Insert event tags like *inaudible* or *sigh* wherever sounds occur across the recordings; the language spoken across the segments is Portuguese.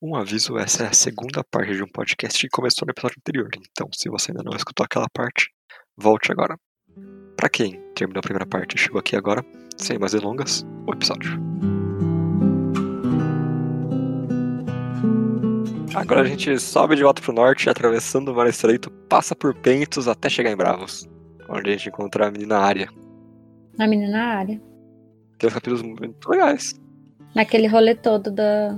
Um aviso, essa é a segunda parte de um podcast que começou no episódio anterior, então se você ainda não escutou aquela parte, volte agora. Pra quem terminou a primeira parte e chegou aqui agora, sem mais delongas, o episódio. Agora a gente sobe de volta pro norte, atravessando o Mar Estreito, passa por Pentos até chegar em Bravos, onde a gente encontra a menina Área. A menina área. Tem uns capítulos muito legais. Naquele rolê todo da,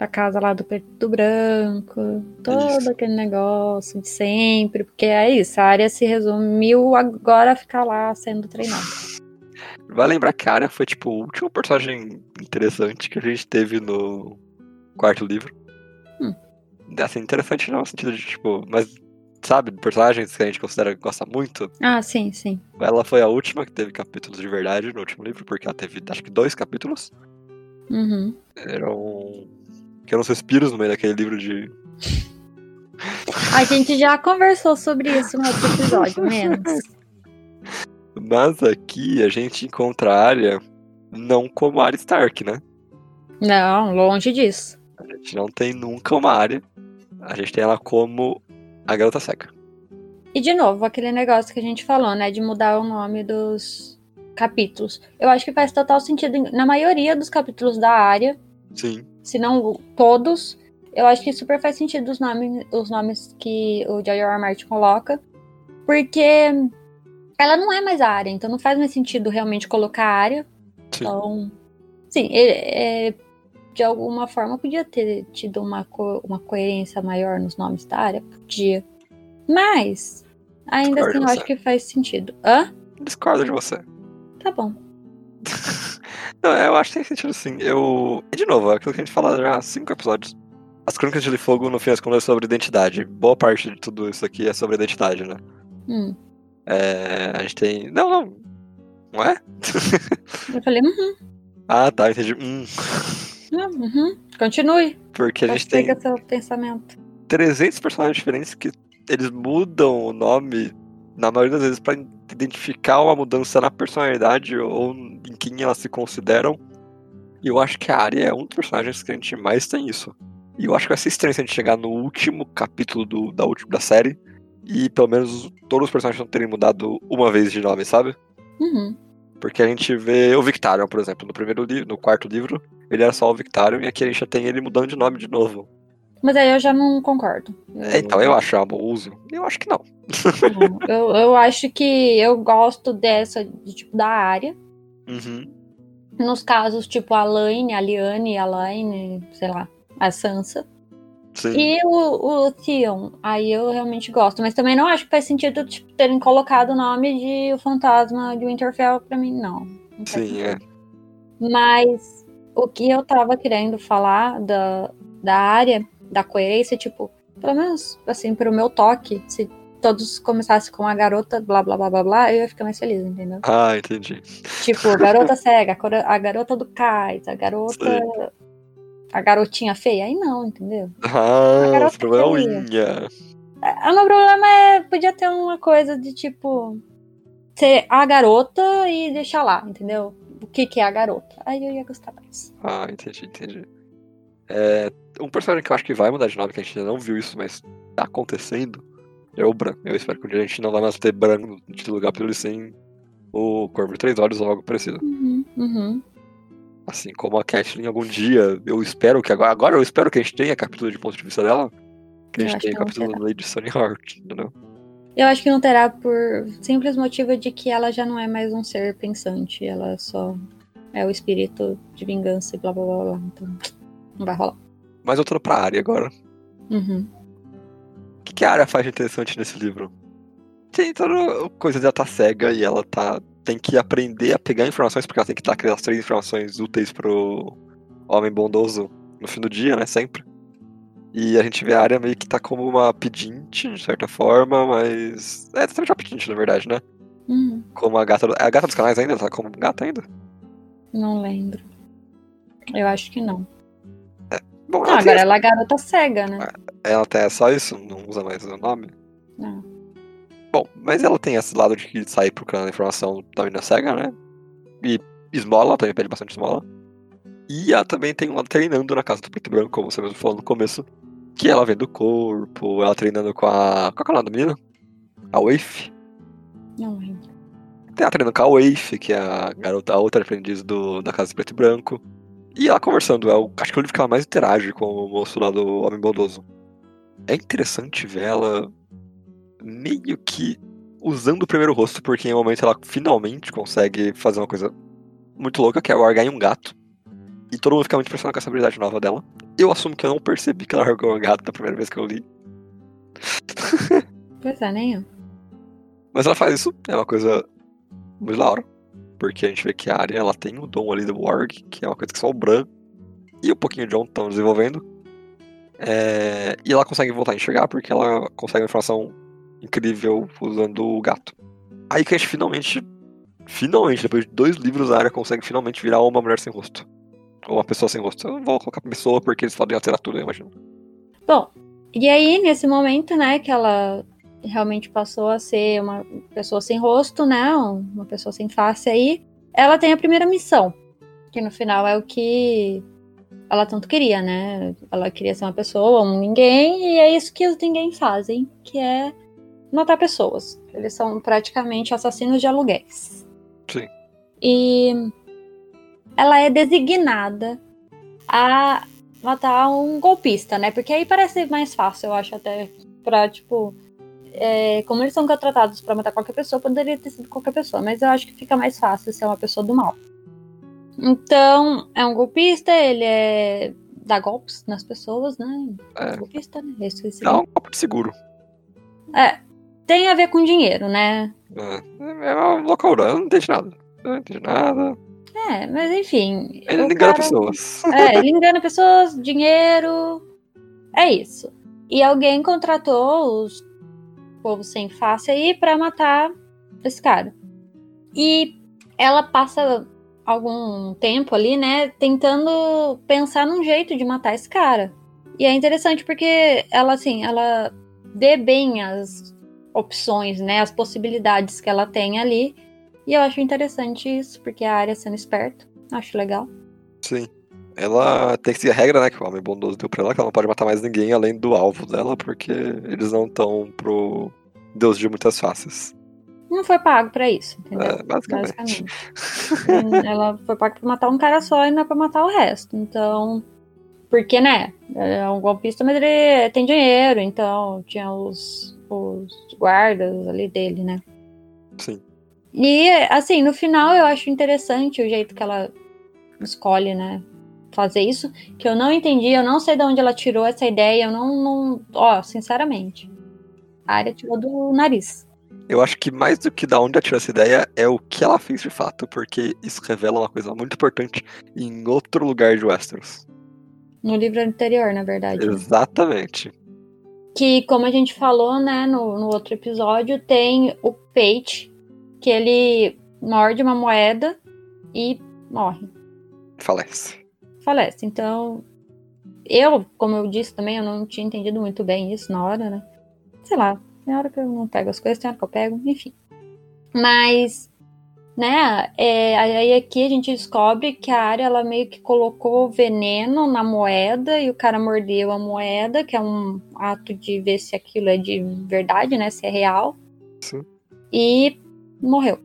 da casa lá do preto do branco. Todo Isso. aquele negócio de sempre. Porque é isso, a área se resumiu agora a ficar lá sendo treinada. Vai lembrar que a Arya foi, tipo, o último personagem interessante que a gente teve no quarto livro. Hum. Assim, interessante não, no sentido de, tipo, mas, sabe, personagens que a gente considera que gosta muito. Ah, sim, sim. Ela foi a última que teve capítulos de verdade no último livro, porque ela teve, acho que, dois capítulos. Uhum. Eram. Que eram respiros no meio daquele livro de. A gente já conversou sobre isso no outro episódio, menos. Mas aqui a gente encontra a Arya não como Arya Stark, né? Não, longe disso. A gente não tem nunca uma Arya. A gente tem ela como a garota seca. E de novo, aquele negócio que a gente falou, né? De mudar o nome dos capítulos. Eu acho que faz total sentido na maioria dos capítulos da área, Sim. se não todos. Eu acho que super faz sentido os nomes, os nomes que o J.R. R. Martin coloca. Porque ela não é mais a área, então não faz mais sentido realmente colocar a área. Sim. Então, sim, é- de alguma forma podia ter tido uma, co- uma coerência maior nos nomes da área, podia. Mas, ainda Discordo assim, eu acho que faz sentido. Hã? Discordo de você. Tá bom. *laughs* Não, eu acho que tem sentido sim. Eu. E de novo, é aquilo que a gente fala já há cinco episódios. As Crônicas de Fogo, no fim das contas, é sobre identidade. Boa parte de tudo isso aqui é sobre identidade, né? Hum. É, a gente tem. Não, não. Não é? *laughs* Eu falei, uhum, Ah, tá, entendi. Hum. uhum. Continue. Porque a gente tem seu pensamento. 300 personagens diferentes que eles mudam o nome, na maioria das vezes, pra identificar uma mudança na personalidade ou em quem elas se consideram. E eu acho que a Arya é um dos personagens que a gente mais tem isso. E eu acho que vai ser estranho se a gente chegar no último capítulo do, da, última, da série e pelo menos todos os personagens não terem mudado uma vez de nome, sabe? Uhum. Porque a gente vê o Victarion, por exemplo, no primeiro livro, no quarto livro, ele era só o Victarion e aqui a gente já tem ele mudando de nome de novo. Mas aí eu já não concordo. É, então eu acho abuso. Eu acho que não. não. eu, eu acho que eu gosto dessa, de, tipo, da área. Uhum. Nos casos, tipo, a Laine, a Liane, a Laine, sei lá, a Sansa. Sim. E o, o Theon, aí eu realmente gosto. Mas também não acho que faz sentido tipo, terem colocado o nome de o fantasma de Winterfell pra mim, não. Não Sim, é. Mas o que eu tava querendo falar da, da área, da coerência, tipo, pelo menos assim, pro meu toque, se todos começassem com a garota, blá blá blá blá blá, eu ia ficar mais feliz, entendeu? Ah, entendi. Tipo, garota cega, a garota do cais, a garota. Sei. A garotinha feia, aí não, entendeu? Ah, esse problema é. O meu problema é. Podia ter uma coisa de tipo. Ser a garota e deixar lá, entendeu? O que, que é a garota. Aí eu ia gostar mais. Ah, entendi, entendi. É, um personagem que eu acho que vai mudar de nome, que a gente ainda não viu isso, mas tá acontecendo, é o Bran. Eu espero que um dia a gente não vai mais ter Bran no título do capítulo, e sim o Corvo de Três Olhos ou algo parecido. Uhum, uhum. Assim como a Catelyn algum dia, eu espero que agora, agora eu espero que a gente tenha capítulo de ponto de vista dela, que a Eu gente acho tenha capítulo da Lady Sunny Heart, entendeu? Eu acho que não terá por simples motivo de que ela já não é mais um ser pensante. Ela só é o espírito de vingança e blá blá blá blá. Então, não vai rolar. Mas eu tô pra área agora. Uhum. O que, que a Arya faz de interessante nesse livro? Tem toda coisa de ela tá cega e ela tá tem que aprender a pegar informações, porque ela tem que dar aquelas três informações úteis pro homem bondoso no fim do dia, né? Sempre. E a gente vê a Arya meio que tá como uma pedinte, de certa forma, mas. É totalmente uma pedinte, na verdade, né? Uhum. Como a gata. do- É a gata dos canais ainda? Tá como gata ainda? Não lembro. Eu acho que não. Bom, Não, agora ela é garota cega, né? ela tem só isso, não usa mais o nome. Não. Bom, mas ela tem esse lado de sair procurando informação da menina cega, né? E esmola, também pede bastante esmola. E ela também tem um lado treinando na casa do preto e branco, como você mesmo falou no começo. Que ela vendo o corpo, ela treinando com a. Qual que é o nome da menina? A Waif. Não lembro. Tem ela treinando com a Waif, que é a garota, a outra aprendiz do, da casa do preto e branco. E ela conversando, é o, acho que é o livro que ela mais interage com o moço lá do Homem Bondoso. É interessante ver ela meio que usando o primeiro rosto, porque em um momento ela finalmente consegue fazer uma coisa muito louca, que é largar em um gato. E todo mundo fica muito impressionado com essa habilidade nova dela. Eu assumo que eu não percebi que ela largou um gato da primeira vez que eu li. Pois é, nem eu. Mas ela faz isso, é uma coisa muito da hora. Porque a gente vê que a área ela tem o dom ali do Warg, que é uma coisa que só o Bran e um pouquinho de John estão desenvolvendo. É, e ela consegue voltar a enxergar porque ela consegue uma informação incrível usando o gato. Aí que a gente finalmente, finalmente, depois de dois livros, a área consegue finalmente virar uma mulher sem rosto. Ou uma pessoa sem rosto. Eu não vou colocar pessoa porque eles falam em literatura, eu imagino. Bom, e aí, nesse momento, né, que ela realmente passou a ser uma pessoa sem rosto, né, uma pessoa sem face aí, ela tem a primeira missão, que no final é o que ela tanto queria, né? Ela queria ser uma pessoa, um ninguém, e é isso que os ninguém fazem, que é matar pessoas. Eles são praticamente assassinos de aluguéis. Sim. E ela é designada a matar um golpista, né? Porque aí parece mais fácil, eu acho, até pra, tipo. É, como eles são contratados para matar qualquer pessoa, poderia ter sido qualquer pessoa, mas eu acho que fica mais fácil ser uma pessoa do mal. Então, é um golpista, ele é. dá golpes nas pessoas, né? É. Golpista, né? Isso, isso, É um copo de seguro. é, tem a ver com dinheiro, né? É, é um local, eu não entendi nada. Eu não entendi nada. É, mas enfim. Ele engana cara- pessoas. *laughs* É, ele engana pessoas, dinheiro. É isso. E alguém contratou os povos sem face aí pra matar esse cara. E ela passa algum tempo ali, né, tentando pensar num jeito de matar esse cara. E é interessante porque ela, assim, ela vê bem as opções, né, as possibilidades que ela tem ali. E eu acho interessante isso, porque a área sendo esperta, acho legal. Sim. Ela tem que seguir a regra, né? Que o homem bondoso deu pra ela, que ela não pode matar mais ninguém além do alvo dela, porque eles não estão pro Deus de muitas faces. Não foi pago pra isso, entendeu? É, basicamente. Basicamente. Ela foi paga pra matar um cara só e não é pra matar o resto. Então. Porque, né? É um golpista, mas ele tem dinheiro, então tinha os, os guardas ali dele, né? Sim. E, assim, no final eu acho interessante o jeito que ela escolhe, né? Fazer isso, que eu não entendi, eu não sei de onde ela tirou essa ideia, eu não. não ó, sinceramente. A área tirou do nariz. Eu acho que mais do que da onde ela tirou essa ideia é o que ela fez de fato, porque isso revela uma coisa muito importante em outro lugar de Westeros. No livro anterior, na verdade. Exatamente. Que, como a gente falou, né, no, no outro episódio, tem o Pate, que ele morde uma moeda e morre. Falece. Falece. Então, eu, como eu disse também, eu não tinha entendido muito bem isso na hora, né? Sei lá, tem hora que eu não pego as coisas, tem hora que eu pego, enfim. Mas, né, é, aí aqui a gente descobre que a área, ela meio que colocou veneno na moeda e o cara mordeu a moeda, que é um ato de ver se aquilo é de verdade, né, se é real. Sim. E morreu.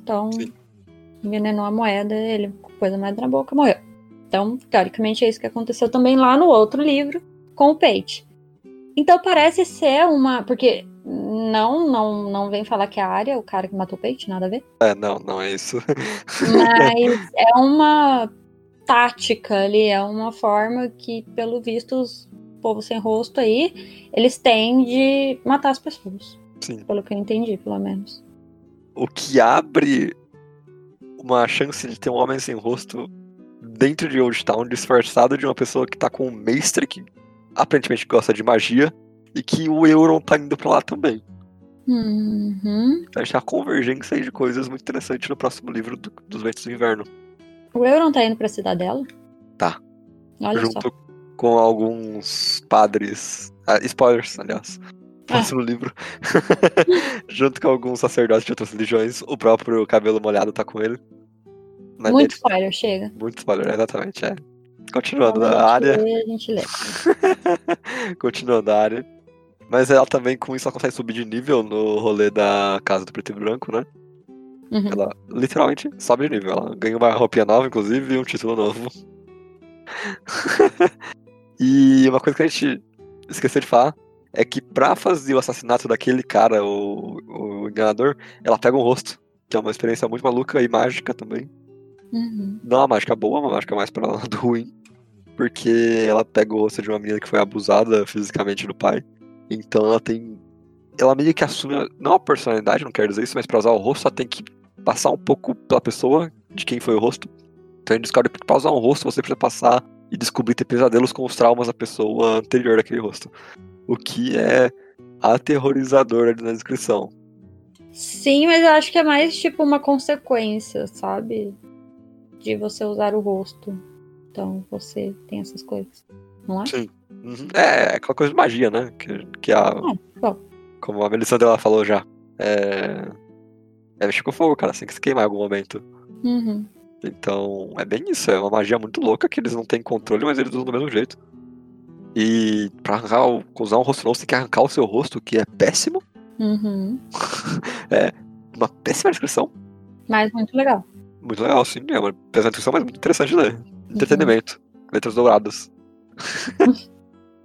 Então, Sim. envenenou a moeda, ele pôs a moeda na boca, morreu. Então, teoricamente, é isso que aconteceu também lá no outro livro com o Page. Então parece ser uma. Porque não, não, não vem falar que é a área, o cara que matou o Page, nada a ver. É, não, não é isso. Mas *laughs* é uma tática ali, é uma forma que, pelo visto, os povos sem rosto aí, eles têm de matar as pessoas. Sim. Pelo que eu entendi, pelo menos. O que abre uma chance de ter um homem sem rosto dentro de Old Town, disfarçado de uma pessoa que tá com um mestre que aparentemente gosta de magia e que o Euron tá indo pra lá também. Uhum. Então a gente tem uma convergência aí de coisas muito interessante no próximo livro do- dos Ventos do Inverno. O Euron tá indo pra cidadela? Tá. Olha só. junto com alguns padres. ah, spoilers, aliás. Próximo livro. *laughs* junto com alguns sacerdotes de outras religiões. O próprio cabelo molhado tá com ele. Mas Muito ele- spoiler, chega. Muito spoiler, exatamente, é. Continuando a área. lê, a gente lê. *laughs* Continuando a área. Mas ela também, com isso, ela consegue subir de nível no rolê da casa do preto e branco, né? Uhum. Ela literalmente sobe de nível. Ela ganha uma roupinha nova, inclusive, e um título novo. *laughs* e uma coisa que a gente esqueceu de falar é que pra fazer o assassinato daquele cara, o, o enganador, ela pega um rosto. Que é uma experiência muito maluca e mágica também. Uhum. Não é uma mágica boa, é uma mágica mais pra lado ruim. Porque ela pega o rosto de uma menina que foi abusada fisicamente do pai. Então ela tem. Ela meio que assume. Não a personalidade, não quero dizer isso, mas pra usar o rosto ela tem que passar um pouco pela pessoa de quem foi o rosto. Então a gente descobre que pra usar um rosto você precisa passar e descobrir ter pesadelos com os traumas da pessoa anterior daquele rosto. O que é aterrorizador ali na descrição. Sim, mas eu acho que é mais tipo uma consequência, sabe? De você usar o rosto. Então você tem essas coisas. Não é? Sim. Uhum. É, é aquela coisa de magia, né? Que, que a. bom. Como a Melissandra ela falou já. É. É mexer com fogo, cara. Você tem que se queimar em algum momento. Uhum. Então, é bem isso. É uma magia muito louca que eles não têm controle, mas eles usam do mesmo jeito. E pra arrancar, o- usar um rosto novo, você tem que arrancar o seu rosto, que é péssimo. Uhum. *laughs* Uma péssima descrição. Mas muito legal. Muito legal, sim. É uma descrição, mas muito interessante de ler. Entretenimento. Letras douradas. *laughs*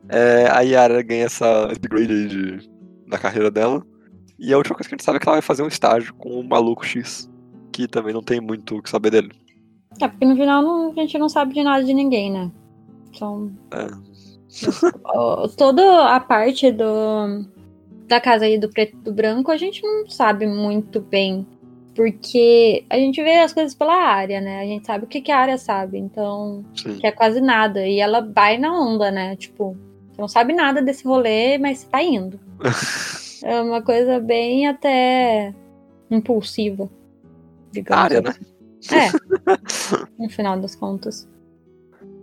É, a Yara ganha essa upgrade aí de, na carreira dela. E a última coisa que a gente sabe é que ela vai fazer um estágio com o maluco X. Que também não tem muito o que saber dele. É, porque no final não- a gente não sabe de nada de ninguém, né? Então. É. *laughs* toda a parte do da casa aí do preto e do branco a gente não sabe muito bem. Porque a gente vê as coisas pela área, né? A gente sabe o que, que a área sabe. Então, Sim. que é quase nada. E ela vai na onda, né? Tipo, você não sabe nada desse rolê, mas você tá indo. *laughs* É uma coisa bem até impulsiva. Digamos área, né? assim. É. *laughs* No final das contas.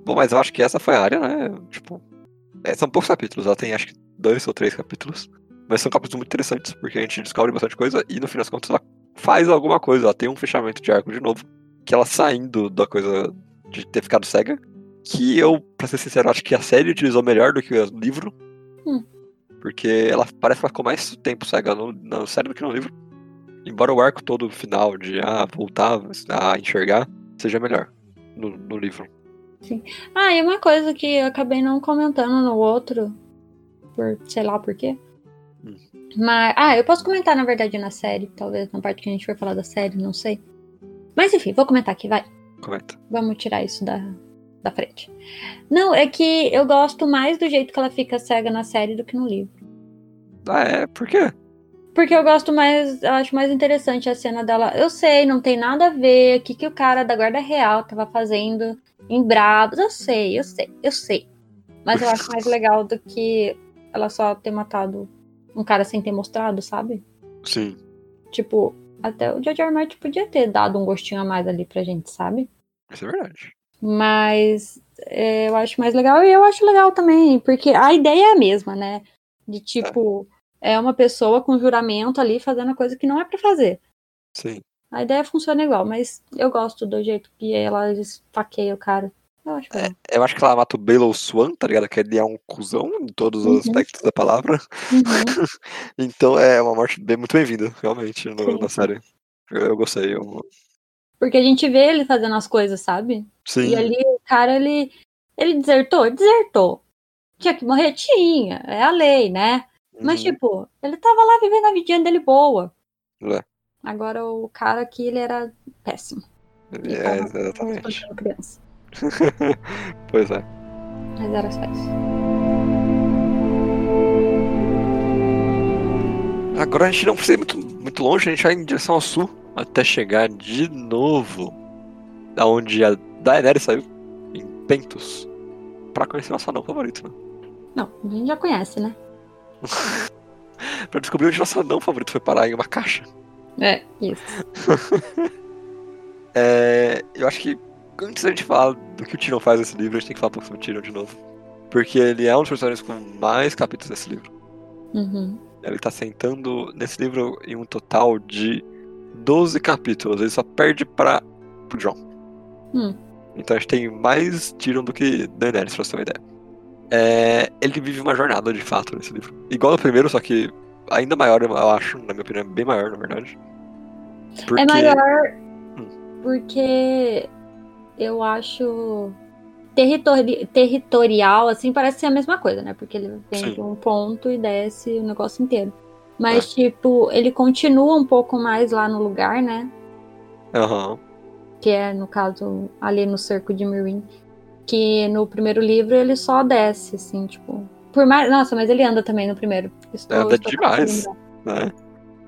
Bom, mas eu acho que essa foi a área, né? Tipo, é, são poucos capítulos. Ela tem acho que dois ou três capítulos. Mas são capítulos muito interessantes, porque a gente descobre bastante coisa e no fim das contas ela faz alguma coisa. Ela tem um fechamento de arco de novo. Que ela saindo da coisa de ter ficado cega. Que eu, pra ser sincero, acho que a série utilizou melhor do que o livro. Hum. Porque ela parece que ela ficou mais tempo cega no, na série do que no livro. Embora o arco todo final de ah, voltar a enxergar seja melhor no, no livro. Ah, e uma coisa que eu acabei não comentando no outro, por sei lá por quê. Mas, ah, eu posso comentar na verdade na série, talvez na parte que a gente for falar da série, não sei. Mas enfim, vou comentar aqui, vai. Comenta. Vamos tirar isso da, da frente. Não, é que eu gosto mais do jeito que ela fica cega na série do que no livro. Ah, é? Por quê? Porque eu gosto mais, eu acho mais interessante a cena dela. Eu sei, não tem nada a ver o que, que o cara da guarda real tava fazendo em Bravos. Eu sei, eu sei, eu sei. Mas eu acho mais legal do que ela só ter matado um cara sem ter mostrado, sabe? Sim. Tipo, até o George R. Martin podia ter dado um gostinho a mais ali pra gente, sabe? Isso é verdade. Mas é, eu acho mais legal e eu acho legal também, porque a ideia é a mesma, né? De tipo, é uma pessoa com juramento ali fazendo a coisa que não é pra fazer. Sim. A ideia funciona igual, mas eu gosto do jeito que ela esfaqueia o cara. Eu acho legal. Eu acho que ela mata o Belo Swan, tá ligado? Que ele é um cuzão em todos os Uhum. aspectos da palavra. Uhum. *laughs* Então é uma morte bem, muito bem-vinda, realmente, no- na série. Eu, eu gostei. Eu... Porque a gente vê ele fazendo as coisas, sabe? Sim. E ali o cara, ele, ele desertou? Desertou. Tinha que morrer? Tinha. É a lei, né? Mas, Uhum. tipo, ele tava lá vivendo a vidinha dele boa. É. Agora o cara aqui, ele era péssimo. Ele É, exatamente. criança. *laughs* pois é. Mas era só isso. Agora a gente não precisa ir muito, muito longe, a gente vai em direção ao sul até chegar de novo aonde a Daenerys saiu, em Pentos, pra conhecer nosso anão favorito, né? Não, a gente já conhece, né? *laughs* Pra descobrir onde nosso anão favorito foi parar em uma caixa. É, isso. *laughs* É, eu acho que antes da gente falar do que o Tyrion faz nesse livro, a gente tem que falar um pouco sobre o Tyrion de novo. Porque ele é um dos personagens com mais capítulos nesse livro. Uhum. Ele tá sentando nesse livro em um total de 12 capítulos. Ele só perde para pro John. Hum. Então a gente tem mais Tyrion do que Daenerys, pra você ter uma ideia. É, ele vive uma jornada, de fato, nesse livro. Igual no primeiro, só que ainda maior, eu acho, na minha opinião, bem maior, na verdade. Porque... É maior Hum. porque eu acho territori- territorial, assim, parece ser a mesma coisa, né? Porque ele vem Sim. de um ponto e desce o negócio inteiro. Mas, tipo, ele continua um pouco mais lá no lugar, né? Aham. Que é, no caso, ali no cerco de Mirin. Que no primeiro livro ele só desce, assim, tipo. Por mais. Nossa, mas ele anda também no primeiro. Estou- Anda estou demais. né?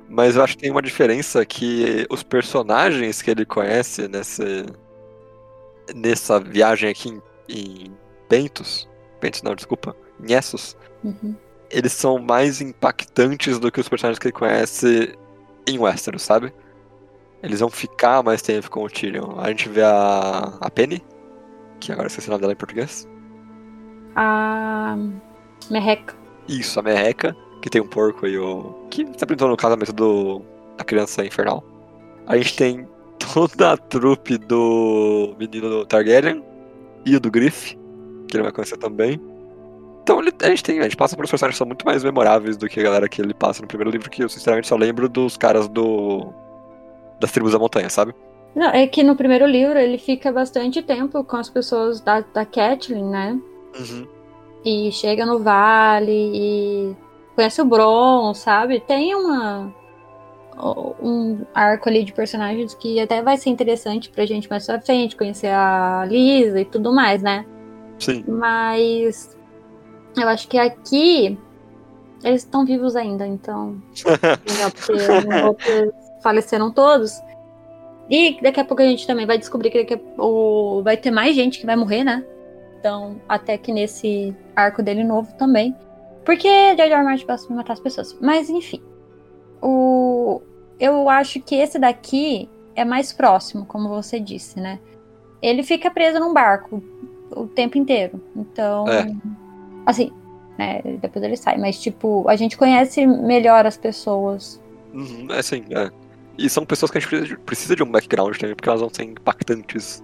Mas eu acho que tem uma diferença que os personagens que ele conhece nessa, nessa viagem aqui em, em Bentos, Bentos não, desculpa, em Essos. Uhum. eles são mais impactantes do que os personagens que ele conhece em Westeros, sabe? Eles vão ficar mais tempo com o Tyrion. A gente vê a, a Penny, que agora esqueci o nome dela em português. A. Merreca. Isso, a Merreca, que tem um porco e o. que se apresentou no casamento do. da criança infernal. A gente tem toda a trupe do menino do Targaryen e o do Griff, que ele vai conhecer também. Então ele- a gente tem. A gente passa por personagens que são muito mais memoráveis do que a galera que ele passa no primeiro livro, que eu sinceramente só lembro dos caras do. das tribos da montanha, sabe? Não, é que no primeiro livro ele fica bastante tempo com as pessoas da, da Catelyn, né? Uhum. E chega no vale e conhece o Bron, sabe? Tem uma um arco ali de personagens que até vai ser interessante pra gente mais pra frente, conhecer a Lisa e tudo mais, né? Sim. Mas eu acho que aqui eles estão vivos ainda, então *laughs* legal, porque vou ter- faleceram todos. E daqui a pouco a gente também vai descobrir que daqui a- vai ter mais gente que vai morrer, né? Então, até que nesse arco dele novo também. Porque George. R. Martin gosta de matar as pessoas. Mas, enfim. O, eu acho que esse daqui é mais próximo, como você disse, né? Ele fica preso num barco o tempo inteiro. Então, É. assim, né? Depois ele sai. Mas, tipo, a gente conhece melhor as pessoas. Uhum, é sim, é. E são pessoas que a gente precisa de, precisa de um background também, porque elas vão ser impactantes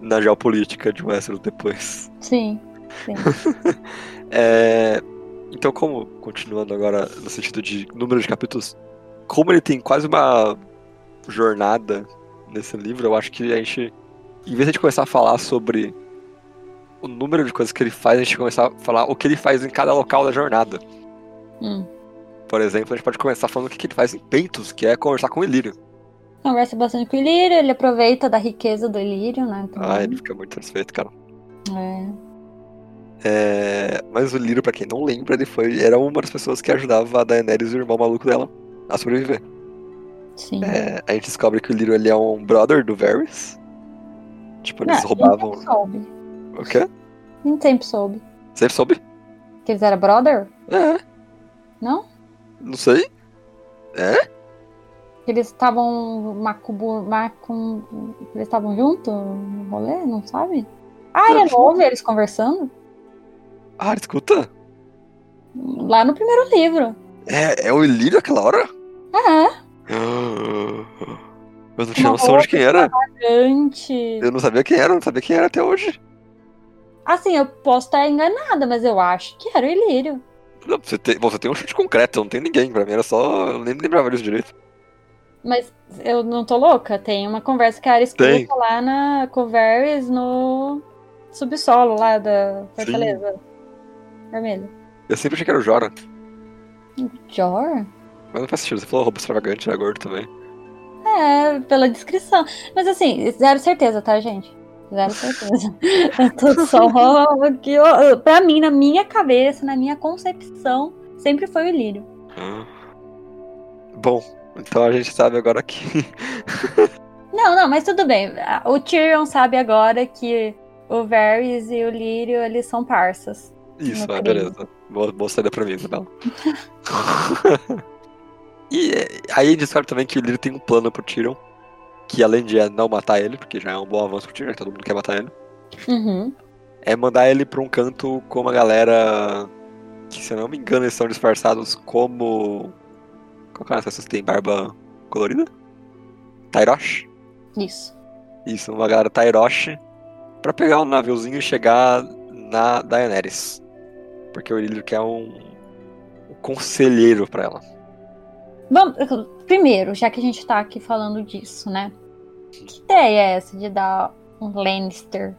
na geopolítica de Westeros depois. Sim. sim. *laughs* É, Então, como, continuando agora no sentido de número de capítulos, como ele tem quase uma jornada nesse livro, eu acho que a gente, em vez de começar a falar sobre o número de coisas que ele faz, a gente começar a falar o que ele faz em cada local da jornada. Hum. Por exemplo, a gente pode começar falando o que ele faz em Pentos, que é conversar com o Ilírio. Conversa bastante com o Ilírio, ele aproveita da riqueza do Ilírio, né? também. Ah, ele fica muito satisfeito, cara. É. É, Mas o Lírio, pra quem não lembra, ele foi, era uma das pessoas que ajudava a Daenerys e o irmão maluco dela a sobreviver. Sim. É, a gente descobre que o Lírio ele é um brother do Varys. Tipo, eles Não, roubavam. A gente sempre soube. O quê? Gente sempre soube. Você soube? Que eles eram brother? É, Não? não sei. É? Que eles estavam macubu, macum, eles estavam juntos no rolê, não sabe? Ah, ele Não, não ouve eles conversando? Ah, escuta. Lá no primeiro livro. É, é o Lírio aquela hora? É. *gasps* Eu não tinha noção de quem era. Eu não sabia quem era, não sabia quem era até hoje. Assim, eu posso estar enganada, mas eu acho que era o Ilírio. Não, você tem, você tem um chute concreto, não tem ninguém. Pra mim era só. Eu nem lembrava disso direito. Mas eu não tô louca. Tem uma conversa que a Tem. escuta lá na Coveres no subsolo lá da Fortaleza Vermelha. Eu sempre achei que era o Jora. Jor? Mas não faz sentido, você falou roubo extravagante, era gordo também. É, pela descrição. Mas assim, zero certeza, tá, gente? Zero certeza. *laughs* eu tô só que eu, pra mim, na minha cabeça, na minha concepção, sempre foi o Ilírio. Ah. Bom, então a gente sabe agora que. *laughs* Não, não, mas tudo bem. O Tyrion sabe agora que o Varys e o Lírio, eles são parças. Isso, é, querido. beleza. Boa, boa saída pra mim, Isabela. *laughs* e é, aí descobre também que o Lírio tem um plano pro Tyrion. Que além de é, não matar ele, porque já é um bom avanço pro Tyrion, todo mundo quer matar ele. Uhum. É mandar ele pra um canto com uma galera. Que se eu não me engano, eles são disfarçados como. Qual que é essa que tem barba colorida? Tyrosh? Isso. Isso, uma galera Tairoshi pra pegar um naviozinho e chegar na Daenerys. Porque o Ilírio quer um, um conselheiro pra ela. Vamos, primeiro, já que a gente tá aqui falando disso, né? Que ideia é essa de dar um Lannister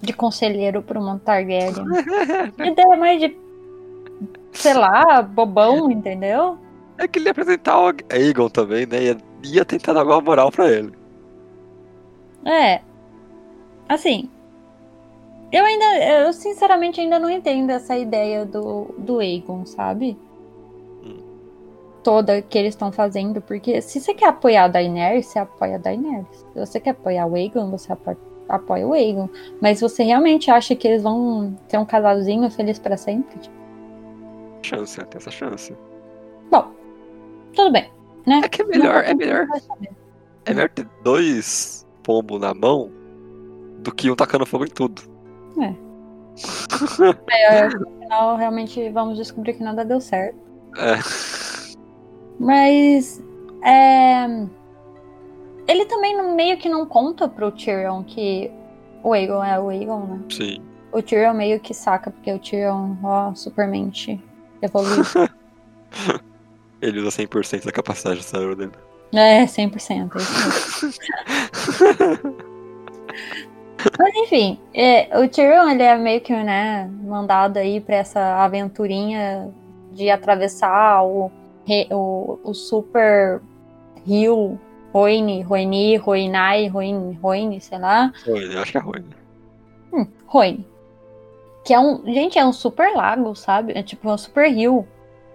de conselheiro pro *laughs* uma Targaryen? ideia mais de, sei lá, bobão, entendeu? É que ele ia apresentar o Aegon também, né? Ia, ia tentar dar uma moral pra ele. É. Assim. Eu ainda. Eu sinceramente ainda não entendo essa ideia do, do Aegon, sabe? Toda que eles estão fazendo. Porque se você quer apoiar a Daenerys, você apoia a Daenerys. Se você quer apoiar o Aegon, você apoia, apoia o Aegon. Mas você realmente acha que eles vão ter um casalzinho feliz pra sempre? Chance, tem essa chance. Bom, tudo bem, né? É que é melhor, é melhor. É melhor ter dois pombos na mão do que um tacando fogo em tudo. É, *laughs* no final, realmente vamos descobrir que nada deu certo. É. Mas é, ele também não- meio que não conta pro Tyrion que o Aegon é o Aegon, né? Sim. O Tyrion meio que saca, porque o Tyrion, ó, supermente evoluído. *laughs* Ele usa 100% da capacidade do cérebro dele. é, 100%. É isso. *laughs* Mas enfim, é, o Tyrion ele é meio que né, mandado aí pra essa aventurinha de atravessar o, o, o super rio Roine, Roini, Roinai, Roine, Roine, sei lá. Ruim, eu acho que é ruim. Hum, Roine. Que é um. Gente, é um super lago, sabe? É tipo um super rio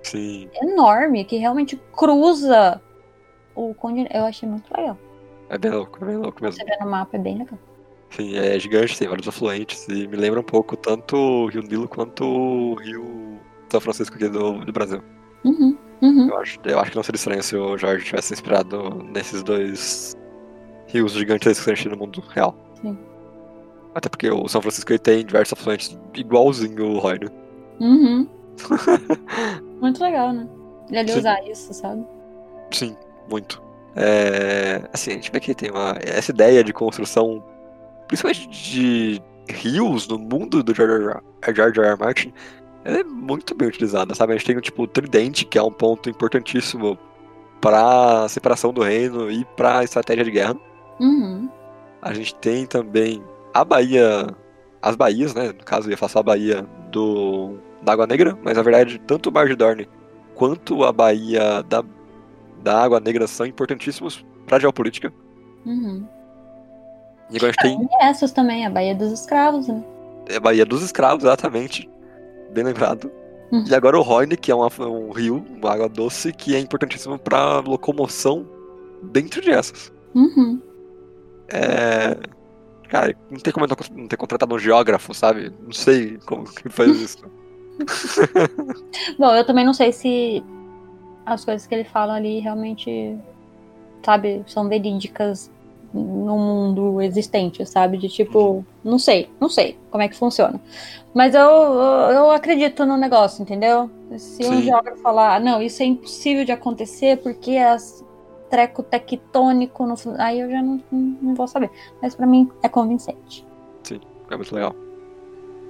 Sim. enorme que realmente cruza o continente. Eu achei muito legal. É bem louco, é bem louco mesmo. Você vê no mapa, é bem legal. Sim, é gigante, tem vários afluentes e me lembra um pouco tanto o Rio Nilo quanto o Rio São Francisco aqui do, do Brasil. Uhum, uhum. Eu acho, eu acho que não seria estranho se o Jorge tivesse inspirado nesses dois rios gigantescos que a gente tem no mundo real. Sim. Até porque o São Francisco ele tem diversos afluentes igualzinho o Roy, né? Uhum. *laughs* Muito legal, né? Ele Sim. usar isso, sabe? Sim, muito. É, assim, a gente vê que tem uma, essa ideia de construção, principalmente de rios no mundo do. George R. R. Martin, ela é muito bem utilizada, sabe? A gente tem o tipo o tridente, que é um ponto importantíssimo para separação do reino e para estratégia de guerra. Uhum. A gente tem também a Baía, as baías, né? No caso, eu ia falar a Baía do, da Água Negra, mas na verdade, tanto o Mar de Dorne quanto a Baía da, da Água Negra são importantíssimos para geopolítica. Uhum. E agora a gente tem E essas também, a Baía dos Escravos, né? a Baía dos Escravos, exatamente. Bem lembrado. Uhum. E agora o Roine, que é uma- um rio, uma água doce, que é importantíssimo para locomoção dentro de essas. Uhum. É. Cara, não tem como eu não ter contratado um geógrafo, sabe? Não sei como que faz *laughs* isso. *laughs* Bom, eu também não sei se as coisas que ele fala ali realmente, sabe, são verídicas no mundo existente, sabe? De tipo, não sei, não sei como é que funciona. Mas eu, eu, eu acredito no negócio, entendeu? Se um Sim. geógrafo falar, "Ah, não, isso é impossível de acontecer porque as treco tectônico, no, fu-", aí eu já não, não, vou saber. Mas pra mim é convincente. É muito legal.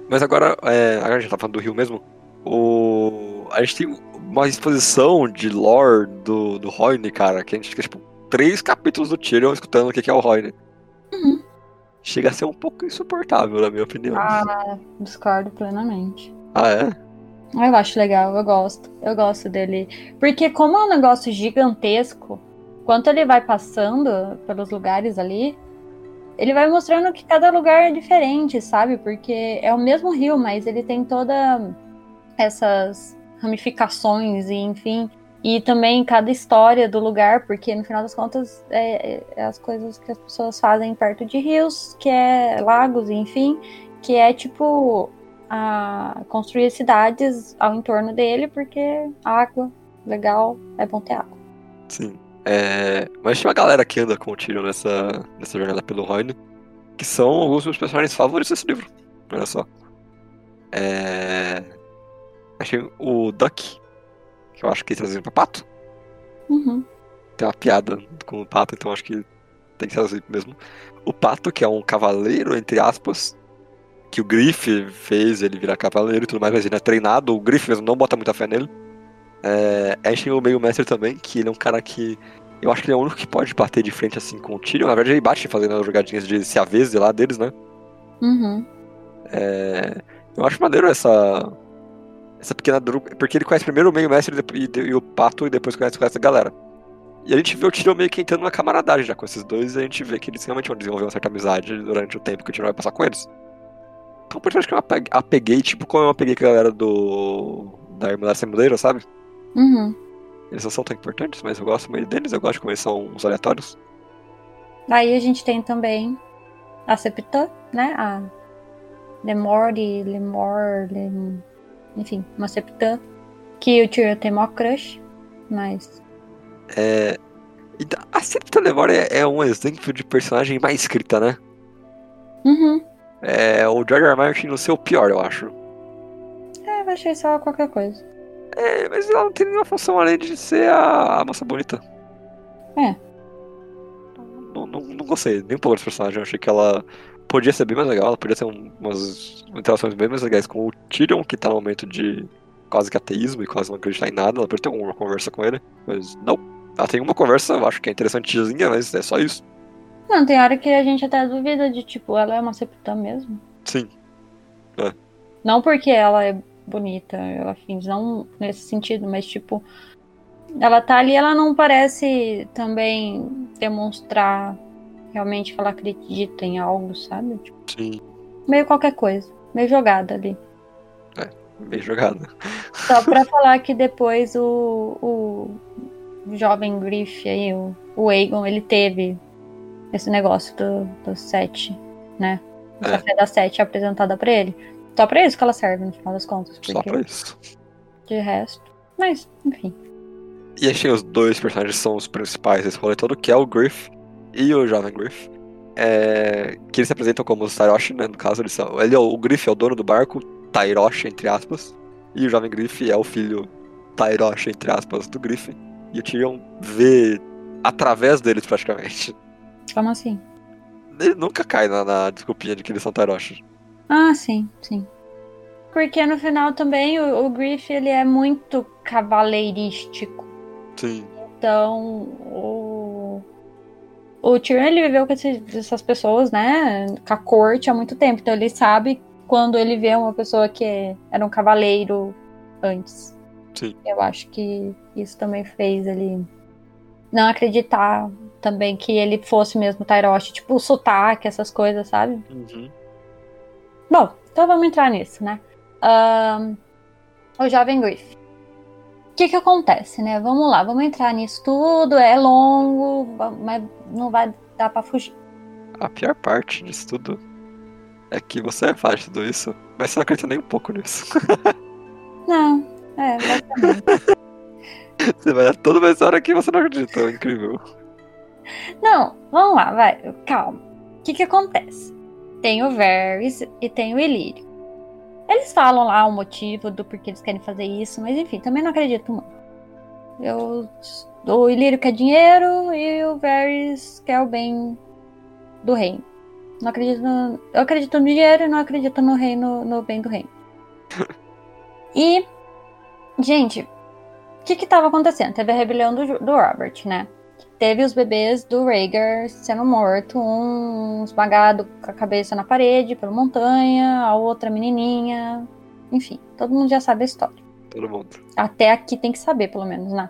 Mas agora, é, agora a gente tá falando do rio mesmo. O... A gente tem uma exposição de lore do, do Roine, cara, que a gente fica, tipo, três capítulos do Tyrion escutando o que é o Roine. Uhum. Chega a ser um pouco insuportável, na minha opinião. Ah, discordo plenamente. Ah, é? Eu acho legal, eu gosto. Eu gosto dele. Porque como é um negócio gigantesco, quanto ele vai passando pelos lugares ali, ele vai mostrando que cada lugar é diferente, sabe? Porque é o mesmo rio, mas ele tem toda essas ramificações e enfim. E também cada história do lugar, porque no final das contas é, é as coisas que as pessoas fazem perto de rios, que é lagos, enfim, que é tipo a construir cidades ao entorno dele, porque água, legal, é bom ter água. Sim. É, mas tem uma galera que anda com o Tyrion nessa, nessa jornada pelo Roine, que são alguns dos meus personagens favoritos desse livro. Olha só. É... Achei o Duck, que eu acho que trazido pra pato. Uhum. Tem uma piada com o pato, então acho que tem que traduzir mesmo. O Pato, que é um cavaleiro, entre aspas, que o Griff fez ele virar cavaleiro e tudo mais, mas ele é treinado, o Griff mesmo não bota muita fé nele. É, a gente tem o meio mestre também, que ele é um cara que. Eu acho que ele é o único que pode bater de frente assim com o Tyrion. Na verdade, ele bate fazendo as jogadinhas de se avese lá deles, né? Uhum. É, eu acho maneiro essa. Essa pequena dupla. Porque ele conhece primeiro o meio mestre e, e, o Pato e depois conhece, conhece a galera. E a gente vê o Tyrion meio que entrando na camaradagem já com esses dois, e a gente vê que eles realmente vão desenvolver uma certa amizade durante o tempo que o Tyrion vai passar com eles. Então, por isso que eu apeguei, tipo como eu apeguei com a galera do. da Irmã da Assembleira, sabe? Uhum. Eles não são tão importantes, mas eu gosto muito deles, eu gosto como eles são uns aleatórios. Aí a gente tem também a Septa, né? A Lemore, Lemor, Lem... enfim, uma Septa. Que o Tyrion tem maior crush, mas. É. A Septa Lemore é, é um exemplo de personagem mais escrita, né? Uhum. É o George. R. Martin no seu pior, eu acho. É, eu achei só qualquer coisa. É, mas ela não tem nenhuma função além de ser a, a moça bonita. É. Não, não, não gostei nem um pouco desse personagem. Eu achei que ela podia ser bem mais legal. Ela podia ter um, umas interações bem mais legais com o Tyrion, que tá no momento de quase que ateísmo e quase não acreditar em nada. Ela podia ter uma conversa com ele. Mas não. Ela tem uma conversa, eu acho que é interessantezinha, mas é só isso. Não, tem hora que a gente até duvida de, tipo, ela é uma septã mesmo. Sim. Não porque ela é bonita, afins, não nesse sentido, mas tipo, ela tá ali, ela não parece também demonstrar realmente que ela acredita em algo, sabe? Tipo, Sim. meio qualquer coisa, meio jogada ali. Bem jogada. Só pra falar que depois o, o jovem Griff aí, o, o Aegon, ele teve esse negócio do, do sete, né? O É. café da sete apresentada pra ele. Só pra isso que ela serve, no final das contas. Só Porque pra isso. de resto. Mas, enfim. E achei os dois personagens que são os principais desse rolê todo, que é o Griff e o jovem Griff. É, que eles se apresentam como os Tyroshi, né? No caso, eles são. Ele é o, o Griff é o dono do barco, Tyroshi, entre aspas. E o jovem Griff é o filho Tyroshi, entre aspas, do Griff. E o Tyrion vê através deles praticamente. Como assim? Ele nunca cai na, na desculpinha de que eles são Tyroshi. Ah, sim, sim. Porque no final também o, o Griff ele é muito cavaleirístico. Sim. Então, o. O Tyrion ele viveu com esses- essas pessoas, né? Com a corte há muito tempo. Então ele sabe quando ele vê uma pessoa que era um cavaleiro antes. Sim. Eu acho que isso também fez ele não acreditar também que ele fosse mesmo Tyrosh. Tipo, o sotaque, essas coisas, sabe? Uhum. Bom, então vamos entrar nisso, né? Ahn, o jovem Griff. O que que acontece, né? Vamos lá, vamos entrar nisso tudo. É longo, mas não vai dar pra fugir. A pior parte disso tudo é que você faz tudo isso, mas você não acredita nem um pouco nisso. *laughs* Não, é, basicamente. *laughs* Você vai dar toda uma história que você não acredita. É incrível. Não, vamos lá, vai, calma. O que que acontece? Tem o Varys e tem o Ilírio. Eles falam lá o motivo do porquê eles querem fazer isso, mas enfim, também não acredito muito. Eu, o Ilírio quer dinheiro e o Varys quer o bem do reino. Não acredito no, eu acredito no dinheiro e não acredito no reino, no bem do reino. *laughs* E, gente, o que que tava acontecendo? Teve a rebelião do, do Robert, né? Teve os bebês do Rhaegar sendo morto, um esmagado com a cabeça na parede pela montanha, a outra menininha. Enfim, todo mundo já sabe a história. Todo mundo. Até aqui tem que saber, pelo menos, né?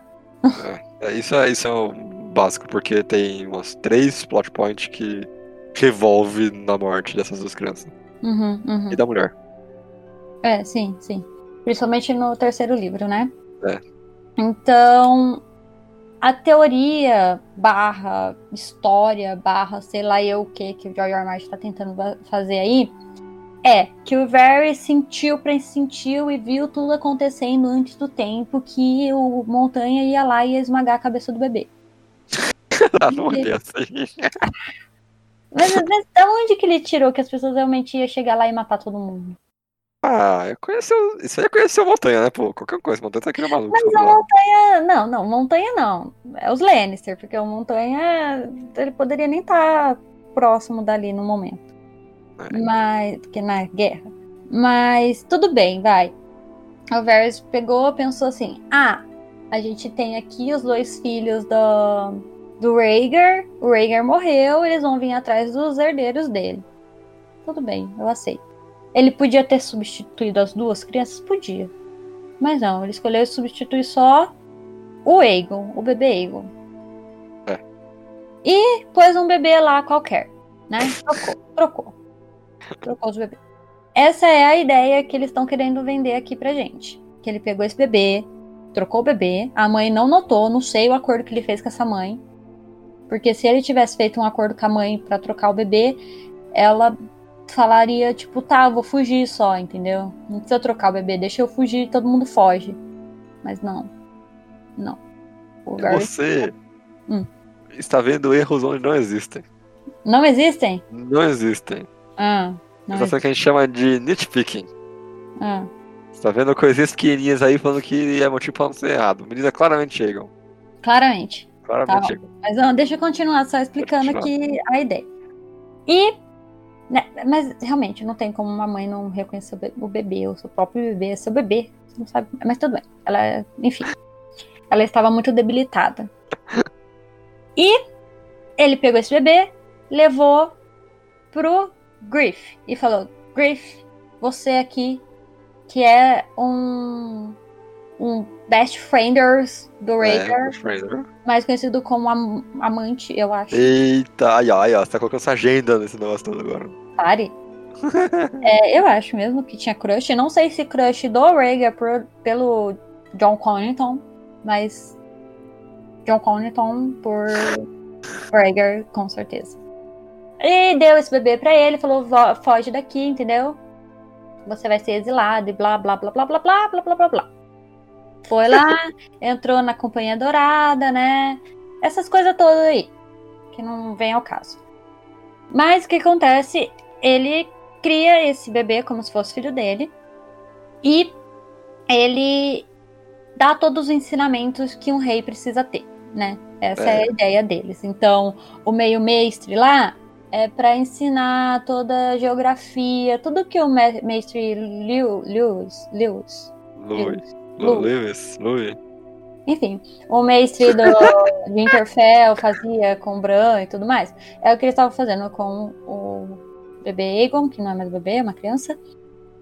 É, isso, é, isso é o básico, porque tem umas três plot points que revolve na morte dessas duas crianças. Uhum, uhum. E da mulher. É, sim, sim. Principalmente no terceiro livro, né? É. Então, a teoria barra história barra sei lá eu o que que o George R. R. Martin tá tentando fazer aí é que o Varys sentiu, pressentiu e viu tudo acontecendo antes do tempo que o Montanha ia lá e ia esmagar a cabeça do bebê. Ah, *laughs* não é assim. Mas, mas da onde que ele tirou que as pessoas realmente iam chegar lá e matar todo mundo? Ah, eu conheci o... Isso aí é conhecer o Montanha, né, pô? Qualquer coisa, Montanha tá aqui no maluco. Mas a montanha. Não, não, montanha não. É os Lannister, porque o montanha. Ele poderia nem estar próximo dali no momento. É. Mas. Porque na guerra. Mas tudo bem, vai. O Varys pegou, pensou assim: ah, a gente tem aqui os dois filhos do, do Rhaegar. O Rhaegar morreu, eles vão vir atrás dos herdeiros dele. Tudo bem, eu aceito. Ele podia ter substituído as duas crianças? Podia. Mas não, ele escolheu substituir só o Aegon, o bebê Aegon. É. E pôs um bebê lá qualquer, né? Trocou, trocou. Trocou os bebês. Essa é a ideia que eles estão querendo vender aqui pra gente. Que ele pegou esse bebê, trocou o bebê, a mãe não notou, não sei o acordo que ele fez com essa mãe. Porque se ele tivesse feito um acordo com a mãe pra trocar o bebê, ela falaria, tipo, tá, vou fugir só, entendeu? Não precisa trocar o bebê, deixa eu fugir, todo mundo foge. Mas não. Não. O Você Hum. está vendo erros onde não existem. Não existem? Não existem. Ah, não Isso é o que a gente chama de nitpicking. ah. Você tá vendo coisinhas pequenininhas aí falando que é motivo pra não ser errado. Meninas claramente chegam. Claramente. Claramente Tá. chegam. Mas não, deixa eu continuar só explicando Pode aqui a ideia. E. né, mas realmente, não tem como uma mãe não reconhecer o be- o bebê, o seu próprio bebê, seu bebê. Você não sabe. Mas tudo bem. Ela, enfim. Ela estava muito debilitada. E ele pegou esse bebê, levou pro Griff e falou: Griff, você aqui, que é um. um best frienders do É, friend. mais conhecido como am- amante, eu acho. Eita, ó, aí ó, você tá colocando essa agenda nesse negócio todo agora. Pare. *laughs* É, eu acho mesmo que tinha crush. Não sei se crush do Rhaegar por- pelo John Connington, mas John Connington por Rhaegar, com certeza. E deu esse bebê pra ele, falou, "Vo- foge daqui, entendeu? Você vai ser exilado e blá, blá, blá, blá, blá, blá, blá, blá, blá, blá. Foi lá, *laughs* entrou na Companhia Dourada, né? Essas coisas todas aí, que não vem ao caso. Mas o que acontece? Ele cria esse bebê como se fosse filho dele. E ele dá todos os ensinamentos que um rei precisa ter, né? Essa é, É. a ideia deles. Então, o meio mestre lá é para ensinar toda a geografia, tudo que o me- mestre Lew- Lewis, Lewis. Lu. Lewis, Louis. enfim, o mestre do *laughs* Winterfell fazia com o Bran e tudo mais. É o que eles estavam fazendo com o bebê Aegon, que não é mais bebê, é uma criança.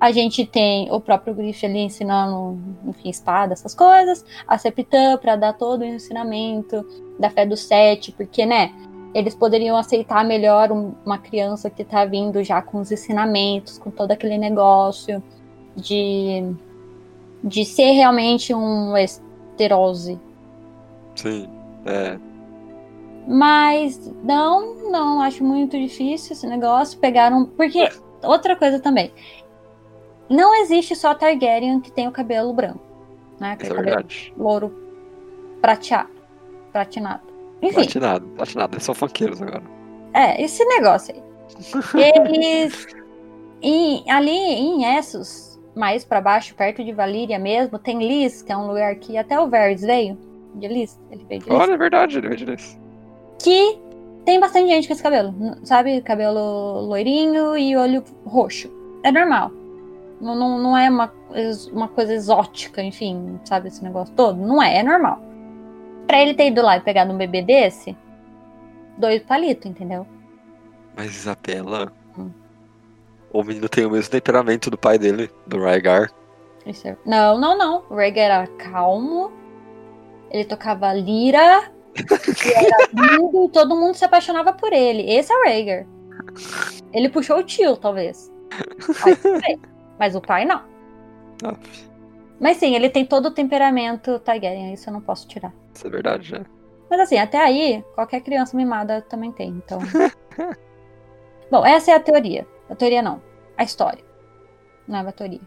A gente tem o próprio Griff ali ensinando, enfim, espada, essas coisas. A Septã para dar todo o ensinamento da fé do sete, porque, né, eles poderiam aceitar melhor um- uma criança que tá vindo já com os ensinamentos, com todo aquele negócio de, de ser realmente um esterose. Sim. É. Mas não, não, acho muito difícil esse negócio. Pegaram. Porque, outra coisa também. Não existe só Targaryen que tem o cabelo branco. Né? Isso é é verdade. louro prateado. Pratinado. Enfim, Platinado, platinado. Eles são funkeiros agora. é, esse negócio aí. *laughs* Eles. em- ali em Essos, mais pra baixo, perto de Valíria mesmo, tem Lis, que é um lugar que até o Varys veio. De Lis. Ele veio de Lis. Olha, é verdade, ele veio disso. Que tem bastante gente com esse cabelo, sabe? Cabelo loirinho e olho roxo. É normal. Não, não, não é uma, uma coisa exótica, enfim, sabe? Esse negócio todo. Não é, é normal. Pra ele ter ido lá e pegado um bebê desse, dois palitos, entendeu? Mas Isabela. Hum. O menino tem o mesmo temperamento do pai dele, do Rygar. É- Não, não, não. O Rhaegar era calmo, ele tocava lira, era lindo, e todo mundo se apaixonava por ele. Esse é o Rhaegar. Ele puxou o tio, talvez. Mas o pai não. Mas sim, ele tem todo o temperamento Targaryen, isso eu não posso tirar. isso é verdade, né? Mas assim, até aí, qualquer criança mimada também tem, então. *laughs* Bom, essa é a teoria. A teoria não. A história. Não é uma teoria.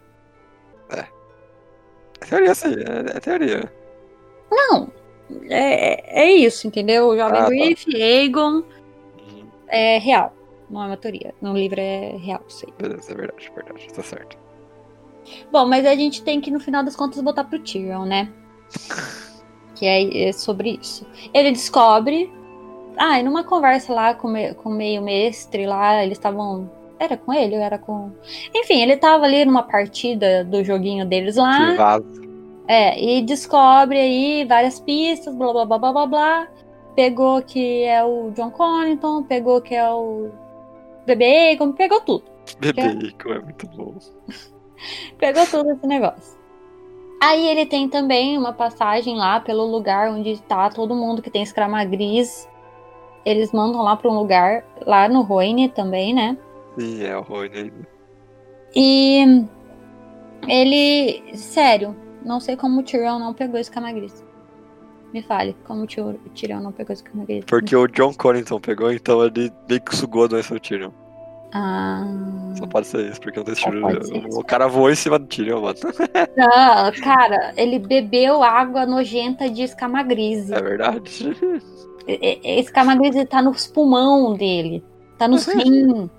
É teoria, sim. É, é teoria. Não. É, é isso, entendeu? O Jovem Ah, tá. Griff, Aegon, Uhum. é real. Não é uma teoria. No livro é real, sei. Beleza, é verdade, é verdade. Tá certo. Bom, mas a gente tem que, no final das contas, botar pro Tyrion, né? *laughs* que é, é sobre isso. Ele descobre. Ah, e numa conversa lá com, me, com o meio mestre lá, eles estavam. Era com ele ou era com. Enfim, ele tava ali numa partida do joguinho deles lá. Que vaso. É, e descobre aí várias pistas, blá blá blá blá blá blá. Pegou que é o John Connington, pegou que é o Bebê Egon, pegou tudo. Bebê é muito bom. *laughs* pegou tudo esse negócio. Aí ele tem também uma passagem lá pelo lugar onde tá todo mundo que tem escrama gris. Eles mandam lá para um lugar, lá no Roine também, né? Sim, é o Roine. E ele, sério, não sei como o Tyrion não pegou escama gris. Me fale, como o Tyrion não pegou escama gris. Porque o John Connington pegou, então ele meio que sugou a doença do Tyrion. Ah. Só pode ser isso, porque não tem. O cara voou em cima do Tyrion, mano. *laughs* Não, cara, ele bebeu água nojenta de escamagrise. É verdade. Escamagrise tá nos pulmão dele. Tá nos rim.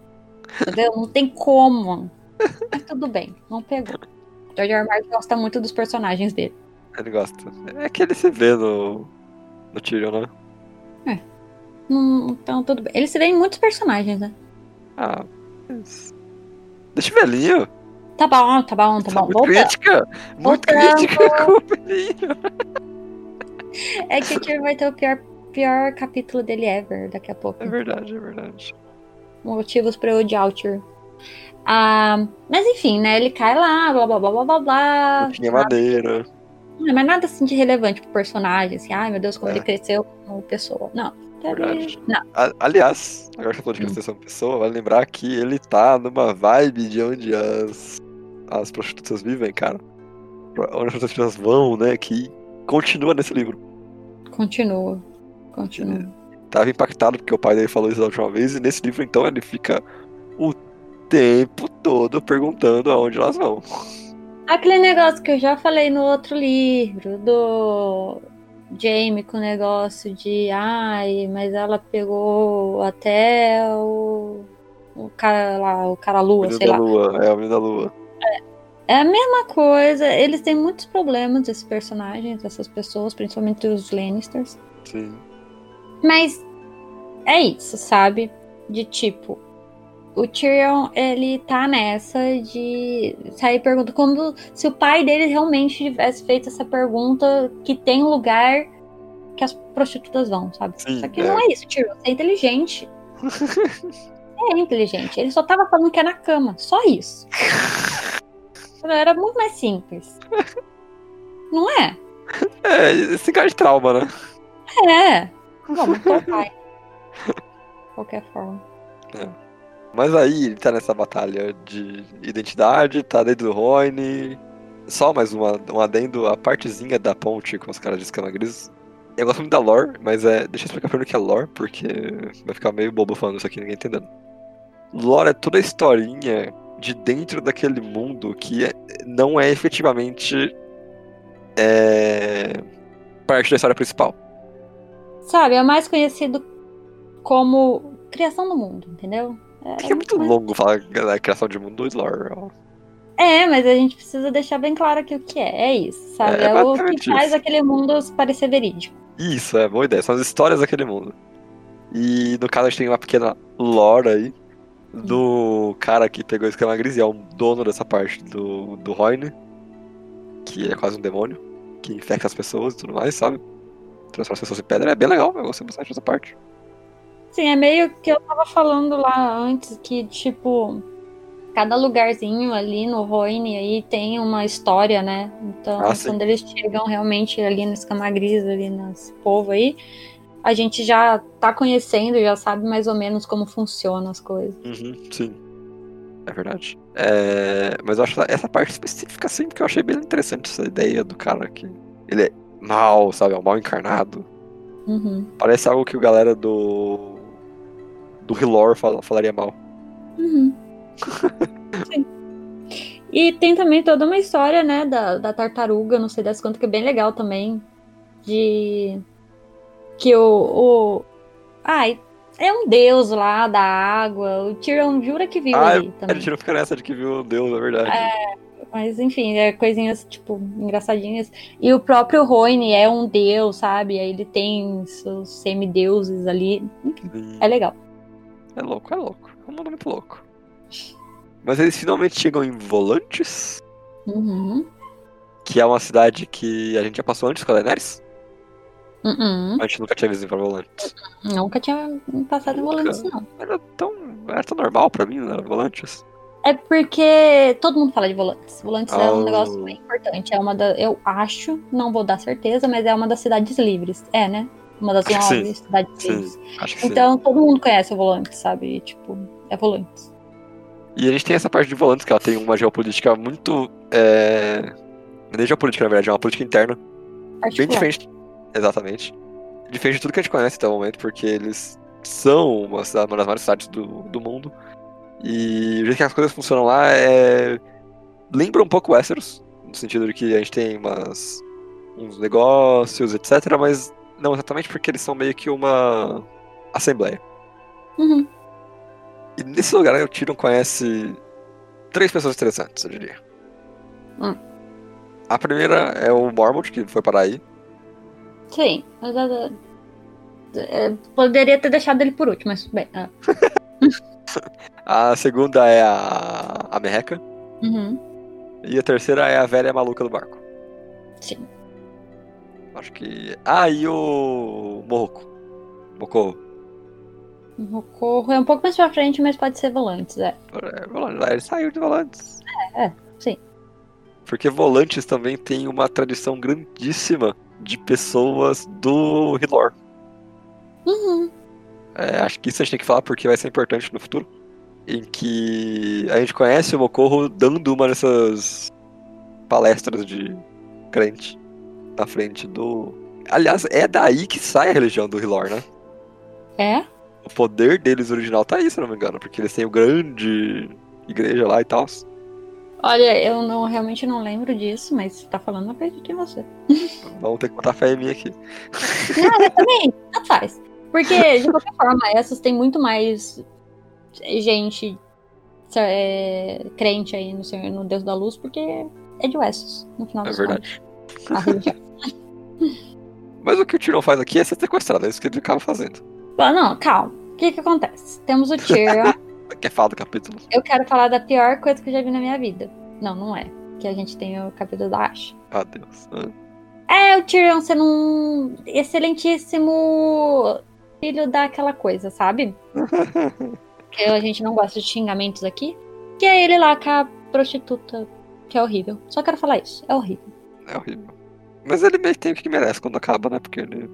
Entendeu? Não tem como. Mas tudo bem, não pegou. George R. Martin gosta muito dos personagens dele. Ele gosta. É que ele se vê no, no Tyrion, né? É. Hum, então tudo bem. Ele se vê em muitos personagens, né? Ah, mas... Deixa o velhinho. Tá bom, tá bom, tá bom. Muito crítica. Muito crítica *laughs* com o velhinho. É que o Tyrion vai ter o pior, pior capítulo dele ever daqui a pouco. É verdade, é verdade. Motivos pra eu odiar o Tyrion. Ah, mas enfim, né? Ele cai lá, blá blá blá blá blá blá. Tinha madeira. Não, mas nada assim de relevante pro personagem, assim, ai meu Deus, como é. ele cresceu como pessoa. Não. Verdade. Não. Aliás, agora que eu falou de crescer como pessoa, vale lembrar que ele tá numa vibe de onde as, as prostitutas vivem, cara. Onde as prostitutas vão, né? Que continua nesse livro. Continua. Continua. Ele tava impactado porque o pai dele falou isso da última vez, e nesse livro, então, ele fica o tempo todo perguntando aonde elas vão. Aquele negócio que eu já falei no outro livro, do Jamie com o negócio de ai, mas ela pegou até o, o cara lá, o cara lua, sei da lá. Lua, é a da lua. É, é a mesma coisa, eles têm muitos problemas, esses personagens, essas pessoas, principalmente os Lannisters. Sim. Mas é isso, sabe? De tipo, o Tyrion, ele tá nessa de sair perguntando como se o pai dele realmente tivesse feito essa pergunta que tem lugar que as prostitutas vão, sabe? Sim, só que é. não é isso, Tyrion, você é inteligente. *laughs* é inteligente. Ele só tava falando que é na cama, só isso. Era muito mais simples. Não é? É, esse cara de trauma, né? É. Bom, mas qual pai? *laughs* De qualquer forma. É. Mas aí ele tá nessa batalha de identidade, tá dentro do Roine. Só mais uma, um adendo, a partezinha da ponte com os caras de escama gris. Eu gosto muito da lore, mas é. Deixa eu explicar primeiro o que é lore, porque vai ficar meio bobo falando isso aqui, ninguém entendendo. Lore é toda a historinha de dentro daquele mundo que é, não é efetivamente é, parte da história principal. Sabe, é mais conhecido como criação do mundo, entendeu? É, que é muito longo falar da criação de mundo e lore. É, mas a gente precisa deixar bem claro aqui o que é. É isso, sabe? É, é o que faz isso. aquele mundo parecer verídico. Isso, é boa ideia. São as histórias daquele mundo. E no caso a gente tem uma pequena lore aí do cara que pegou a escama gris e é o dono dessa parte do, do Roine, que é quase um demônio, que infecta as pessoas e tudo mais, sabe? Transforma as pessoas em pedra. É bem legal, eu gostei bastante dessa parte. Sim, é meio que eu tava falando lá antes, que, tipo, cada lugarzinho ali no Roine aí tem uma história, né? Então, Ah, quando eles chegam realmente ali no Escama Gris, ali nesse povo aí, a gente já tá conhecendo, já sabe mais ou menos como funcionam as coisas. Uhum, sim. É verdade. É, Mas eu acho essa parte específica, assim, porque eu achei bem interessante essa ideia do cara que. Ele é mal, sabe? É o mal encarnado. Uhum. Parece algo que o galera do. Do Hilor fal- falaria mal. Uhum. *laughs* Sim. E tem também toda uma história, né, da, da tartaruga, não sei das quantas, que é bem legal também. De. Que o. o... Ai, é um deus lá da água. O Tyrion jura que viu Ah, ali também. tirou fica nessa de que viu o Deus, é verdade. Mas, enfim, é coisinhas, tipo, engraçadinhas. E o próprio Roine é um deus, sabe? Aí ele tem seus semideuses ali. Enfim, é legal. É louco, é louco. É um mundo muito louco. Mas eles finalmente chegam em Volantes, Uhum. que é uma cidade que a gente já passou antes com a Daenerys. Uhum. A gente nunca tinha visto em Volantes. Nunca tinha passado em volantes, não. Era tão, era tão normal pra mim, né? Volantes. É porque todo mundo fala de volantes. Volantes é um Oh. negócio bem importante. É uma da. Eu acho, não vou dar certeza, mas é uma das cidades livres. É, né? Uma das sim. cidades que sim. Então todo mundo conhece o volante, sabe? Tipo, é volantes. E a gente tem essa parte de Volantes, que ela tem uma geopolítica muito. É... não é Nem geopolítica, na verdade, é uma política interna. Bem Particular. diferente. Exatamente. Diferente de tudo que a gente conhece até o momento, porque eles são uma, cidade- uma das maiores cidades do, do mundo. E o jeito que as coisas funcionam lá é. Lembra um pouco Westeros, no sentido de que a gente tem umas. uns negócios, etc. Mas não exatamente porque eles são meio que uma. assembleia. Uhum. E nesse lugar o Tyrion conhece três pessoas interessantes, eu diria. Hum. A primeira é o Mormont, que foi parar aí. Sim. Mas, é, é, poderia ter deixado ele por último, mas bem. é. *laughs* A segunda é a, a Merreca. Uhum. E a terceira é a velha maluca do barco. Sim. Acho que. Ah, e o. Morroco. Mocorro. Mocorro é um pouco mais pra frente, mas pode ser volantes, é. É, Volantes. Ele saiu de Volantes. É, é, sim. Porque Volantes também tem uma tradição grandíssima de pessoas do Hilor. Uhum. É, acho que isso a gente tem que falar porque vai ser importante no futuro. Em que a gente conhece o Mocorro dando uma dessas palestras de crente na frente do. Aliás, é daí que sai a religião do Hilor, né? É? O poder deles original tá aí, se eu não me engano, porque eles têm o grande igreja lá e tal. Olha, eu não realmente não lembro disso, mas você tá falando, eu acredito em você. *laughs* Vamos ter que botar fé em mim aqui. Não, mas também, tanto faz. Porque, de qualquer forma, essas tem muito mais gente é, crente aí no, Senhor, no Deus da Luz, porque é de Wessos, no final É verdade. contos. *laughs* Mas o que o Tyrion faz aqui é ser sequestrado, é isso que ele acaba fazendo. Bom, não, calma. O que que acontece? Temos o Tyrion. *laughs* Quer falar do capítulo? eu quero falar da pior coisa que eu já vi na minha vida. Não, não é. Que a gente tem o capítulo da Asha. Ah, Deus. É, o Tyrion sendo um excelentíssimo filho daquela coisa, sabe? *laughs* que a gente não gosta de xingamentos aqui. Que é ele lá com a prostituta, que é horrível. Só quero falar isso, é horrível. É horrível. Mas ele meio que tem o que merece quando acaba, né? Porque ele.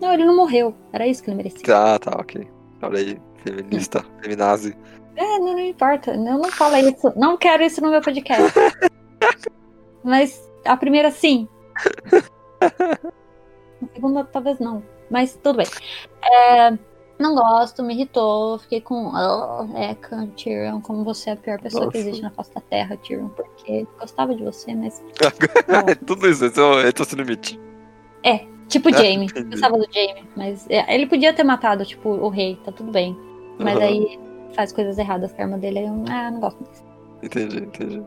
Não, ele não morreu. Era isso que ele merecia. Tá, tá, ok. Olha aí, feminista, *laughs* feminazi. É, não, não importa. Não, não fala isso. Não quero isso no meu podcast. *laughs* Mas a primeira, sim. *laughs* A segunda, talvez não. Mas tudo bem. É, não gosto, me irritou. Fiquei com. Oh, Eka, Tyrion, como você é a pior pessoa que Nossa. existe na face da Terra, Tyrion. Porque gostava de você, mas. *laughs* É Tudo isso, esse é o, esse é o seu limite. Tipo *laughs* Jaime. Entendi. Gostava do Jaime. Mas é, ele podia ter matado, tipo, o rei, tá tudo bem. Mas Aham. aí faz coisas erradas com a arma dele. aí Eu, ah, não gosto mais. Entendi, entendi.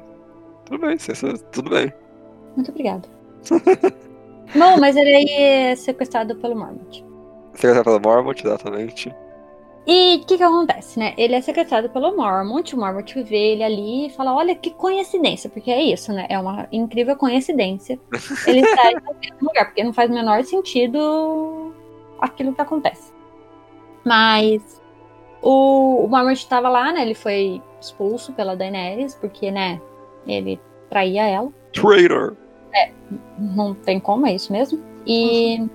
Tudo bem, é- tudo bem. Muito obrigada. *laughs* Bom, mas ele aí é sequestrado pelo Mormont. Secretário pela Mormont, exatamente. E o que que acontece, né? Ele é sequestrado pelo Mormont, o Mormont vê ele ali e fala, olha que coincidência, porque é isso, né? É uma incrível coincidência. *laughs* Ele está no mesmo lugar, porque não faz o menor sentido aquilo que acontece. Mas o, o Mormont estava lá, né? Ele foi expulso pela Daenerys, porque, né? Ele traía ela. Traitor! Não tem como, é isso mesmo. E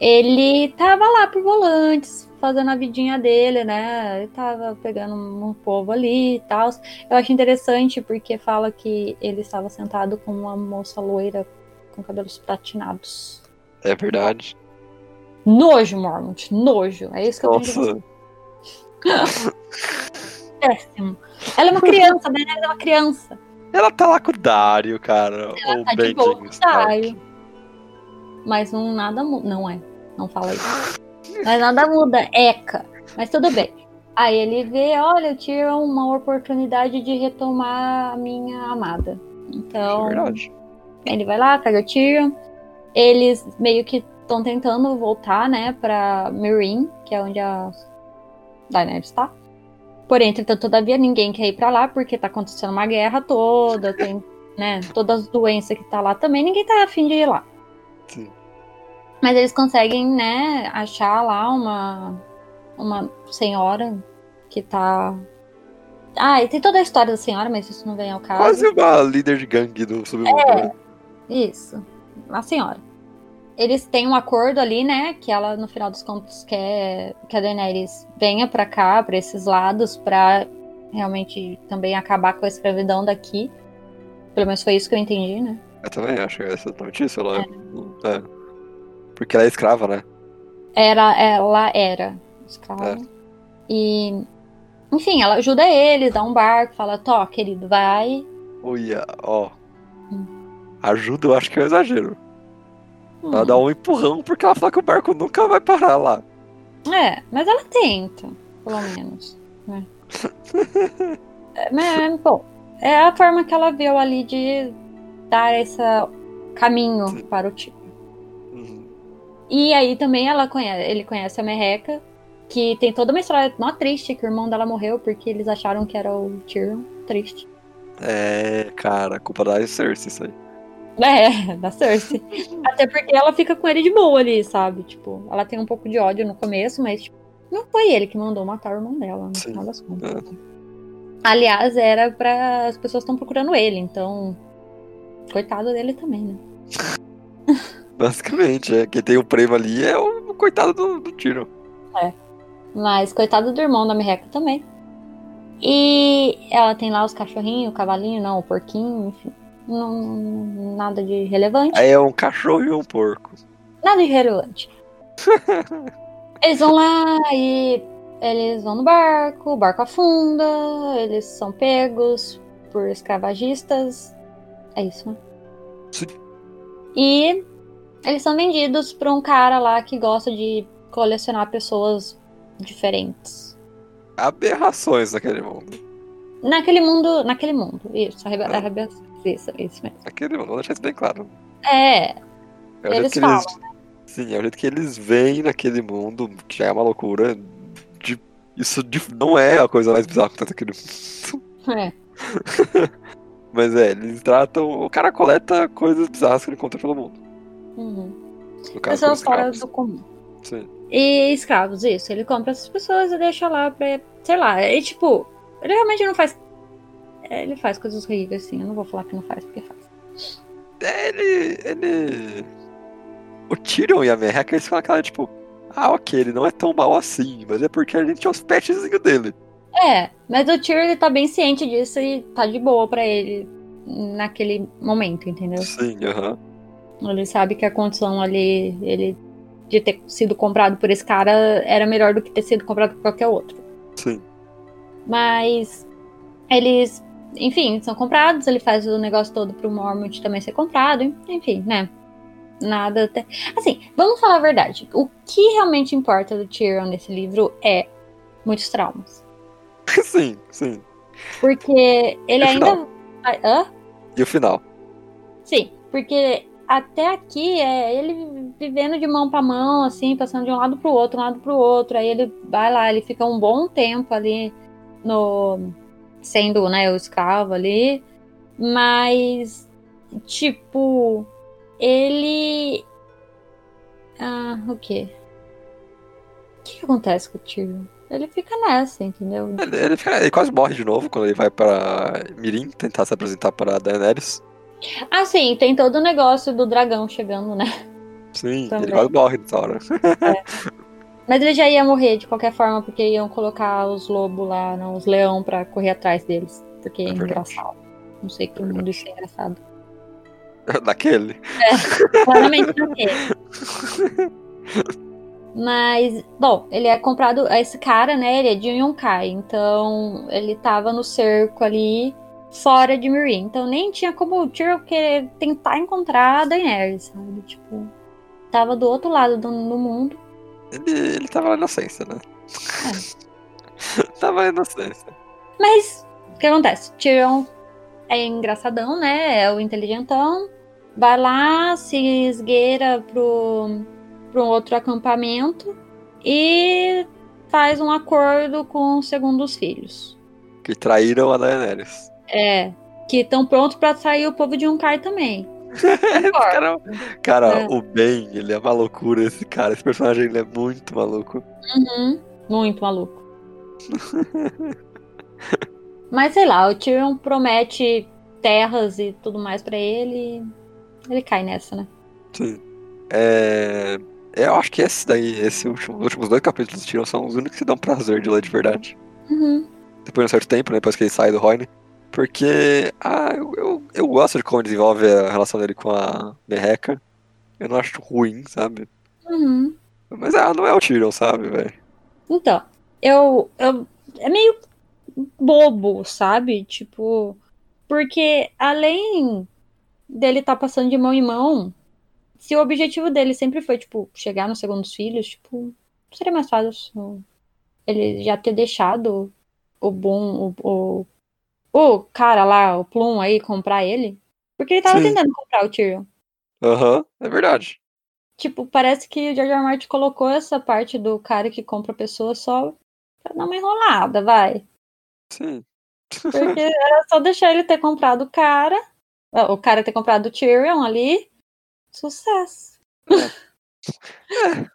ele tava lá por volantes, fazendo a vidinha dele, né? Ele tava pegando um, povo ali e tal. Eu acho interessante porque fala que ele estava sentado com uma moça loira com cabelos platinados. É verdade. Nojo, Mormont, nojo. É isso que eu tenho de Nossa. Péssimo. Ela é uma criança, né? Ela é uma criança. ela tá lá com o Dario, cara. Ela o tá de boa com o. Dario. Mas não nada. Não é. Não fala isso. Mas nada muda. Eca. Mas tudo bem. Aí ele vê, olha, eu tive uma oportunidade de retomar a minha amada. Então, É verdade. ele vai lá, pega o Tyrion. Eles meio que estão tentando voltar, né, pra Meereen, que é onde a Daenerys tá. Porém, entretanto, todavia, ninguém quer ir pra lá, porque tá acontecendo uma guerra toda, tem, né, todas as doenças que tá lá também, ninguém tá afim de ir lá. Sim. Mas eles conseguem, né, achar lá uma, uma senhora que tá. Ah, e tem toda a história da senhora, mas isso não vem ao caso. Quase uma líder de gangue do submundo. É. né? Isso, a senhora. Eles têm um acordo ali, né? Que ela, no final dos contos, quer que a Daenerys venha pra cá, pra esses lados, pra realmente também acabar com a escravidão daqui. Pelo menos foi isso que eu entendi, né? Eu também acho que é exatamente isso. Ela é. Porque ela é escrava, né? Era, ela era escrava. É. E, enfim, ela ajuda eles, dá um barco, fala: Tó, querido, vai. Olha, ó. Hum. Ajuda, eu acho que é um exagero. Hum, Ela dá um empurrão porque ela fala que o barco nunca vai parar lá. É, mas ela tenta, pelo menos. Né? *laughs* É, mas, bom, é a forma que ela viu ali de dar esse caminho para o tipo. E aí também ela conhece, ele conhece a Merreca, que tem toda uma história mó triste, que o irmão dela morreu porque eles acharam que era o Tyrion. Triste. É, cara, culpa da Cersei isso aí. É, *laughs* da Cersei. Até porque ela fica com ele de boa ali, sabe? Tipo, ela tem um pouco de ódio no começo, mas tipo, não foi ele que mandou matar o irmão dela, no Sim. final das contas. É. Aliás, era pra. As pessoas estão procurando ele, então. Coitado dele também, né? *laughs* Basicamente, é. Quem tem o prêmio ali é o coitado do, do tiro. Mas coitado do irmão da Merreca também. E ela tem lá os cachorrinhos, o cavalinho, não, o porquinho, enfim. Não, nada de relevante. É um cachorro e um porco. Nada de relevante. *laughs* eles vão lá e eles vão no barco, o barco afunda, eles são pegos por escravagistas. É isso, né? Sim. E eles são vendidos pra um cara lá que gosta de colecionar pessoas diferentes. Aberrações naquele mundo. Naquele mundo. Naquele mundo. Isso, arrebe- Ah. isso, isso mesmo. Naquele mundo, vou deixar isso bem claro. É, É Eles que eles. Sim, é o jeito que eles veem naquele mundo, que já é uma loucura. De... Isso de- não é a coisa mais bizarra que acontece naquele mundo. é. *laughs* Mas é, eles tratam. O cara coleta coisas bizarras que ele encontra pelo mundo. Uhum. No caso, Pessoas fora do comum. Sim. E escravos, isso. Ele compra essas pessoas e deixa lá pra. Sei lá. E tipo, ele realmente não faz. é, Ele faz coisas horríveis, assim. Eu não vou falar que não faz, porque faz. É, ele. ele. O Tyrion e a Merreca, eles falam aquela tipo. Ah, ok, ele não é tão mal assim, mas é porque a gente é os petzinhos dele. É, mas o Tyrion ele tá bem ciente disso e tá de boa pra ele naquele momento, entendeu? Sim, aham. Ele sabe que a condição ali, ele de ter sido comprado por esse cara era melhor do que ter sido comprado por qualquer outro. Sim. Mas eles, enfim, são comprados, ele faz o negócio todo pro Mormont também ser comprado, enfim, né? Nada até. Assim, vamos falar a verdade. O que realmente importa do Tyrion nesse livro é muitos traumas. *laughs* sim, sim. Porque ele E ainda. Hã? E o final? Sim, porque até aqui é ele vivendo de mão pra mão, assim, passando de um lado pro outro, um lado pro outro. Aí ele vai lá, ele fica um bom tempo ali no. sendo, né, o escravo ali. Mas, tipo, ele. Ah, o quê? O que, que acontece com o Tyrion? Ele fica nessa, entendeu? Ele, ele, fica- ele quase morre de novo quando ele vai pra Mirim tentar se apresentar para Daenerys. Ah, sim, tem todo o negócio do dragão chegando, né? Sim, Também. ele quase morre nessa hora. *laughs* Mas ele já ia morrer de qualquer forma, porque iam colocar os lobos lá, não, os leão, pra correr atrás deles. Porque é, É engraçado. Não sei que mundo isso é engraçado. *laughs* Daquele. Claramente não é. Mas, bom, ele é comprado. Esse cara, né? Ele é de Yonkai. Então, ele tava no cerco ali, fora de Mirin. Então, nem tinha como o Tyrion querer tentar encontrar a Daenerys, sabe? Tipo, tava do outro lado do, do mundo. Ele, ele tava na inocência, né? *laughs* tava na inocência. Mas, o que acontece? Tyrion é engraçadão, né? É o inteligentão. Vai lá, se esgueira pro, pro outro acampamento e faz um acordo com os segundos filhos. Que traíram a Daenerys. É, que estão prontos para sair o povo de Unkai também. cara, cara É. o Ben, ele é uma loucura, esse cara. Esse personagem ele é muito maluco. Uhum, muito maluco. *laughs* Mas sei lá, o Tyrion promete terras e tudo mais pra ele. Ele cai nessa, né? Sim. É... Eu acho que esse daí, esse último, os últimos dois capítulos de Tyrion são os únicos que dão prazer de ler de verdade. Uhum. Depois de um certo tempo, né, depois que ele sai do Roine. Porque, ah, eu, eu, gosto de como desenvolve a relação dele com a Merreca. Eu não acho ruim, sabe? Uhum. Mas ah, não é o Tyrion, sabe, velho? Então, eu, eu. É meio bobo, sabe? Tipo. Porque além dele estar passando de mão em mão, se o objetivo dele sempre foi, tipo, chegar nos segundos filhos, tipo, seria mais fácil ele já ter deixado o bom, o, o, o cara lá, o Plum aí, comprar ele. Porque ele tava Sim. tentando comprar o Tyrion. Aham, é verdade. Tipo, parece que o George R. Martin colocou essa parte do cara que compra a pessoa só pra dar uma enrolada, vai. Sim. Porque *laughs* era só deixar ele ter comprado o cara, o cara ter comprado o Tyrion ali, sucesso. *laughs*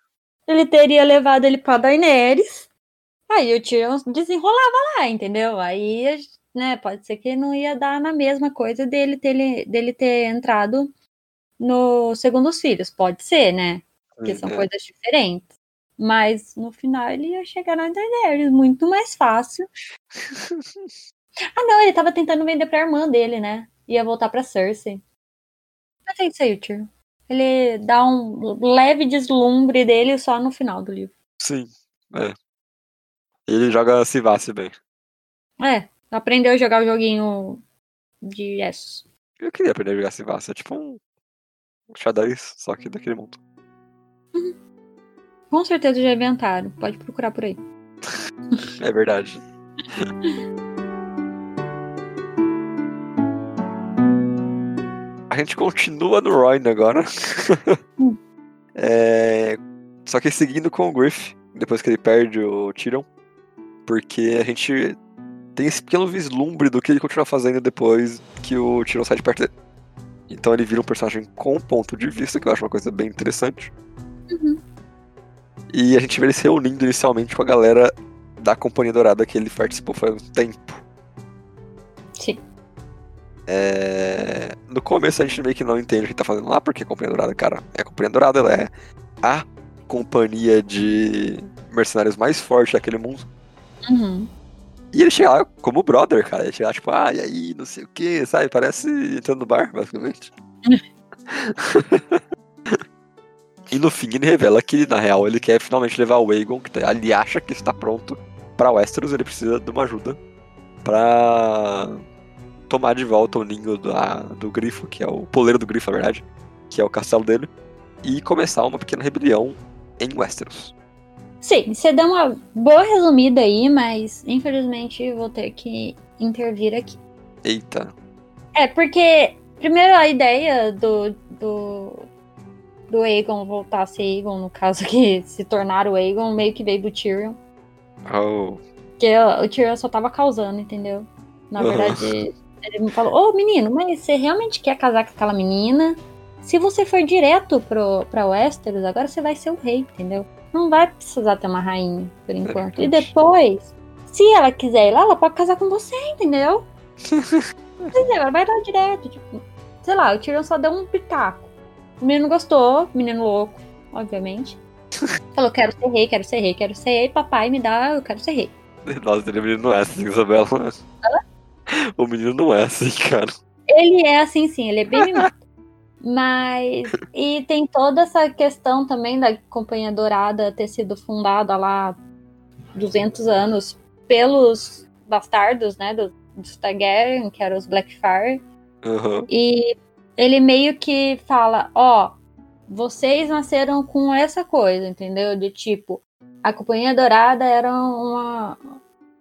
ele teria levado ele pra Daenerys, aí o Tyrion desenrolava lá, entendeu? Aí, né, pode ser que não ia dar na mesma coisa dele ter, dele ter entrado no Segundos Filhos, pode ser, né? Porque são É. coisas diferentes. Mas no final ele ia chegar na Daenerys, muito mais fácil. *laughs* ah, não, ele tava tentando vender pra irmã dele, né? Ia voltar pra Cersei. Mas é isso aí, tio. Ele dá um leve deslumbre dele só no final do livro. Sim, é. Ele joga Sivace bem. É, aprendeu a jogar o joguinho de Essos. Eu queria aprender a jogar Sivace. É tipo um xadrez, só que daquele mundo. Com certeza já inventaram. Pode procurar por aí. É verdade. A gente continua no Royne agora. Hum. É, Só que seguindo com o Griff, depois que ele perde o Tyrion. Porque a gente tem esse pequeno vislumbre do que ele continua fazendo depois que o Tyrion sai de perto dele. Então ele vira um personagem com ponto de vista, que eu acho uma coisa bem interessante. Uhum. E a gente vê ele se reunindo inicialmente com a galera da Companhia Dourada que ele participou faz um tempo. Sim. É, No começo a gente meio que não entende o que tá fazendo lá, porque a Companhia Dourada, cara, é a Companhia Dourada, ela é a companhia de mercenários mais forte daquele mundo. Uhum. E ele chega lá como brother, cara. Ele chega lá, tipo, ah, e aí, não sei o que, sabe? Parece entrando no bar, basicamente. *laughs* e no fim ele revela que, na real, ele quer finalmente levar o Aegon, que ele acha que está pronto pra Westeros, ele precisa de uma ajuda pra tomar de volta o ninho da, do grifo, que é o poleiro do grifo, na verdade, que é o castelo dele, e começar uma pequena rebelião em Westeros. Sim, você deu uma boa resumida aí, mas infelizmente vou ter que intervir aqui. Eita. É, porque primeiro a ideia do, do, do Aegon voltar a ser Aegon, no caso *laughs* que se tornar o Aegon, meio que veio do Tyrion. Oh. Porque o Tyrion só tava causando, entendeu? Na Uhum. verdade, ele me falou, ô menino, mas você realmente quer casar com aquela menina? Se você for direto pro, pra Westeros, agora você vai ser o rei, entendeu? Não vai precisar ter uma rainha, por enquanto. E depois, se ela quiser ir lá, ela pode casar com você, entendeu? *laughs* É, ela vai lá direto, tipo, sei lá, o Tyrion só deu um pitaco. O menino gostou, menino louco, obviamente. Falou, quero ser rei, quero ser rei, quero ser rei, papai me dá, eu quero ser rei. Nossa, o menino não é assim, Isabela. O menino não é assim, cara. Ele é assim, sim, ele é bem mimado. *laughs* Mas. E tem toda essa questão também da Companhia Dourada ter sido fundada lá 200 anos pelos bastardos, né? Dos, dos Targaryen, que eram os Blackfire. Aham. E ele meio que fala: Ó, vocês nasceram com essa coisa, entendeu? De tipo, a Companhia Dourada era uma,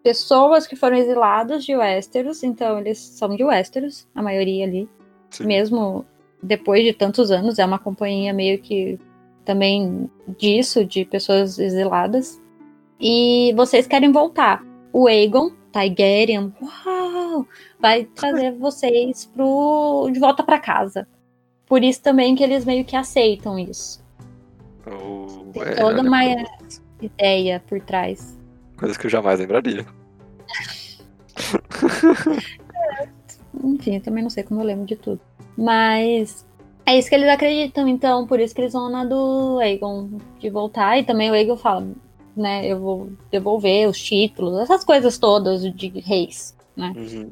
pessoas que foram exiladas de Westeros, então eles são de Westeros, a maioria ali. Sim. Mesmo depois de tantos anos, é uma companhia meio que também disso, de pessoas exiladas. E vocês querem voltar. O Aegon Targaryen, uau, vai trazer *laughs* vocês pro, de volta para casa. Por isso também que eles meio que aceitam isso. Oh, Tem é, toda olha, uma ideia por trás. Coisas que eu jamais lembraria. *laughs* Enfim, eu também não sei como eu lembro de tudo. Mas é isso que eles acreditam, então, por isso que eles vão na do Aegon de voltar. E também o Aegon fala, né, eu vou devolver os títulos, essas coisas todas de reis, né? Uhum.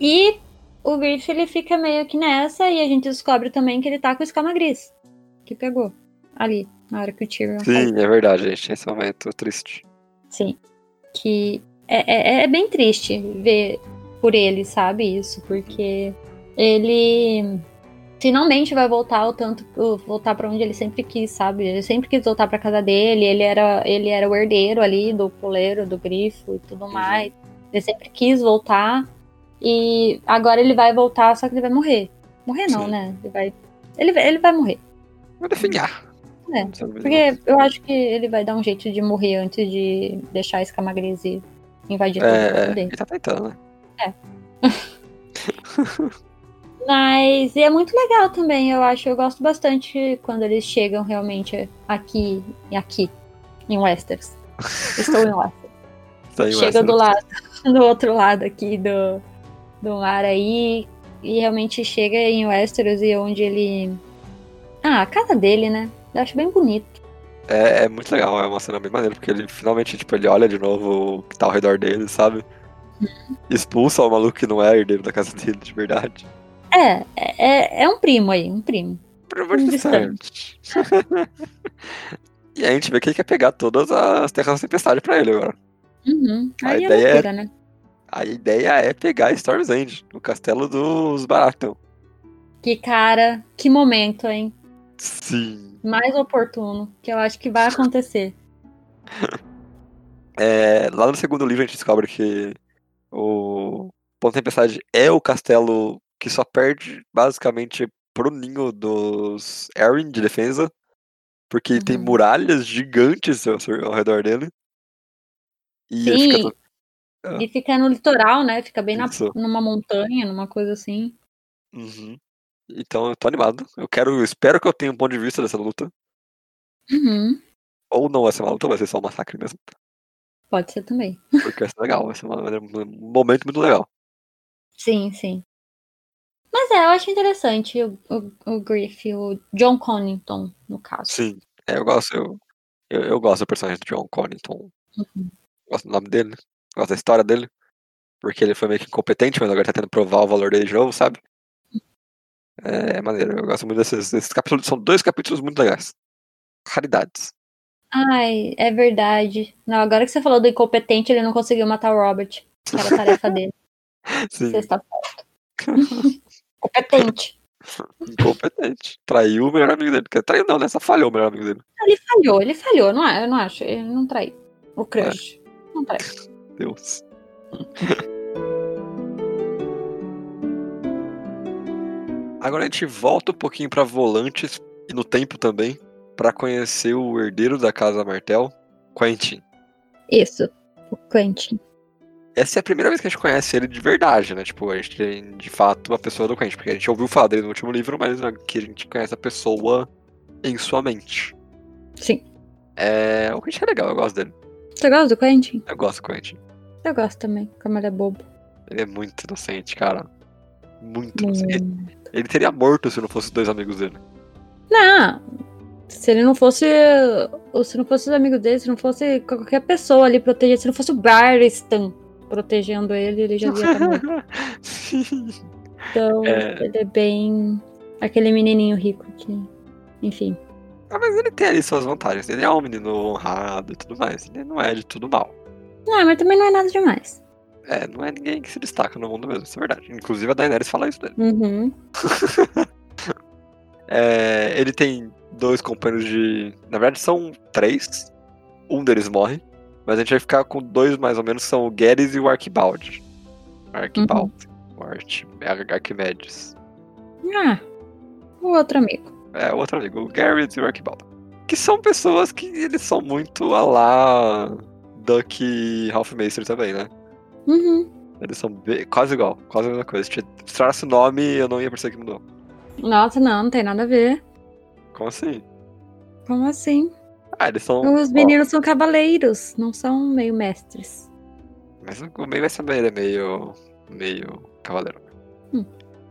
E o Griff, ele fica meio que nessa, e a gente descobre também que ele tá com o escama gris. Que pegou ali, na hora que o Tyrion faz. Sim, é verdade, gente. Esse momento triste. Sim. Que é, é, é bem triste ver por ele, sabe? Isso, porque ele finalmente vai voltar ao tanto voltar para onde ele sempre quis, sabe? Ele sempre quis voltar para casa dele, ele era ele era o herdeiro ali do poleiro, do grifo e tudo mais. Ele sempre quis voltar e agora ele vai voltar, só que ele vai morrer. Morrer não, Sim. né? Ele vai ele, vai- ele vai morrer. Vou definhar. É, Porque eu acho que ele vai dar um jeito de morrer antes de deixar a escama gris e invadir todo É, mundo dele. ele tá tentando, né? *laughs* Mas é muito legal também, eu acho. Eu gosto bastante quando eles chegam realmente aqui aqui, em Westeros. *laughs* Estou em Westeros. Saiu Chega do lado, *laughs* do outro lado aqui do, do mar aí. E realmente chega em Westeros e onde ele. Ah, a casa dele, né? Eu acho bem bonito. É, é muito legal, é uma cena bem maneira, porque ele finalmente, tipo, ele olha de novo o que tá ao redor dele, sabe? Expulsa o maluco que não é herdeiro da casa dele, de verdade. É, é, é um primo aí, um primo. Por muito Distante. distante. *laughs* e aí a gente vê que ele quer pegar todas as terras da tempestade pra ele agora. Uhum. A Aí é ideia é- loucura, né? A ideia é pegar Storm's End, no castelo dos Baratheon. Que cara, que momento, hein? Sim. Mais oportuno, que eu acho que vai acontecer. *laughs* É, lá no segundo livro a gente descobre que o Ponto da Tempestade é o castelo que só perde basicamente pro ninho dos Arryn de defesa. Porque ele tem Uhum. muralhas gigantes ao, ao redor dele. E ele Sim, fica todo- Ah. ele fica no litoral, né? Fica bem na, numa montanha, numa coisa assim. Uhum. Então eu tô animado. Eu quero, eu espero que eu tenha um ponto de vista dessa luta. Uhum. Ou não vai ser uma luta, vai ser só um massacre mesmo. Pode ser também. Porque vai ser legal, vai ser uma- um momento muito legal. Sim, sim. Mas é, eu acho interessante o, o, o Griff, o John Connington, no caso. Sim, é, eu gosto, eu, eu, eu gosto do personagem do John Connington. Uhum. Gosto do nome dele, gosto da história dele. Porque ele foi meio que incompetente, mas agora tá tentando provar o valor dele de novo, sabe? É, é maneiro, eu gosto muito desses, desses capítulos. São dois capítulos muito legais. Raridades. Ai, é verdade. Não, agora que você falou do incompetente, ele não conseguiu matar o Robert. Que era a tarefa *laughs* dele. Sim, Você *laughs* está certo. Competente. incompetente. Traiu o melhor amigo dele. Quer traiu não, né? Só falhou o melhor amigo dele. Ele falhou, ele falhou, não é? Eu não acho. Ele não traiu. O crush. Não traiu. Deus. *laughs* Agora a gente volta um pouquinho pra Volantes e no tempo também pra conhecer o herdeiro da casa Martel, Quentin. Isso. O Quentin. Essa é a primeira vez que a gente conhece ele de verdade, né? Tipo, a gente tem de fato uma pessoa do Quentin, porque a gente ouviu falar dele no último livro, mas aqui a gente conhece a pessoa em sua mente. Sim. É, o Quentin é legal, eu gosto dele. Você gosta do Quentin? Eu gosto do Quentin. Eu gosto também, como ele é bobo. Ele é muito inocente, cara. Muito inocente. Hum. Ele teria morto se não fosse os dois amigos dele. Não. Se ele não fosse. Ou se não fosse os amigos dele, se não fosse qualquer pessoa ali protegendo, se não fosse o Baristan protegendo ele, ele já ia estar morto. *laughs* Sim. Então, É. ele é bem. aquele menininho rico que. Enfim. Ah, mas ele tem ali suas vantagens. Ele é um menino honrado e tudo mais. Ele não é de tudo mal. Não, mas também não é nada demais. É, não é ninguém que se destaca no mundo mesmo, isso é verdade. Inclusive a Daenerys fala isso dele. Uhum. *laughs* É, ele tem dois companheiros de. Na verdade, são três. Um deles morre. Mas a gente vai ficar com dois mais ou menos, são o Guedes e o Archibald. Archibald. O Arch, Arquimedes. Ah, o outro amigo. É, o outro amigo, o Garrett e o Archibald. Que são pessoas que eles são muito a lá Duck e Ralph Maester também, né? Uhum. Eles são bem- quase igual, quase a mesma coisa. Se tirasse o nome, eu não ia perceber que mudou. Nossa, não, não tem nada a ver. Como assim? Como assim? Ah, eles são. Os ó, meninos são cavaleiros, não são meio mestres. mas o meio vai saber, ele é meio. meio cavaleiro. Hum.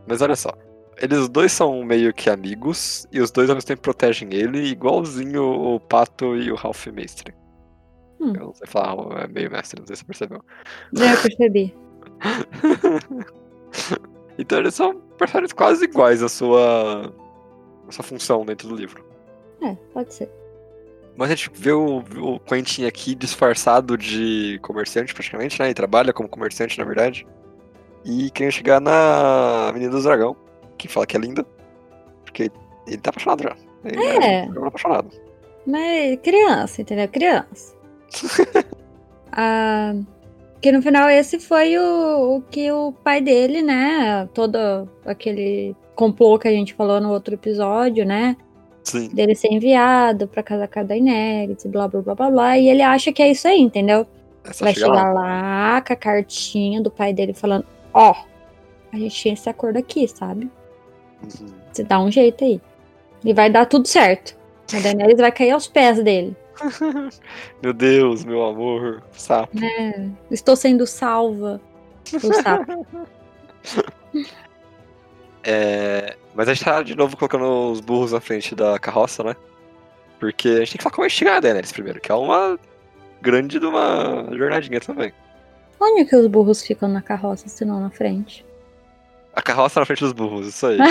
Mas olha só. Eles dois são meio que amigos, e os dois ao mesmo tempo protegem ele, igualzinho o Pato e o Ralph Mestre. Hum. Eu não sei falar, é meio mestre, não sei se você percebeu. É, eu percebi. *laughs* então eles são personagens quase iguais à sua. à sua função dentro do livro. É, pode ser. Mas a gente vê o, o Quentin aqui disfarçado de comerciante, praticamente, né? Ele trabalha como comerciante, na verdade. E querendo chegar na Menina do Dragão, que fala que é linda. Porque ele tá apaixonado já. Ele É. um apaixonado. Mas criança, entendeu? Criança. *laughs* ah, que no final esse foi o, o que o pai dele, né? Todo aquele complô que a gente falou no outro episódio, né? Sim. Dele ser enviado pra casar com a Daenerys, e blá blá blá blá blá. E ele acha que é isso aí, entendeu? É Vai chegar chegar lá. lá com a cartinha do pai dele falando: Ó, a gente tinha esse acordo aqui, sabe? Uhum. Você dá um jeito aí. E vai dar tudo certo. A Daenerys vai cair aos pés dele. *laughs* Meu Deus, meu amor, sapo. É, estou sendo salva. O sapo. *laughs* É, Mas a gente tá de novo colocando os burros na frente da carroça, né? Porque a gente tem que falar como a gente chegar a Daenerys primeiro, que é uma grande de uma jornadinha também. Onde que os burros ficam na carroça, se não na frente? A carroça na frente dos burros, isso aí. *laughs*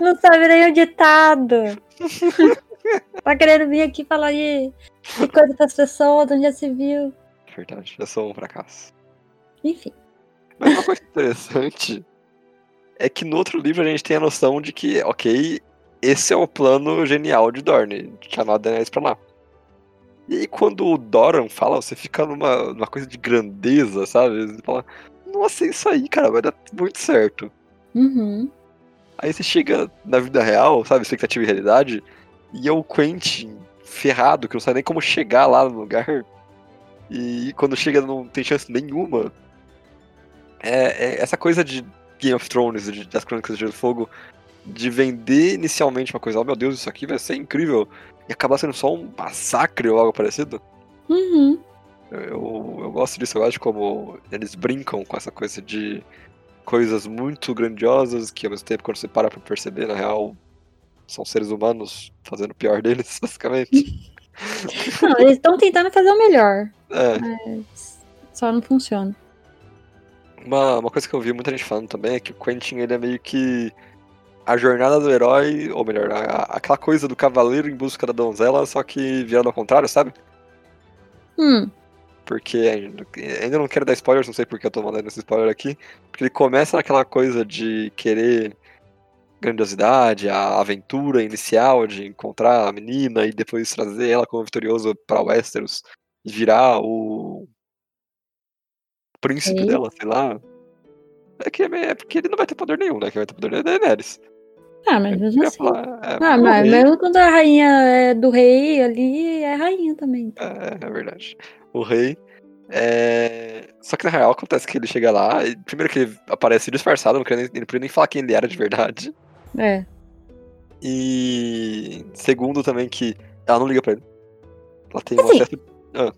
Não sabe nem o ditado. *laughs* tá querendo vir aqui falar de, de coisa das pessoas, onde já se viu. Verdade, eu sou um fracasso. Enfim. Mas uma coisa interessante é que no outro livro a gente tem a noção de que, ok, esse é o plano genial de Dorne, de chamar a Daenerys pra lá. E aí quando o Doran fala, você fica numa, numa coisa de grandeza, sabe? Você fala, nossa, é isso aí, cara, vai dar muito certo. Uhum. Aí você chega na vida real, sabe, expectativa e realidade, e é o Quentin ferrado, que não sabe nem como chegar lá no lugar. E quando chega não tem chance nenhuma. É, é essa coisa de Game of Thrones, de, das Crônicas de Gelo e Fogo, de vender inicialmente uma coisa, oh meu Deus, isso aqui vai ser incrível, e acabar sendo só um massacre ou algo parecido. Uhum. Eu, eu, eu gosto disso, eu acho como eles brincam com essa coisa de coisas muito grandiosas que ao mesmo tempo, quando você para pra perceber, na real, são seres humanos fazendo o pior deles, *laughs* basicamente. Não, eles estão tentando fazer o melhor. É, Mas só não funciona. Uma, uma coisa que eu vi muita gente falando também é que o Quentin ele é meio que a jornada do herói, ou melhor, a- aquela coisa do cavaleiro em busca da donzela, só que virando ao contrário, sabe? Hum. Porque ainda, ainda não quero dar spoilers, não sei porque eu tô mandando esse spoiler aqui. Porque ele começa naquela coisa de querer grandiosidade, a aventura inicial de encontrar a menina e depois trazer ela como vitorioso pra Westeros e virar o príncipe dela, sei lá. É, que, é porque ele não vai ter poder nenhum, né? Quem vai ter poder é Daenerys. Ah, mas mesmo assim. falar, é, Ah, mas mesmo quando a rainha é do rei ali, é rainha também. É, é verdade. O rei. É... Só que na real acontece que ele chega lá, e primeiro que ele aparece disfarçado, não queria nem, ele não podia nem falar quem ele era de verdade. É. E segundo também que ela não liga pra ele. Ela tem um Assim, acesso.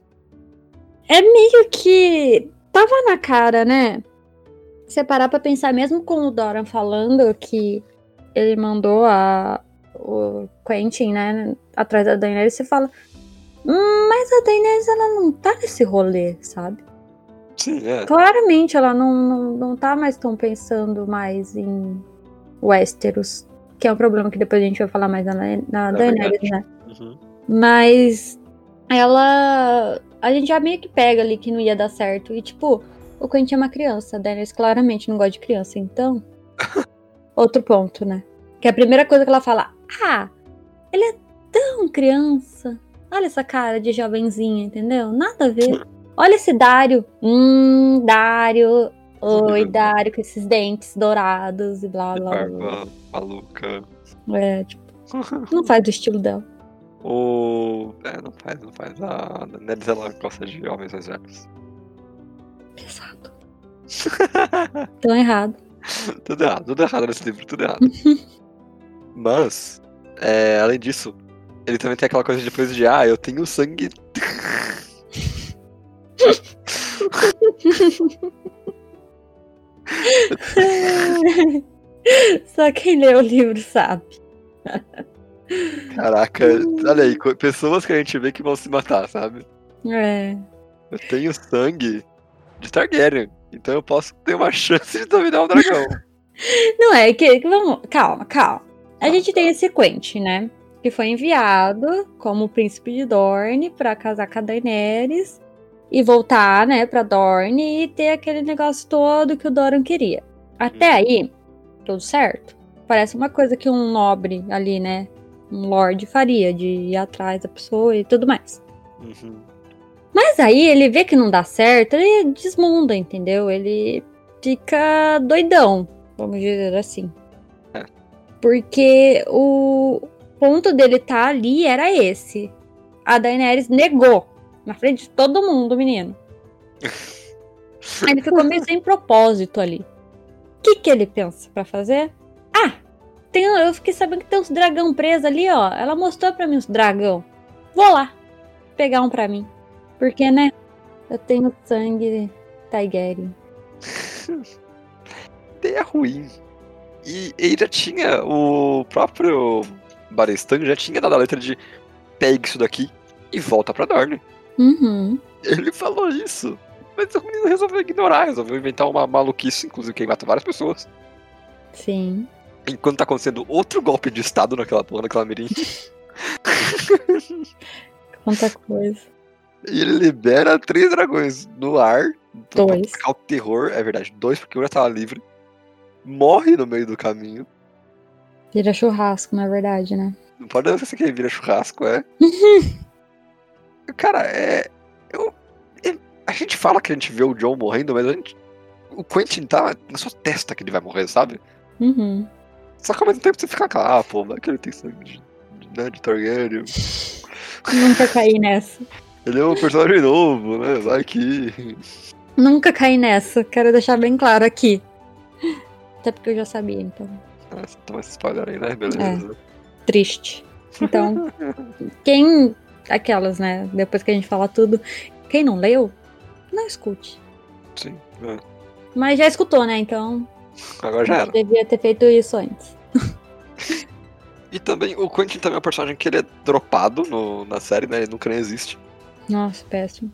É meio que. Tava na cara, né? Você parar pra pensar, mesmo com o Doran falando que ele mandou a, o Quentin, né, atrás da Daenerys, você fala. "Hum, mas a Daenerys, ela não tá nesse rolê, sabe? Sim, é. Claramente ela não, não, não tá mais tão pensando mais em Westeros. Que é um problema que depois a gente vai falar mais na, na É Daenerys, verdade. né? Uhum. Mas ela. A gente já meio que pega ali que não ia dar certo. E, tipo, o Quentin é uma criança. A Daenerys claramente não gosta de criança, então. *laughs* Outro ponto, né? Que é a primeira coisa que ela fala: Ah, ele é tão criança. Olha essa cara de jovenzinha, entendeu? Nada a ver. Olha esse Dário. Hum, Dário. Oi, Dário, com esses dentes dourados e blá blá blá. Barba maluca. É, tipo, não faz do estilo dela. O. É, não faz, não faz. A Nelis ela gosta de homens mais velhos. Pesado. *laughs* Tão errado. tudo errado, tudo errado nesse livro, tudo errado. *laughs* Mas, é, além disso, ele também tem aquela coisa depois de, ah, eu tenho sangue. *laughs* Só quem lê o livro sabe. Caraca, olha aí, pessoas que a gente vê que vão se matar, sabe? É. Eu tenho sangue de Targaryen, então eu posso ter uma *laughs* chance de dominar um dragão. *laughs* Não é que. que Vamos, calma, calma. A gente tem esse Quentin, né? Que foi enviado como príncipe de Dorne pra casar com a Daenerys e voltar, né, pra Dorne e ter aquele negócio todo que o Doran queria. Até aí, tudo certo. Parece uma coisa que um nobre ali, né? Um lord faria, de ir atrás da pessoa e tudo mais. Uhum. Mas aí ele vê que não dá certo, ele desmunda, entendeu? Ele fica doidão, vamos dizer assim. É. Porque o ponto dele estar ali era esse. A Daenerys negou na frente de todo mundo, menino. *laughs* Ele ficou meio sem propósito ali. O que, que ele pensa pra fazer? Tem, eu fiquei sabendo que tem uns dragão presos ali, ó. Ela mostrou pra mim uns dragão. Vou lá pegar um pra mim. Porque, né? Eu tenho sangue Targaryen. *laughs* Ideia ruim. E ele já tinha, o próprio Baristan já tinha dado a letra de pegue isso daqui e volta pra Dorne. Uhum. Ele falou isso. Mas o menino resolveu ignorar, resolveu inventar uma maluquice, inclusive que mata várias pessoas. Sim. Enquanto tá acontecendo outro golpe de estado naquela porra, naquela mirim. *laughs* Quanta coisa. E ele libera três dragões no ar. pra Dois. atacar o terror, é verdade. Dois, porque um já tava livre. Morre no meio do caminho. Vira churrasco, na verdade, né? Não pode ser que vira churrasco, é. *laughs* Cara, é. Eu, é- A gente fala que a gente vê o John morrendo, mas a gente. O Quentin tá na sua testa que ele vai morrer, sabe? Uhum. Só que ao mesmo tempo você fica, ah, pô, vai que ele tem sangue de, né, de Targaryen. Nunca caí nessa. Ele é um personagem novo, né? Vai que. Nunca caí nessa. Quero deixar bem claro aqui. Até porque eu já sabia, então. Ah, você toma esse spoiler aí, né? Beleza. Triste. Então, *laughs* quem. Aquelas, né? Depois que a gente fala tudo. Quem não leu, não escute. Sim. é. Mas já escutou, né? Então. Agora já era. Devia ter feito isso antes. *laughs* E também, o Quentin também é um personagem que ele é dropado no, na série, né? Ele nunca nem existe. Nossa, péssimo.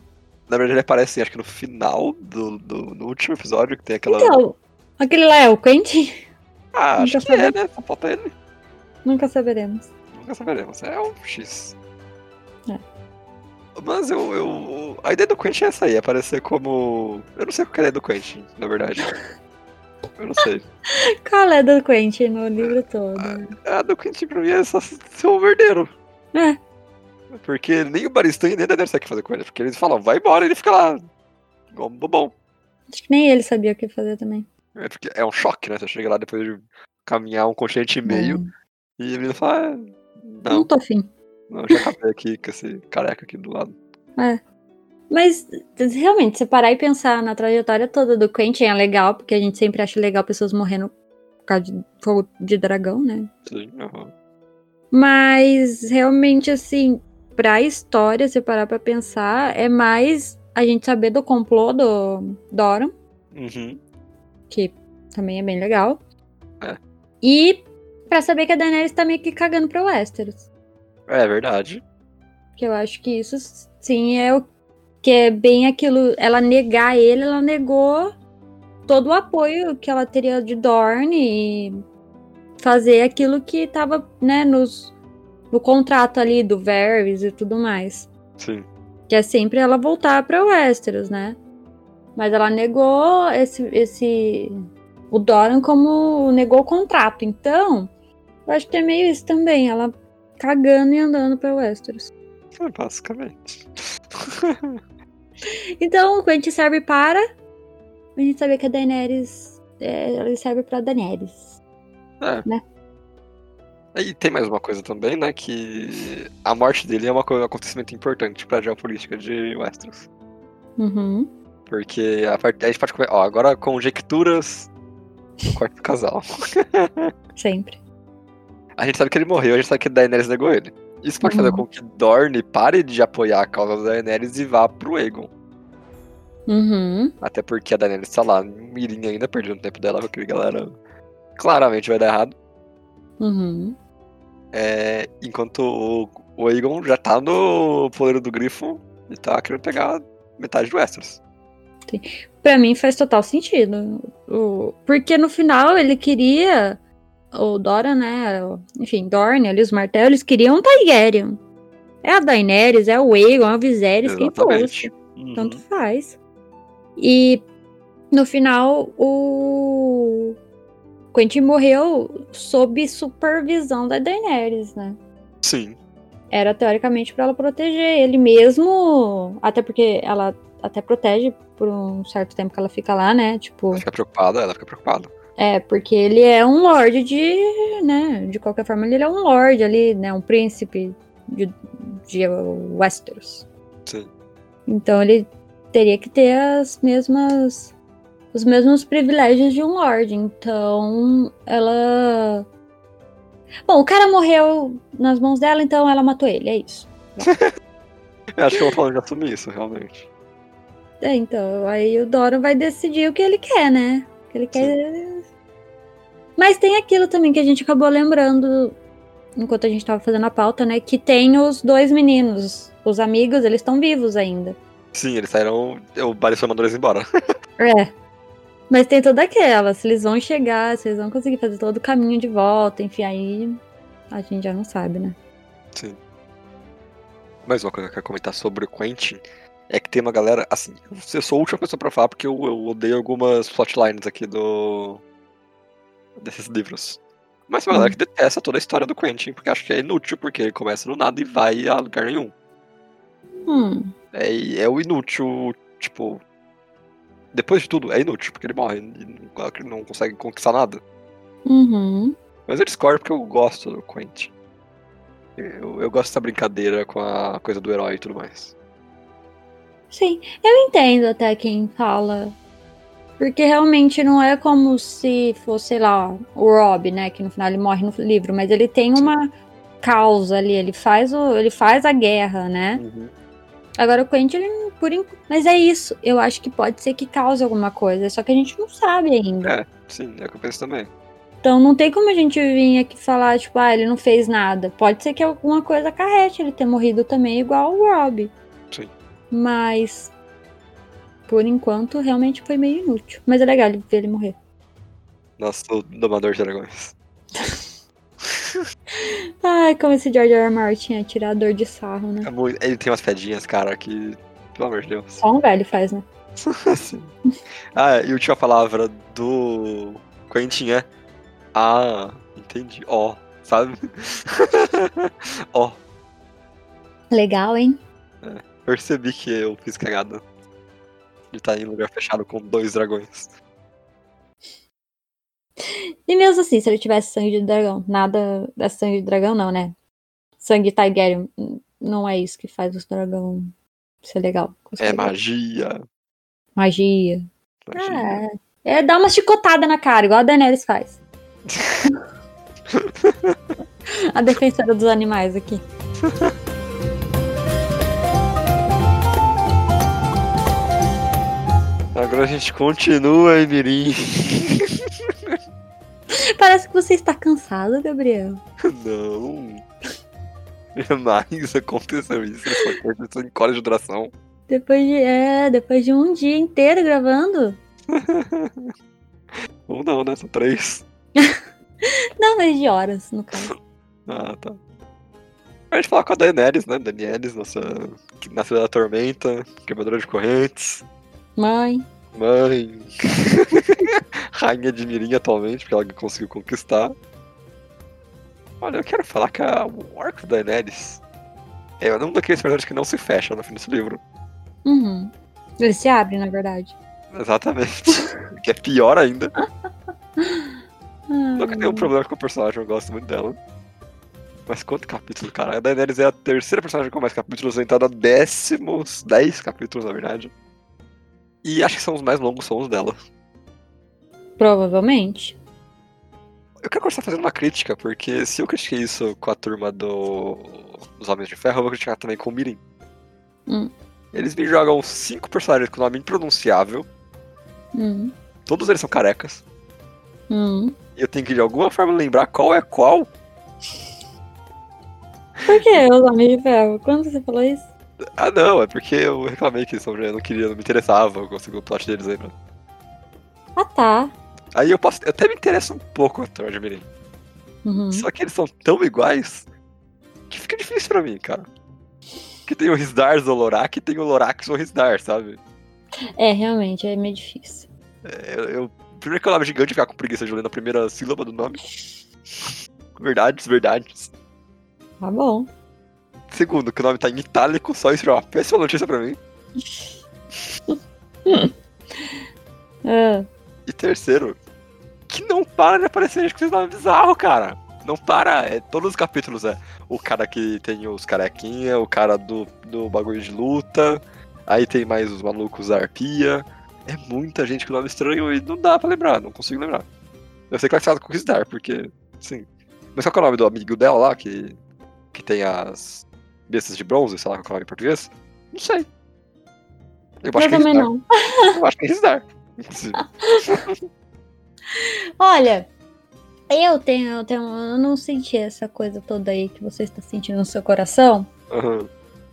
Na verdade, ele aparece, acho que no final do, do no último episódio, que tem aquela. Então, aquele lá é o Quentin? ah, acho que é, né? Só falta ele. Nunca saberemos. Nunca saberemos. É um X. É. Mas eu, eu. A ideia do Quentin é essa aí, aparecer como. Eu não sei qual que é a ideia do Quentin, na verdade. *laughs* Eu não sei. *laughs* Qual é do Quentin no livro todo? A do Quentin pra mim é só ser um verdeiro. É. Porque nem o Baristan e nem a Daenerys sabem o que fazer com ele. Porque eles falam, vai embora, ele fica lá. Igual um bobão. Acho que nem ele sabia o que fazer também. É, porque é um choque, né? Você chega lá depois de caminhar um continente e meio. Hum, E a menina fala, ah, Não não, tô afim. não, já acabei aqui com esse careca aqui do lado. Mas, realmente, se parar e pensar na trajetória toda do Quentin é legal, porque a gente sempre acha legal pessoas morrendo por causa de fogo de dragão, né? Sim, aham. Mas, realmente, assim, pra história, se parar pra pensar, é mais a gente saber do complô do Doran, Uhum. que também é bem legal. É. E pra saber que a Daenerys tá meio que cagando pra Westeros. É verdade. Que eu acho que isso sim é o que é bem aquilo. Ela negar ele, ela negou todo o apoio que ela teria de Dorne e fazer aquilo que tava, né, nos, no contrato ali do Varys e tudo mais. Sim. Que é sempre ela voltar pra Westeros, né? Mas ela negou esse. esse o Doran como negou o contrato. Então, eu acho que é meio isso também. Ela cagando e andando pra Westeros. É, basicamente. *laughs* Então, o Quentin serve para. A gente sabia que a Daenerys. É, ela serve pra Daenerys. É. Né? E tem mais uma coisa também, né? Que a morte dele é uma um acontecimento importante pra geopolítica de Westeros. Uhum. Porque a, a gente pode comer. Ó, agora conjecturas do quarto casal. *laughs* Sempre. A gente sabe que ele morreu, a gente sabe que Daenerys negou ele. Isso pode fazer Uhum. com que Dorne pare de apoiar a causa da Daenerys e vá pro Aegon. Uhum. Até porque a Daenerys tá lá, mirinha ainda, perdendo tempo dela, porque galera claramente vai dar errado. Uhum. É, enquanto o, o Aegon já tá no poder do grifo e tá querendo pegar metade do Westeros. Pra mim faz total sentido. O- Porque no final ele queria. O Dora, né? Enfim, Dorne, ali, os martelos, eles queriam um Targaryen. É a Daenerys, é o Aegon, é o Viserys, quem fosse. Uhum. Tanto faz. E no final, o Quentin morreu sob supervisão da Daenerys, né? Sim. Era teoricamente pra ela proteger ele mesmo, até porque ela até protege por um certo tempo que ela fica lá, né? Tipo, Ela fica preocupada, ela fica preocupada. É, porque ele é um lord de, né, de qualquer forma ele é um lord ali, né, um príncipe de, de Westeros. Sim. Então ele teria que ter as mesmas os mesmos privilégios de um lord. Então ela Bom, o cara morreu nas mãos dela, então ela matou ele, é isso. Eu *laughs* acho que eu vou falando de assumir isso, realmente. É, então, aí o Doran vai decidir o que ele quer, né? Ele quer. Mas tem aquilo também que a gente acabou lembrando enquanto a gente tava fazendo a pauta, né? Que tem os dois meninos, os amigos, eles estão vivos ainda. Sim, eles saíram. O Barry mandou eles embora. *laughs* É. Mas tem toda aquela, se eles vão chegar, se eles vão conseguir fazer todo o caminho de volta, enfim, aí a gente já não sabe, né? Sim. Mais uma coisa que eu quero comentar sobre o Quentin é que tem uma galera. Assim, eu sou a última pessoa pra falar porque eu, eu odeio algumas plotlines aqui do. desses livros. Mas tem uma galera que detesta toda a história do Quentin, porque acha que é inútil, porque ele começa no nada e vai a lugar nenhum. Hum. É, é o inútil, tipo. Depois de tudo, é inútil, porque ele morre e não, não consegue conquistar nada. Uhum. Mas eu discordo porque eu gosto do Quentin. Eu, eu gosto dessa brincadeira com a coisa do herói e tudo mais. Sim, eu entendo até quem fala. Porque realmente não é como se fosse, sei lá, o Rob, né? Que no final ele morre no livro, mas ele tem uma causa ali, ele faz, o, ele faz a guerra, né? Agora o Quentin, ele, por enqu- mas é isso. Eu acho que pode ser que cause alguma coisa, só que a gente não sabe ainda. É, sim, é o que eu penso também. Então não tem como a gente vir aqui falar, tipo, ah, ele não fez nada. Pode ser que alguma coisa carrete ele ter morrido também, igual o Rob. Mas, por enquanto, realmente foi meio inútil. Mas é legal ver ele morrer. Nossa, o domador de dragões. *laughs* Ai, como esse George R. R. Martin é tirador de sarro, né? É muito- Ele tem umas pedinhas, cara, que. Pelo amor de Deus. Só um velho faz, né? *laughs* Sim. Ah, e última palavra do Quentin é. Ah, entendi. Ó, sabe? *laughs* Ó, Legal, hein? Percebi que eu fiz cagada. De estar em lugar fechado com dois dragões. E mesmo assim, se ele tivesse sangue de dragão, nada é sangue de dragão, não, né? Sangue Targaryen, não é isso que faz os dragão ser legal. É magia. Magia. Magia. É, é dar uma chicotada na cara, igual a Daenerys faz. *laughs* a defensora dos animais aqui. *laughs* Agora a gente continua, hein, Mirim? *laughs* Parece que você está cansado, Gabriel. Não. Jamais aconteceu isso. Essa aconteceu em horas de duração. Depois de, é, depois de um dia inteiro gravando. *laughs* Ou não, né? São três. *laughs* Não, mas de horas, no caso. Ah, tá. A gente fala com a Daenerys, né? Daenerys, nossa nasceu da tormenta, quebradora de correntes, Mãe. Mãe, *laughs* rainha de Mirim atualmente, porque ela conseguiu conquistar. Olha, eu quero falar que a, o arco da Daenerys É um daqueles personagens que não se fecha no fim desse livro. Uhum. Ele se abre, na verdade. Exatamente. *laughs* que é pior ainda. *laughs* Nunca tenho um problema com o personagem, eu gosto muito dela. Mas quanto capítulo, cara? A Daenerys é a terceira personagem com mais capítulos, entrada décimos, dez capítulos, na verdade. E acho que são os mais longos, são os dela. Provavelmente. Eu quero começar fazendo uma crítica, porque se eu critiquei isso com a turma do... dos Homens de Ferro, eu vou criticar também com o Mirim. Hum. Eles me jogam cinco personagens com nome impronunciável. Hum. Todos eles são carecas. Hum. E eu tenho que de alguma forma lembrar qual é qual. Por que os Homens de Ferro? Quando você falou isso? Ah, não, é porque eu reclamei que sobre eu não queria, não me interessava com o plot deles aí, mano. Ah, tá. Aí eu posso. Eu até me interessa um pouco a de Mirim. Uhum. Só que eles são tão iguais que fica difícil pra mim, cara. Que tem o Risdar Zolorak e tem o Lorax ou Risdar, sabe? É, realmente, é meio difícil. É, eu, eu- primeiro que o nome gigante ficar com preguiça de ler na primeira sílaba do nome. *laughs* Verdades, verdades. Tá bom. Segundo, que o nome tá em itálico, só isso já é uma péssima notícia pra mim. *laughs* Ah, E terceiro, que não para de aparecer gente com esse nome bizarro, cara. Não para, é, todos os capítulos é o cara que tem os carequinha, o cara do, do bagulho de luta, aí tem mais os malucos da arpia. É muita gente com nome estranho e não dá pra lembrar, não consigo lembrar. Eu sei que ela é com o Risdar, porque, sim. Mas qual é o nome do amigo dela lá, que, que tem as bestas de bronze, sei lá qual é em português? Não sei. Eu acho eu que é também não. Eu acho que é Risdar. *laughs* Olha, eu tenho, eu tenho. Eu não senti essa coisa toda aí que você está sentindo no seu coração. Aham.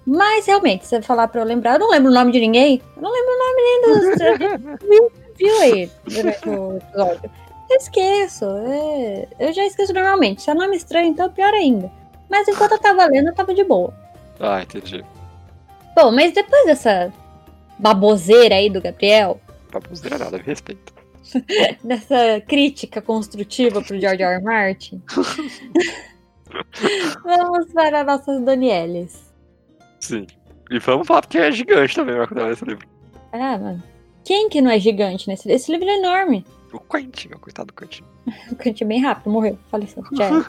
Mas realmente, se você falar pra eu lembrar, eu não lembro o nome de ninguém. Eu não lembro o nome nem dos. *laughs* viu, viu aí durante o episódio. Eu esqueço. é, eu já esqueço normalmente. Se é nome estranho, então pior ainda. Mas enquanto eu tava lendo, eu tava de boa. Ah, entendi. Bom, mas depois dessa baboseira aí do Gabriel, Baboseira nada, me respeita. *laughs* dessa crítica construtiva pro George R. R. Martin, *laughs* vamos para nossas Danieles. Sim. E vamos falar porque é gigante também vai nesse livro. Ah, mano. Quem que não é gigante nesse Esse livro é enorme. O Quentin, o coitado do Quentin. *laughs* O Kant é bem rápido, morreu, faleceu. Já era.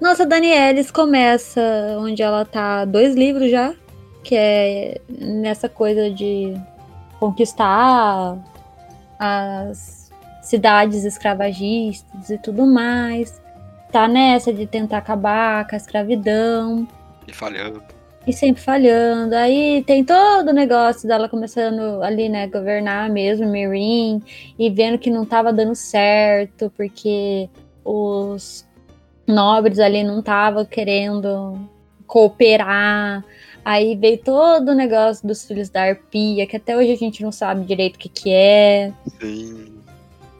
Nossa Danielis começa onde ela tá dois livros já, que é nessa coisa de conquistar as cidades escravagistas e tudo mais. Tá nessa de tentar acabar com a escravidão E falhando. e sempre falhando. Aí tem todo o negócio dela começando ali, né, governar mesmo, Mirim, e vendo que não tava dando certo, porque os nobres ali não estavam querendo cooperar. Aí veio todo o negócio dos filhos da arpia, que até hoje a gente não sabe direito o que, que é, Sim.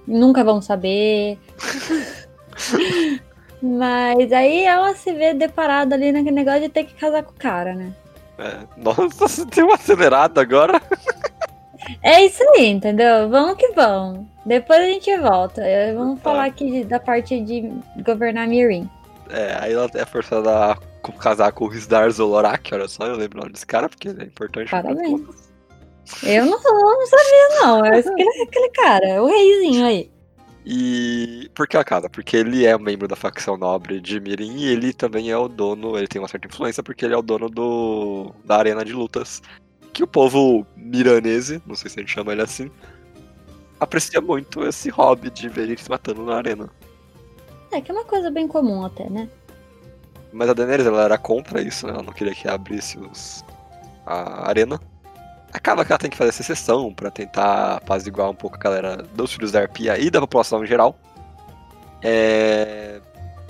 nunca vão saber. *laughs* Mas aí ela se vê deparada ali naquele negócio de ter que casar com o cara, né? É. Nossa, você deu uma acelerada agora. *laughs* É isso aí, entendeu? Vamos que vamos. Depois a gente volta. Vamos falar aqui da parte de governar Mirim. É, aí ela é forçada a casar com o Risdar Zolorak, olha só, eu lembro o nome desse cara, porque é importante. Parabéns. Eu não, eu não sabia, não. É *laughs* aquele, aquele cara, o reizinho aí. E por que a casa? Porque ele é membro da facção nobre de Mirim e ele também é o dono, ele tem uma certa influência porque ele é o dono do da arena de lutas. Que o povo miranese, não sei se a gente chama ele assim, aprecia muito esse hobby de ver eles se matando na arena. É que é uma coisa bem comum até, né? Mas a Daenerys ela era contra isso, né? Ela não queria que abrisse os... a arena. Acaba que ela tem que fazer essa exceção pra tentar apaziguar um pouco a galera dos filhos da Arpia e da população em geral. É...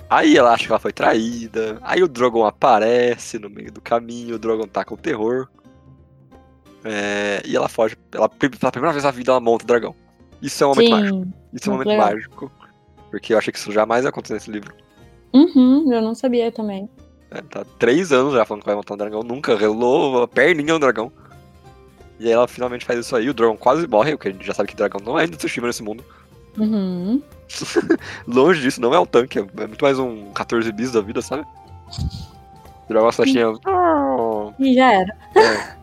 Aí ela acha que ela foi traída. Aí o Drogon aparece no meio do caminho. O Drogon taca o terror. É, E ela foge. Ela, pela primeira vez na vida, ela monta o dragão. Isso é um momento mágico. Sim. Isso é um momento legal. mágico. Porque eu achei que isso jamais ia acontecer nesse livro. Uhum, eu não sabia também. É, tá três anos já falando que vai montar um dragão, nunca relou a perninha no dragão. E aí ela finalmente faz isso aí, o dragão quase morre, porque a gente já sabe que dragão não é indestrutível nesse mundo. Uhum. *laughs* Longe disso, não é um tanque, é muito mais um 14 bis da vida, sabe? Joga uma setinha. Oh. E já era. É.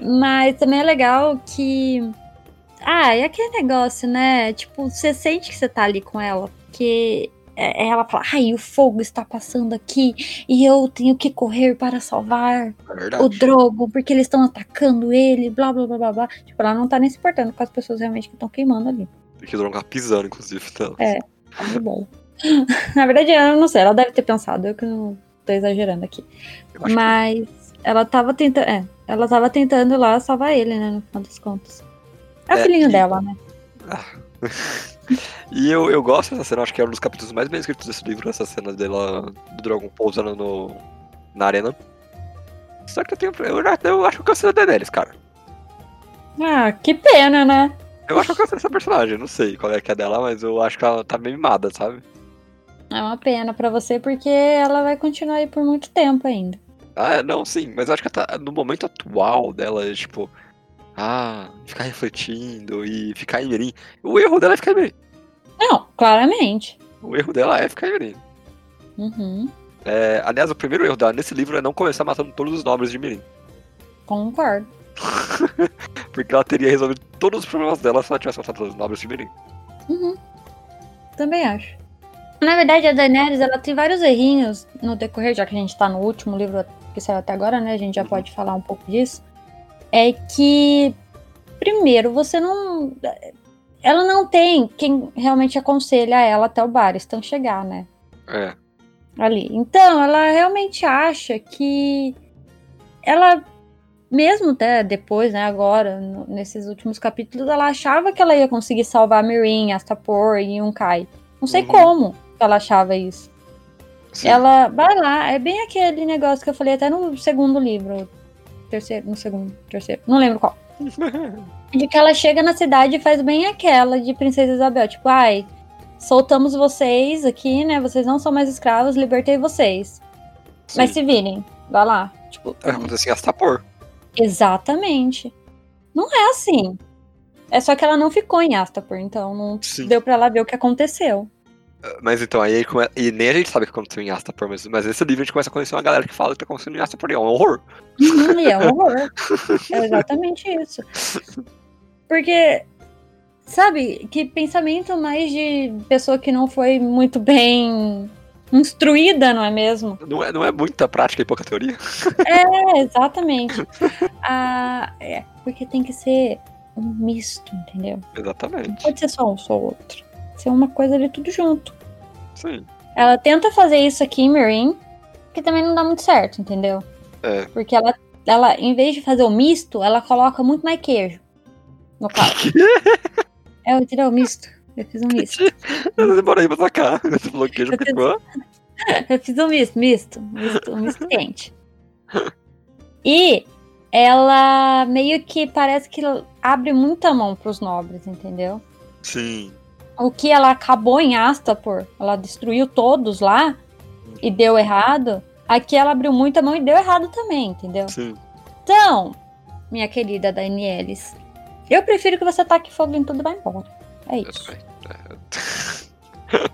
Mas também é legal que. Ah, e aquele negócio, né? Tipo, você sente que você tá ali com ela. Porque é, ela fala, ai, o fogo está passando aqui e eu tenho que correr para salvar É o Drogo, porque eles estão atacando ele, blá blá blá blá blá. Tipo, ela não tá nem se importando com as pessoas realmente que estão queimando ali. Que o Drogon tá pisando, inclusive. Então. É. Tá de bom. *laughs* Na verdade, eu não sei, ela deve ter pensado, eu que não tô exagerando aqui. Acho que- Mas ela tava tentando. É, ela tava tentando lá salvar ele, né? No final das contas. É o É, filhinho e- dela, né? *laughs* E eu, eu gosto dessa cena, acho que é um dos capítulos mais bem escritos desse livro, essa cena dela, do Drogon pousando no, na arena. Só que eu tenho. Eu, eu acho que eu cansei da Daenerys, cara. Ah, que pena, né? Eu acho que eu cansei dessa personagem, não sei qual é que é dela, mas eu acho que ela tá meio mimada, sabe? É uma pena pra você, porque ela vai continuar aí por muito tempo ainda. Ah, não, sim, mas acho que tá, no momento atual dela, tipo. Ah, ficar refletindo e ficar em Mirim. O erro dela é ficar em Mirim. Não, claramente. O erro dela é ficar em Mirim. Uhum, É, aliás, o primeiro erro dela nesse livro é não começar matando todos os nobres de Mirim. concordo. *laughs* Porque ela teria resolvido todos os problemas dela se ela tivesse matado todos os nobres de Mirim. Uhum. Também acho. Na verdade, a Daenerys, ela tem vários errinhos no decorrer, já que a gente tá no último livro que saiu até agora, né? A gente já Uhum. pode falar um pouco disso. É que, primeiro, você não. Ela não tem quem realmente aconselha ela até o Barristan chegar, né? É. ali. Então, ela realmente acha que ela, mesmo até depois, né, agora, no- nesses últimos capítulos, ela achava que ela ia conseguir salvar Mirin, Astapor e Yunkai. Não sei Uhum. como ela achava isso. Sim. Ela vai lá, é bem aquele negócio que eu falei até no segundo livro. Terceiro, no segundo, terceiro, não lembro qual. *laughs* De que ela chega na cidade e faz bem aquela de Princesa Isabel. Tipo, ai, soltamos vocês aqui, né? Vocês não são mais escravos, libertei vocês. Mas Sim. se virem, vai lá. Tipo, É, Acontece assim, Astapor. exatamente. Não é assim. É só que ela não ficou em Astapor, então não Sim. deu pra ela ver o que aconteceu. Mas então, aí come- e nem a gente sabe o que aconteceu em Astapor, mas, mas nesse livro a gente começa a conhecer uma galera que fala que tá acontecendo em Astapor e é um horror. Uhum, e é um *laughs* horror. É exatamente isso. Porque, sabe, que pensamento mais de pessoa que não foi muito bem instruída, não é mesmo? Não é, não é muita prática e pouca teoria. É, exatamente. Ah, é, porque tem que ser um misto, entendeu? Não Exatamente. pode ser só um só outro. Ser uma coisa ali tudo junto. Sim. Ela tenta fazer isso aqui em Marine, que também não dá muito certo, entendeu? É. Porque ela, ela, em vez de fazer o misto, ela coloca muito mais queijo. No caso. *laughs* É, eu tirei o misto. Eu fiz um misto. Eu demorei pra sacar. Você falou que já Eu fiz- ficou. *laughs* Eu fiz um misto, misto. Misto, um misto quente. E ela meio que parece que abre muita mão pros nobres, entendeu? Sim. O que ela acabou em Astapor, ela destruiu todos lá e deu errado. Aqui ela abriu muita mão e deu errado também, entendeu? Sim. Então, minha querida Danielis, eu prefiro que você taque fogo em tudo e vá embora. É Eu isso. também. *laughs* *laughs*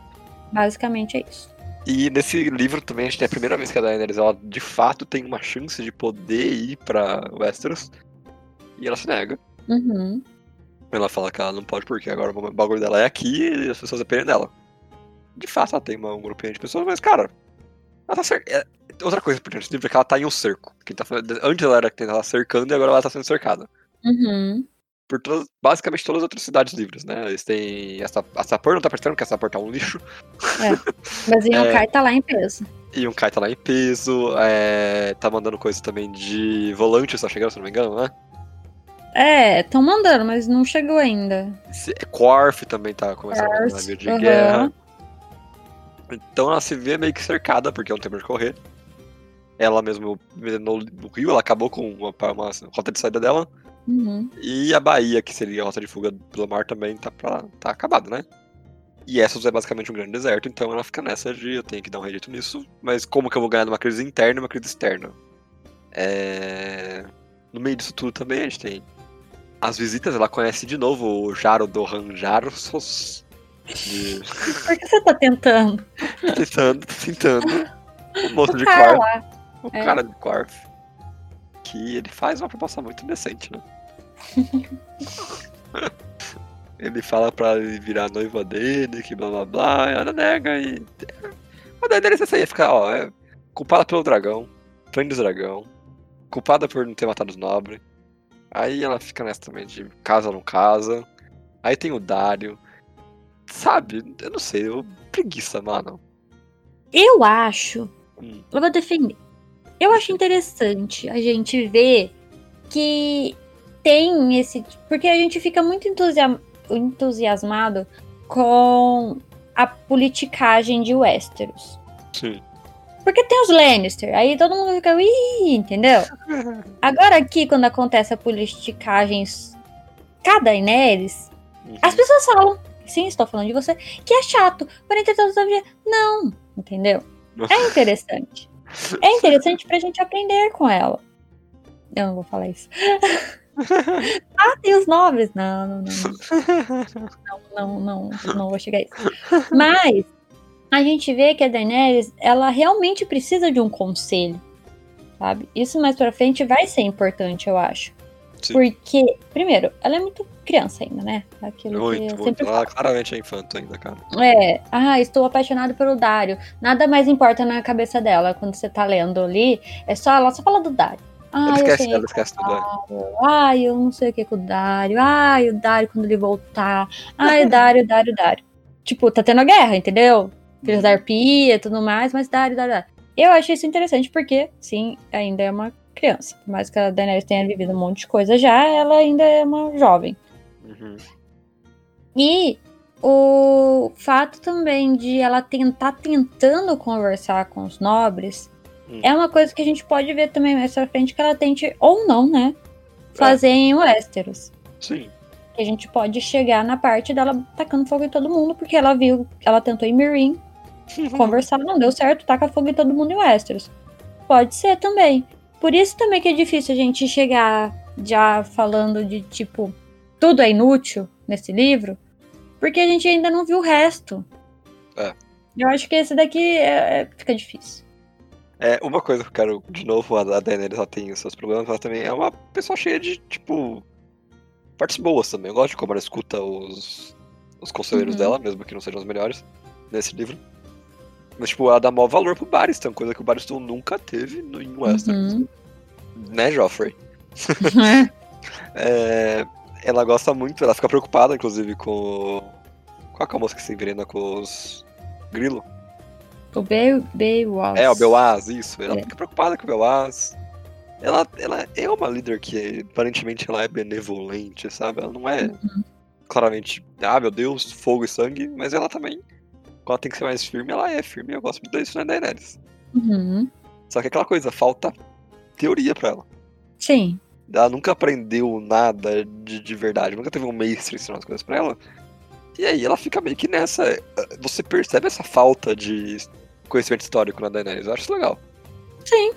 Basicamente é isso. E nesse livro também a gente tem a primeira vez que a Daenerys ela de fato tem uma chance de poder ir pra Westeros. E ela se nega. Uhum. Ela fala que ela não pode porque agora o bagulho dela é aqui e as pessoas dependem dela. De fato ela tem uma, um grupinho de pessoas, mas cara, ela tá cer- é, Outra coisa importante desse livro é que ela tá em um cerco. Quem tá, antes ela era quem tava cercando e agora ela tá sendo cercada. Uhum. Por todas, basicamente todas as outras cidades livres, né? Eles têm. Essa, a Sapor não tá prestando, porque a Sapor tá um lixo. Mas o *laughs* É. Yonkai tá lá em peso. E um Kai tá lá em peso. É, tá mandando coisa também de volante, só chegando, se não me engano, né? É, estão mandando, mas não chegou ainda. Quarf também tá começando a Quarf, navio de guerra. Então ela se vê meio que cercada, porque é um tempo de correr. Ela mesmo no, no rio, ela acabou com uma, uma rota de saída dela. Uhum. E a Bahia, que seria a rota de fuga pelo mar, também tá, pra, tá acabada, né? E Essos é basicamente um grande deserto, então ela fica nessa de eu tenho que dar um rejeito nisso. Mas como que eu vou ganhar numa crise interna e uma crise externa? É... No meio disso tudo também a gente tem as visitas, ela conhece de novo o Jaro Dohan Jarosos. *laughs* De... Por que você tá tentando? tentando, tentando. O *laughs* moço de lá. O É. cara de Quarf. Que ele faz uma proposta muito decente, né? *laughs* ele fala pra ele virar noiva dele, que blá blá blá, e ela nega e. A ideia dele é essa aí, é ficar, ó, é culpada pelo dragão, prende o dragão, culpada por não ter matado os nobres. Aí ela fica nessa também de casa ou não casa. Aí tem o Dário. Sabe, eu não sei, eu preguiça, mano. Eu acho. Hum. Eu vou defender. Eu acho interessante a gente ver que tem esse. Porque a gente fica muito entusia- entusiasmado com a politicagem de Westeros. Sim. Porque tem os Lannister, aí todo mundo fica, ih, entendeu? *laughs* Agora aqui, quando acontece a politicagem cada Daenerys, as pessoas falam, sim, estou falando de você, que é chato. Porém, entretanto, não, entendeu? É interessante. É interessante pra gente aprender com ela. Eu não vou falar isso. *laughs* ah, tem os nobres. Não, não. Não, não, não, não, não vou chegar a isso. Mas *laughs* a gente vê que a Daenerys, ela realmente precisa de um conselho, sabe? Isso mais pra frente vai ser importante, eu acho. Sim. Porque, primeiro, ela é muito criança ainda, né? Aquilo que Muito, eu muito. Ela claramente é infanto ainda, cara. é, ah, estou apaixonado pelo Dário. Nada mais importa na cabeça dela quando você tá lendo ali. É só ela só fala do Dário. Ah, Ela eu esquece, sonhei ela esquece tudo. o Dário. Ai, eu não sei o que com o Dário. Ai, o Dário quando ele voltar. Ai, o Dário, Dário, Dário. Tipo, tá tendo a guerra, entendeu? Filhos da arpia e tudo mais, mas Dário, Dário, Dário. Eu achei isso interessante porque, sim, ainda é uma criança. Por mais que a Daenerys tenha vivido um monte de coisa já, ela ainda é uma jovem. Uhum. E o fato também de ela tentar tentando conversar com os nobres Hum. é uma coisa que a gente pode ver também mais pra frente que ela tente, ou não, né? Fazer em Westeros. Sim. Que a gente pode chegar na parte dela tacando fogo em todo mundo, porque ela viu, ela tentou em Mirin *laughs* conversar, não deu certo, taca fogo em todo mundo em Westeros. Pode ser também. Por isso também que é difícil a gente chegar já falando de tipo, tudo é inútil nesse livro, porque a gente ainda não viu o resto. É. Eu acho que esse daqui é- é- fica difícil. É, uma coisa que eu quero, de novo, a Daenerys ela tem os seus problemas, ela também é uma pessoa cheia de, tipo, partes boas também. Eu gosto de como ela escuta os, os conselheiros Uhum. dela, mesmo que não sejam os melhores, nesse livro. Mas, tipo, ela dá maior valor pro Barristan, coisa que o Barristan nunca teve no, em Westeros. Uhum. Né, Joffrey? É, *laughs* ela gosta muito, ela fica preocupada, inclusive, com. Qual é a moça que se envenena com os grilo? o Be Beowulf. É, o Belaz, isso. Ela É. fica preocupada com o Belaz. Ela, ela é uma líder que, aparentemente, ela é benevolente, sabe? Ela não é claramente, ah, meu Deus, fogo e sangue, mas ela também, quando ela tem que ser mais firme, ela é firme. Eu gosto muito disso na Daenerys. Uhum. Só que é aquela coisa, falta teoria pra ela. Sim. Ela nunca aprendeu nada de, de verdade, nunca teve um mestre ensinando as coisas pra ela. E aí ela fica meio que nessa. eh, Você percebe essa falta de conhecimento histórico na Daenerys. Eu acho isso legal. Sim.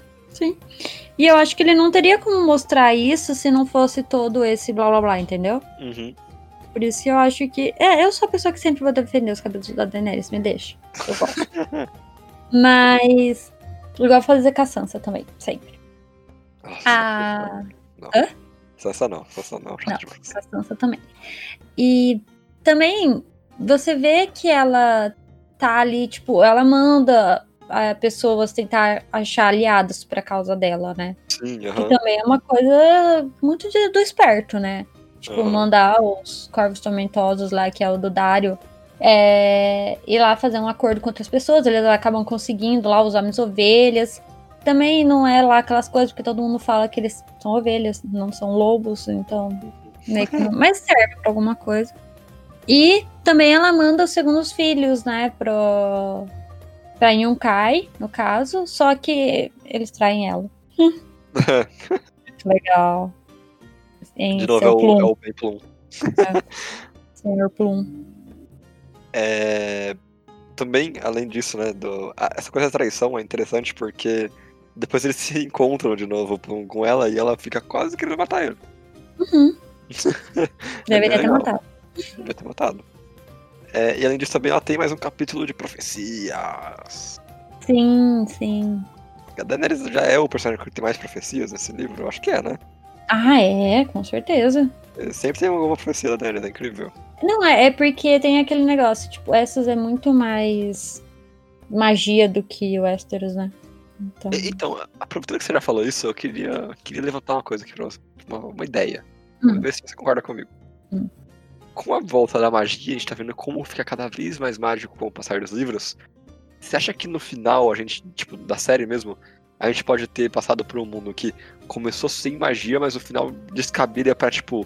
E eu acho que ele não teria como mostrar isso se não fosse todo esse blá blá blá, entendeu? Uhum. Por isso que eu acho que. É, eu sou a pessoa que sempre vou defender os cabelos da Daenerys, me deixa. Eu gosto. *laughs* Mas. Igual fazer com a Sansa também, sempre. Nossa, Ah. Não. Hã? Sansa não, Sansa não, Não, com a Sansa também. E também você vê que ela tá ali, tipo, ela manda ah, pessoas tentar achar aliados pra causa dela, né? Sim, Que aham. também é uma coisa muito de- do esperto, né? Tipo, Aham. mandar os corvos tormentosos lá, que é o do Dário, é, ir lá fazer um acordo com outras pessoas. Eles acabam conseguindo lá os homens ovelhas. Também não é lá aquelas coisas, porque todo mundo fala que eles são ovelhas, não são lobos, então. meio que *laughs* Mas serve pra alguma coisa. E também ela manda os segundos filhos, né, pro. pra Yunkai, no caso, só que eles traem ela. *laughs* Legal. Em De novo, é o, Plum, é o Ben Plum. Senhor Plum. É, Também, além disso, né, do... essa coisa da traição é interessante porque depois eles *laughs* se encontram de novo com, ela e ela fica quase querendo matar ele. Uhum. *laughs* Deveria ter matado. Devia ter matado. É, e além disso, também ela tem mais um capítulo de profecias. Sim, sim. A Daenerys já é o personagem que tem mais profecias nesse livro? Eu acho que é, né? Ah, é, com certeza. Sempre tem alguma da Daenerys, é incrível. Não, é, é porque tem aquele negócio, tipo, essas é muito mais magia do que o Westeros, né? Então, Então, aproveitando que você já falou isso, eu queria, queria levantar uma coisa aqui pra você. Uma, uma ideia. Hum. Vamos ver se você concorda comigo. Hum. Com a volta da magia, a gente tá vendo como fica cada vez mais mágico com o passar dos livros. Você acha que no final, a gente, tipo, da série mesmo, a gente pode ter passado por um mundo que começou sem magia, mas no final descabida pra, tipo,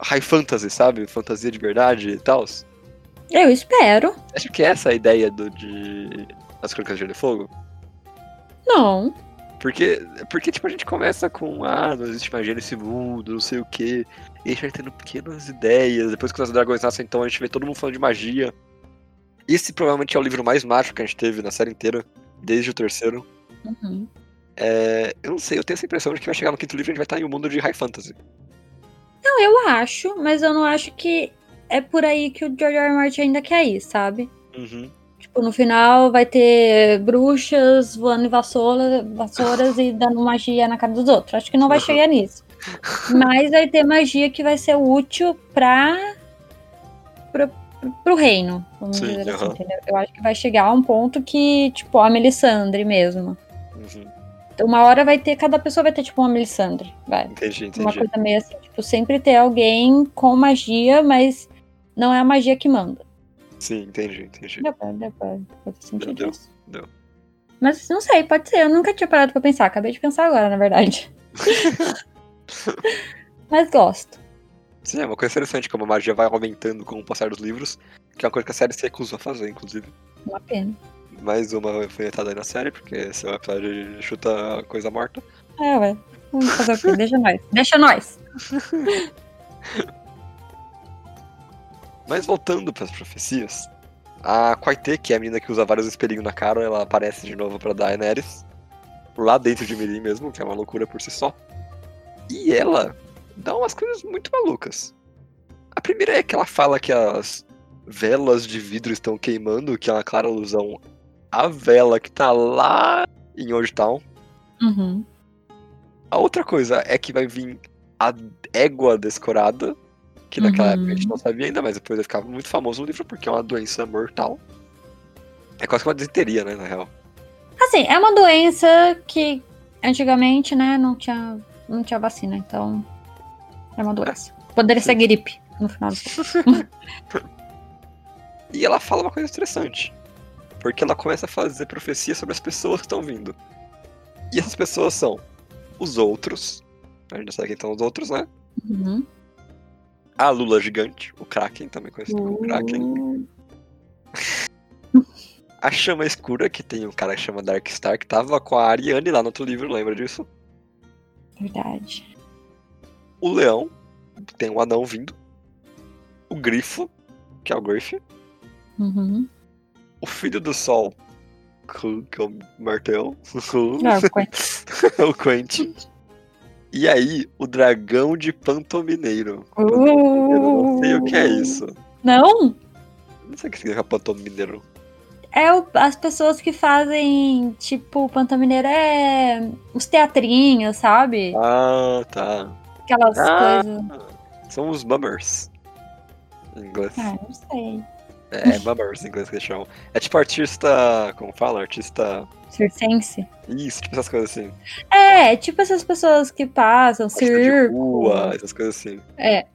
high fantasy, sabe? Fantasia de verdade e tal? Eu espero. acha que essa é a ideia do, de As Crônicas de Gelo e Fogo? Não. Porque, porque, tipo, a gente começa com, ah, não existe magia nesse mundo, não sei o quê. E a gente vai tendo pequenas ideias. Depois que os dragões nascem, então a gente vê todo mundo falando de magia. Esse provavelmente é o livro mais mágico que a gente teve na série inteira, desde o terceiro. Uhum. É, eu não sei, eu tenho essa impressão de que vai chegar no quinto livro e a gente vai estar em um mundo de high fantasy. Não, eu acho, mas eu não acho que é por aí que o George R. R. Martin ainda quer ir, sabe? Uhum. Tipo, no final vai ter bruxas voando em vassoura, vassouras e dando magia na cara dos outros. Acho que não vai Uhum. chegar nisso. Mas vai ter magia que vai ser útil pra. pro, reino, vamos Sim, dizer assim, entendeu? Eu acho que vai chegar a um ponto que, tipo, a Melisandre mesmo. Uhum. Então, uma hora vai ter, cada pessoa vai ter, tipo, uma Melisandre, vai. Entendi, Uma entendi. coisa meio assim, tipo, sempre ter alguém com magia, mas não é a magia que manda. Sim, entendi, entendi. Deu pra, deu pra fazer sentido Deu, deu. Mas não sei, pode ser. Eu nunca tinha parado pra pensar. Acabei de pensar agora, na verdade. *laughs* *laughs* Mas gosto. Sim, é uma coisa interessante como a magia vai aumentando com o passar dos livros, que é uma coisa que a série se recusou a fazer, inclusive. Uma pena. Mais uma alfinetada aí na série, porque esse é um episódio de chuta coisa morta. É, ué. Vamos fazer o quê? Deixa nós. Deixa nós. *laughs* Mas voltando pras profecias, a Quaite, que é a menina que usa vários espelhinhos na cara, ela aparece de novo pra Daenerys. Lá dentro de Mirim mesmo, que é uma loucura por si só. E ela dá umas coisas muito malucas. A primeira é que ela fala que as velas de vidro estão queimando, que é uma clara alusão à vela que tá lá em Old Town. Uhum. A outra coisa é que vai vir a égua descorada, que naquela Uhum. época a gente não sabia ainda, mas depois vai ficar muito famoso no livro porque é uma doença mortal. É quase que uma desinteria, né, na real. Assim, é uma doença que antigamente, né, não tinha, não tinha vacina, então é uma doença. Poderia ser gripe, no final. do. *laughs* *laughs* E ela fala uma coisa interessante. Porque ela começa a fazer profecia sobre as pessoas que estão vindo. E essas pessoas são os outros. A gente já sabe quem são os outros, né? Uhum. A Lula gigante, o Kraken, também conhecido como Kraken. A chama escura, que tem um cara que chama Darkstar, que tava com a Ariane lá no outro livro, lembra disso? verdade. O leão, tem um anão vindo. O grifo, que é o Griff. Uhum. O filho do sol, que é o martel. Não, foi- *laughs* o Quentin. E aí, o dragão de Pantomineiro. Uh. Eu não sei o que é isso. Não? Não sei o que significa Pantomineiro. É o- as pessoas que fazem, tipo, Pantamineiro é os teatrinhos, sabe? Ah, tá. Aquelas Ah. coisas. São os mummers. Em inglês. Ah, não sei. É, mummers em inglês que eles chamam. É tipo artista. Como fala? Artista. Circense. Isso, tipo essas coisas assim. É, tipo essas pessoas que passam, Artista circo. rua, essas coisas assim. É.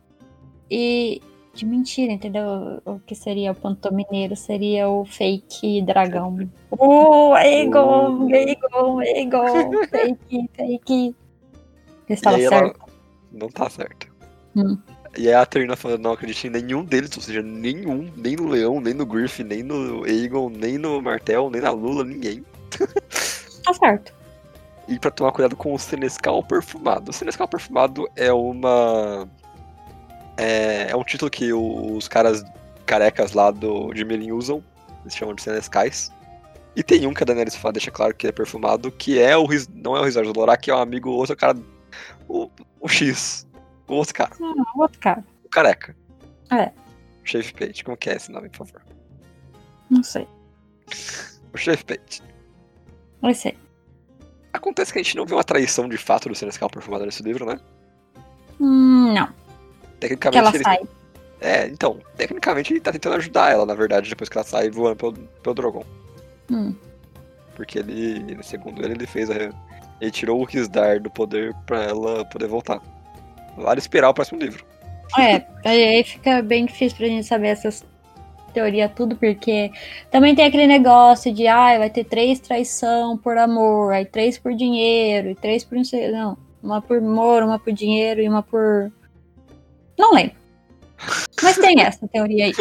E de mentira, entendeu? O que seria o pantomineiro seria o fake dragão. *laughs* Oh, Egon, Uh. Egon, Egon, fake, fake. Eu estava aí ela- certo. Não tá certo. Hum. E aí a Trina falando, não acredito em nenhum deles, ou seja, nenhum, nem no Leão, nem no Griff, nem no Aegon, nem no Martel, nem na Lula, ninguém. *laughs* Tá certo. E pra tomar cuidado com o Senescal perfumado. O Senescal perfumado é uma. É, é um título que os caras carecas lá do, de Mirim usam. Eles chamam de Senescais. E tem um que a Daenerys fala, deixa claro que é perfumado, que é o não é o Rizard do Lorak, que é um amigo, outro cara. O, o X. O outro cara. Ah, outro cara. O careca. É. Chef Page. Como que é esse nome, por favor? Não sei. O Chef Page. Não sei. Acontece que a gente não vê uma traição de fato do Senescal perfumada nesse livro, né? Hum, não. Tecnicamente Que ela ele- sai. É, então, tecnicamente ele tá tentando ajudar ela, na verdade, depois que ela sai voando pelo, pelo Drogon. Hum. Porque ele, segundo ele, ele fez a. Ele tirou o Kisdar do poder pra ela poder voltar. Vale esperar o próximo livro. É, aí fica bem difícil pra gente saber essas teorias tudo, porque também tem aquele negócio de, ah, vai ter três traição por amor, aí três por dinheiro, e três por não sei, não, uma por amor, uma por dinheiro e uma por... Não lembro. Mas tem essa teoria aí.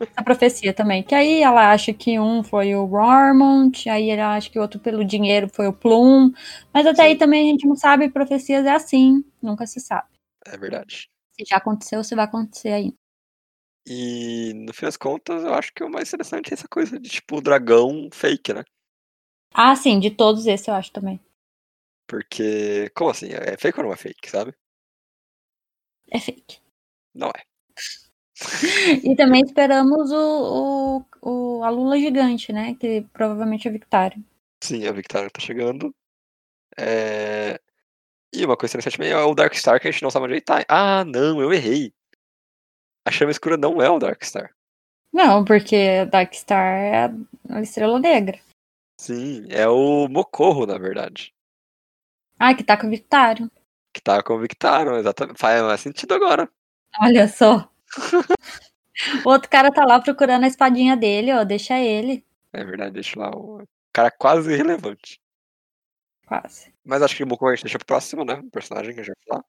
Essa profecia também. Que aí ela acha que um foi o Rormont, aí ela acha que o outro pelo dinheiro foi o Plum. Mas até aí Sim. também a gente não sabe, profecias é assim, nunca se sabe. É verdade. Se já aconteceu, se vai acontecer aí. E no fim das contas, eu acho que o mais interessante é essa coisa de tipo dragão fake, né? Ah, sim, de todos esses eu acho também. Porque. Como assim? É fake ou não é fake, sabe? É fake. Não é. *laughs* E também esperamos o, o, o a Lula gigante, né? Que provavelmente é Victário. Sim, a Victoria tá chegando. É... E uma coisa interessante também é o Darkstar que a gente não sabe onde ele tá. Ah, não, eu errei. A chama escura não é o Darkstar. Não, porque Darkstar é a- estrela negra. Sim, é o Mocorro, na verdade. Ah, que tá com o Victário. Que tá com o Victarion, exatamente. Faz mais sentido agora. Olha só. *laughs* o outro cara tá lá procurando a espadinha dele, ó. Deixa ele. É verdade, deixa lá o cara quase irrelevante. Quase. Mas acho que o Mocorro a gente deixa pro próximo, né? O personagem que a gente vai falar.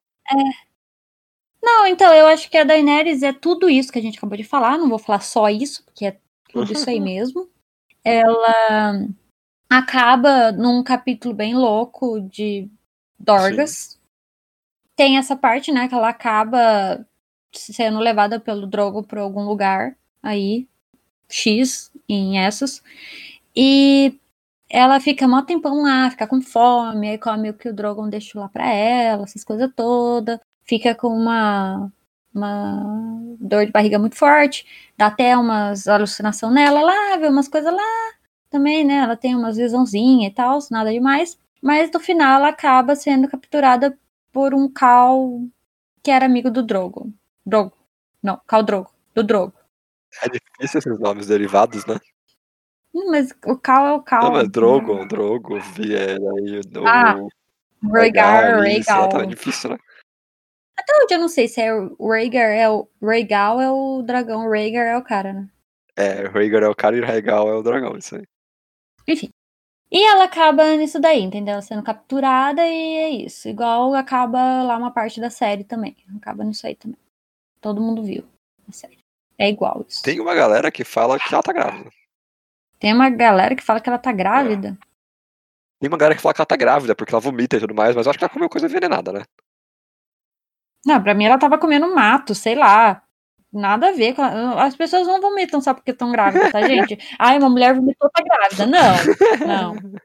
Não, então, eu acho que a Daenerys é tudo isso que a gente acabou de falar. Não vou falar só isso, porque é tudo isso aí *laughs* mesmo. Ela acaba num capítulo bem louco de Dorgas. Tem essa parte, né, que ela acaba sendo levada pelo Drogo pra algum lugar aí, X, em Essos. E ela fica mó tempão lá, fica com fome, aí come o que o Drogon deixou lá pra ela, essas coisas todas. Fica com uma, uma dor de barriga muito forte, dá até umas alucinação nela lá, vê umas coisas lá também, né? Ela tem umas visãozinhas e tal, nada demais. Mas no final ela acaba sendo capturada por um Cal que era amigo do Drogo. Drogo. Não, Cal Drogo. Do Drogo. É difícil esses nomes derivados, né? Hum, Mas o Cal é o Cal. Não, mas Drogon, Drogo, Viera e o. Ah, Rhaegar, Rhaegal. Tá difícil, né? Até hoje eu não sei se é o Rhaegar, é o Rhaegal é o dragão, o Rhaegar é o cara, né? É, Rhaegar é o cara e Rhaegal é o dragão, isso aí. Enfim. E ela acaba nisso daí, entendeu? Ela Sendo capturada e é isso. Igual acaba lá uma parte da série também. Acaba nisso aí também. Todo mundo viu a série. É igual isso. Tem uma galera que fala que ela tá grávida. Tem uma galera que fala que ela tá grávida. Tem uma galera que fala que ela tá grávida, porque ela vomita e tudo mais, mas eu acho que ela comeu coisa envenenada, né? Não, pra mim ela tava comendo mato, sei lá. Nada a ver com. a- As pessoas não vomitam só porque estão grávidas, tá, *laughs* gente? Ai, uma mulher vomitou, tá grávida. Não, não. *laughs*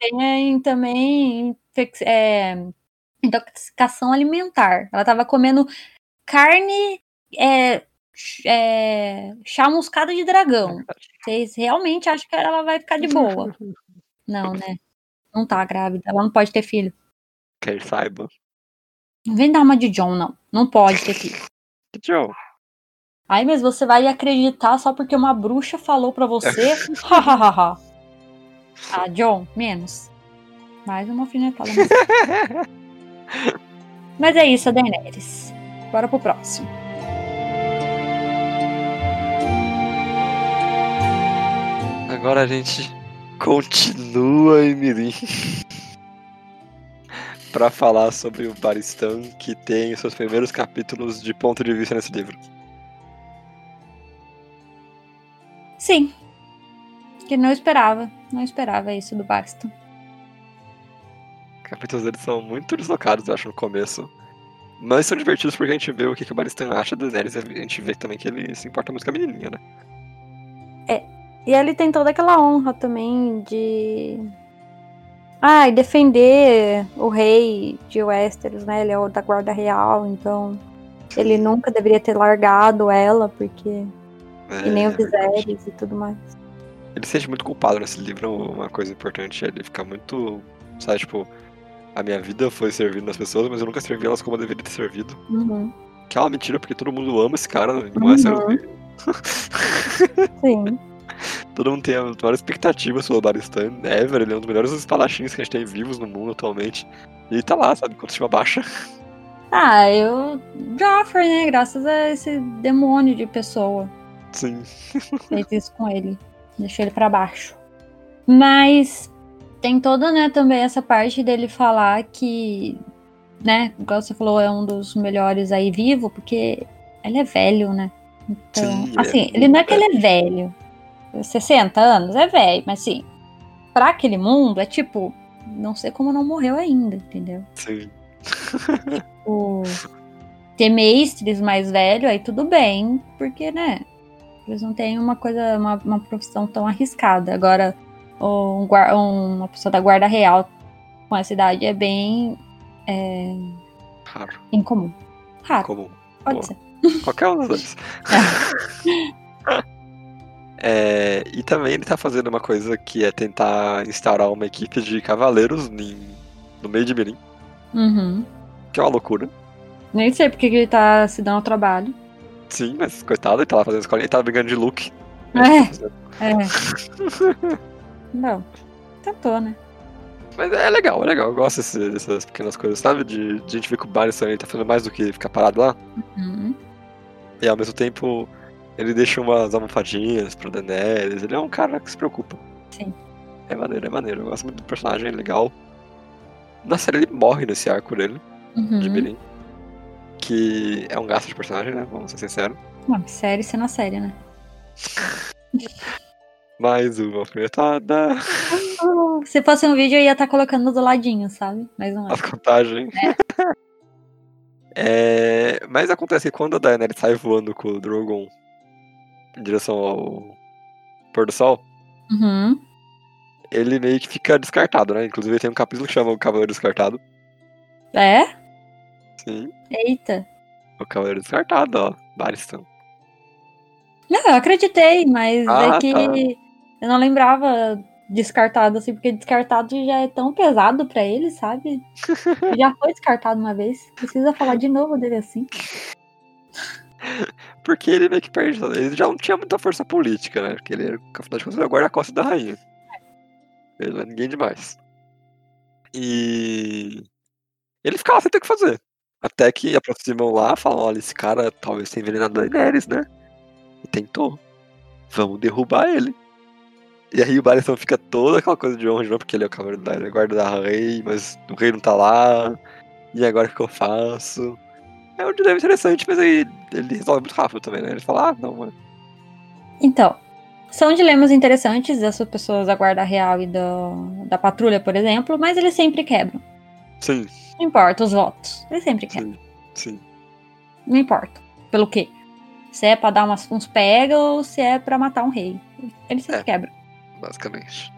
Tem também é, intoxicação alimentar. Ela tava comendo carne, é, é, chamuscada de dragão. Vocês realmente acham que ela vai ficar de boa? Não, né? Não tá grávida. Ela não pode ter filho. Quem saiba. Não vem dar uma de John, não. Não pode ter filho. Joe. Ai, mas você vai acreditar só porque uma bruxa falou pra você? *laughs* Hahaha. ah, John, menos. Mais uma alfinetada. *laughs* mas- é isso, Daenerys. Bora pro próximo. Agora a gente continua em Mirim. *laughs* pra falar sobre o Baristan, que tem os seus primeiros capítulos de ponto de vista nesse livro. Sim. Que não esperava. Não esperava isso do. Os capítulos deles são muito deslocados, eu acho, no começo. Mas são divertidos porque a gente vê o que, que o Baristan acha da Daenerys e a gente vê também que ele se importa muito com a menininha, né? E ele tem toda aquela honra também de. Ah, e defender o rei de Westeros, né? Ele é o da guarda real, então ele nunca deveria ter largado ela, porque. É, E nem o é verdade. Viserys e tudo mais. Ele se sente muito culpado nesse livro, uma coisa importante. Ele fica muito. Sabe, tipo, a minha vida foi servindo as pessoas, mas eu nunca servi elas como eu deveria ter servido. Uhum. Que é uma mentira, porque todo mundo ama esse cara, não Uhum. é servir. *laughs* Sim. Todo mundo tem a maior expectativa sobre o Baristan. Ever, ele é um dos melhores espadachins que a gente tem vivos no mundo atualmente. E ele tá lá, sabe, com autoestima baixa. Ah, eu. Joffrey, né? Graças a esse demônio de pessoa. Sim. *laughs* Fez isso com ele. Deixou ele pra baixo. Mas tem toda, né, também essa parte dele falar que, né, igual você falou, é um dos melhores aí vivo, porque ele é velho, né? Então, Sim, ele é assim, ele muito não é que ele é velho. 60 anos é velho, mas assim, pra aquele mundo é tipo, não sei como não morreu ainda, entendeu? Sim. o ter mestres mais velho, aí tudo bem, porque, né? Eles não têm uma coisa, uma, uma profissão tão arriscada. Agora, um, guar- uma pessoa da guarda real com essa idade é bem é, Raro. incomum. Raro, Comum. pode boa. ser. Qualquer um dos dois. *laughs* É, *laughs* e também ele tá fazendo uma coisa que é tentar instaurar uma equipe de cavaleiros em- no meio de Mirim, Uhum. que é uma loucura. Nem sei porque que ele tá se dando ao trabalho. Sim, mas coitado, ele tá lá fazendo escolinha, ele tava brigando de look. É. É. *laughs* Não. Tentou, né? Mas é legal, é legal. Eu gosto desse- dessas pequenas coisas, sabe? De, de a gente ver que o Barristan ele tá fazendo mais do que ficar parado lá. Uhum. E ao mesmo tempo, ele deixa umas almofadinhas pro Daenerys. Ele é um cara que se preocupa. Sim. É maneiro, é maneiro. Eu gosto muito do personagem, é legal. Na série ele morre nesse arco dele, de Uhum. Mirim. Que é um gasto de personagem, né? Vamos ser sinceros. Não, série sendo série, né? *laughs* Mais uma alfinetada. Se fosse um vídeo, eu ia estar colocando do ladinho, sabe? Mas não é. As contagens. *laughs* É, mas acontece que quando a Daenerys sai voando com o Drogon em direção ao pôr do sol, Uhum. ele meio que fica descartado, né? Inclusive tem um capítulo que chama o Cavaleiro Descartado. É? Sim, Eita. o Cavaleiro Descartado, ó. Baristan. Não, eu acreditei, mas Ah, é que tá. eu não lembrava descartado, assim, porque descartado já é tão pesado pra ele, sabe? *laughs* já foi descartado uma vez. Precisa falar de novo dele assim. *laughs* *laughs* Porque ele meio que perde. Ele já não tinha muita força política, né? Porque ele, afinal de contas, ele é guarda-costas da rainha. Ele não é ninguém demais. E. Ele ficava sem ter o que fazer. Até que aproximam lá falam: olha, esse cara talvez tenha envenenado a Daenerys, né? E tentou. Vamos derrubar ele. E aí o Barristan fica toda aquela coisa de honra porque ele é o cavaleiro da é guarda da rei, mas o rei não tá lá. E agora o que eu faço? É um dilema interessante, mas aí ele resolve muito rápido também, né? Ele fala, ah, não, mano. Então, são dilemas interessantes dessas pessoas da guarda real e do, da patrulha, por exemplo, mas eles sempre quebram. Sim, Não importa os votos. Eles sempre quebram. sim, sim. Não importa. Pelo quê? Se é pra dar umas, uns pega ou se é pra matar um rei. Eles sempre É. quebram. basicamente.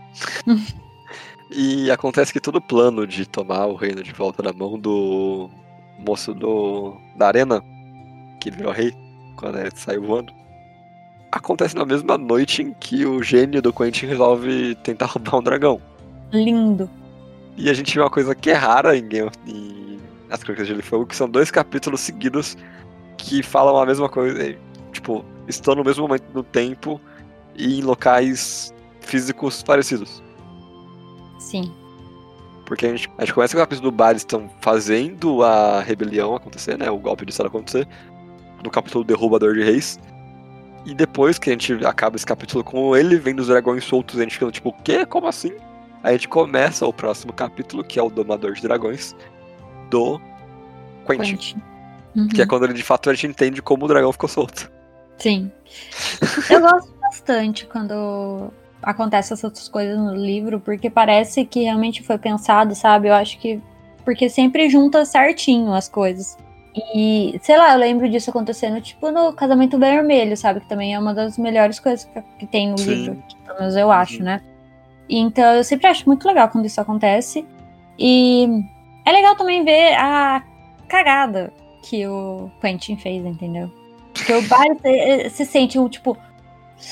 *laughs* e acontece que todo o plano de tomar o reino de volta na mão do moço do da arena, que virou rei, quando ele saiu voando, acontece na mesma noite em que o gênio do Quentin resolve tentar roubar um dragão. Lindo. E a gente vê uma coisa que é rara em Game of em As Crônicas de Gelo e Fogo, que são dois capítulos seguidos que falam a mesma coisa. Tipo, estão no mesmo momento do tempo e em locais físicos parecidos. Sim. Porque a gente, a gente começa com o capítulo do Bar estão fazendo a rebelião acontecer, né? O golpe de Estado acontecer. No capítulo Derrubador de Reis. E depois que a gente acaba esse capítulo com ele vendo os dragões soltos, a gente fica tipo, o quê? Como assim? Aí a gente começa o próximo capítulo, que é o Domador de Dragões, do Quentin. Quentin. Uhum. Que é quando ele de fato a gente entende como o dragão ficou solto. Sim. *laughs* Eu gosto bastante quando acontecem essas coisas no livro, porque parece que realmente foi pensado, sabe? Eu acho que. Porque sempre junta certinho as coisas. E, sei lá, eu lembro disso acontecendo, tipo, no Casamento Vermelho, sabe? Que também é uma das melhores coisas que, tem no Sim. livro. que Pelo menos eu acho, né? E, então, eu sempre acho muito legal quando isso acontece. E é legal também ver a cagada que o Quentin fez, entendeu? Porque o Barry se, se sente um, tipo,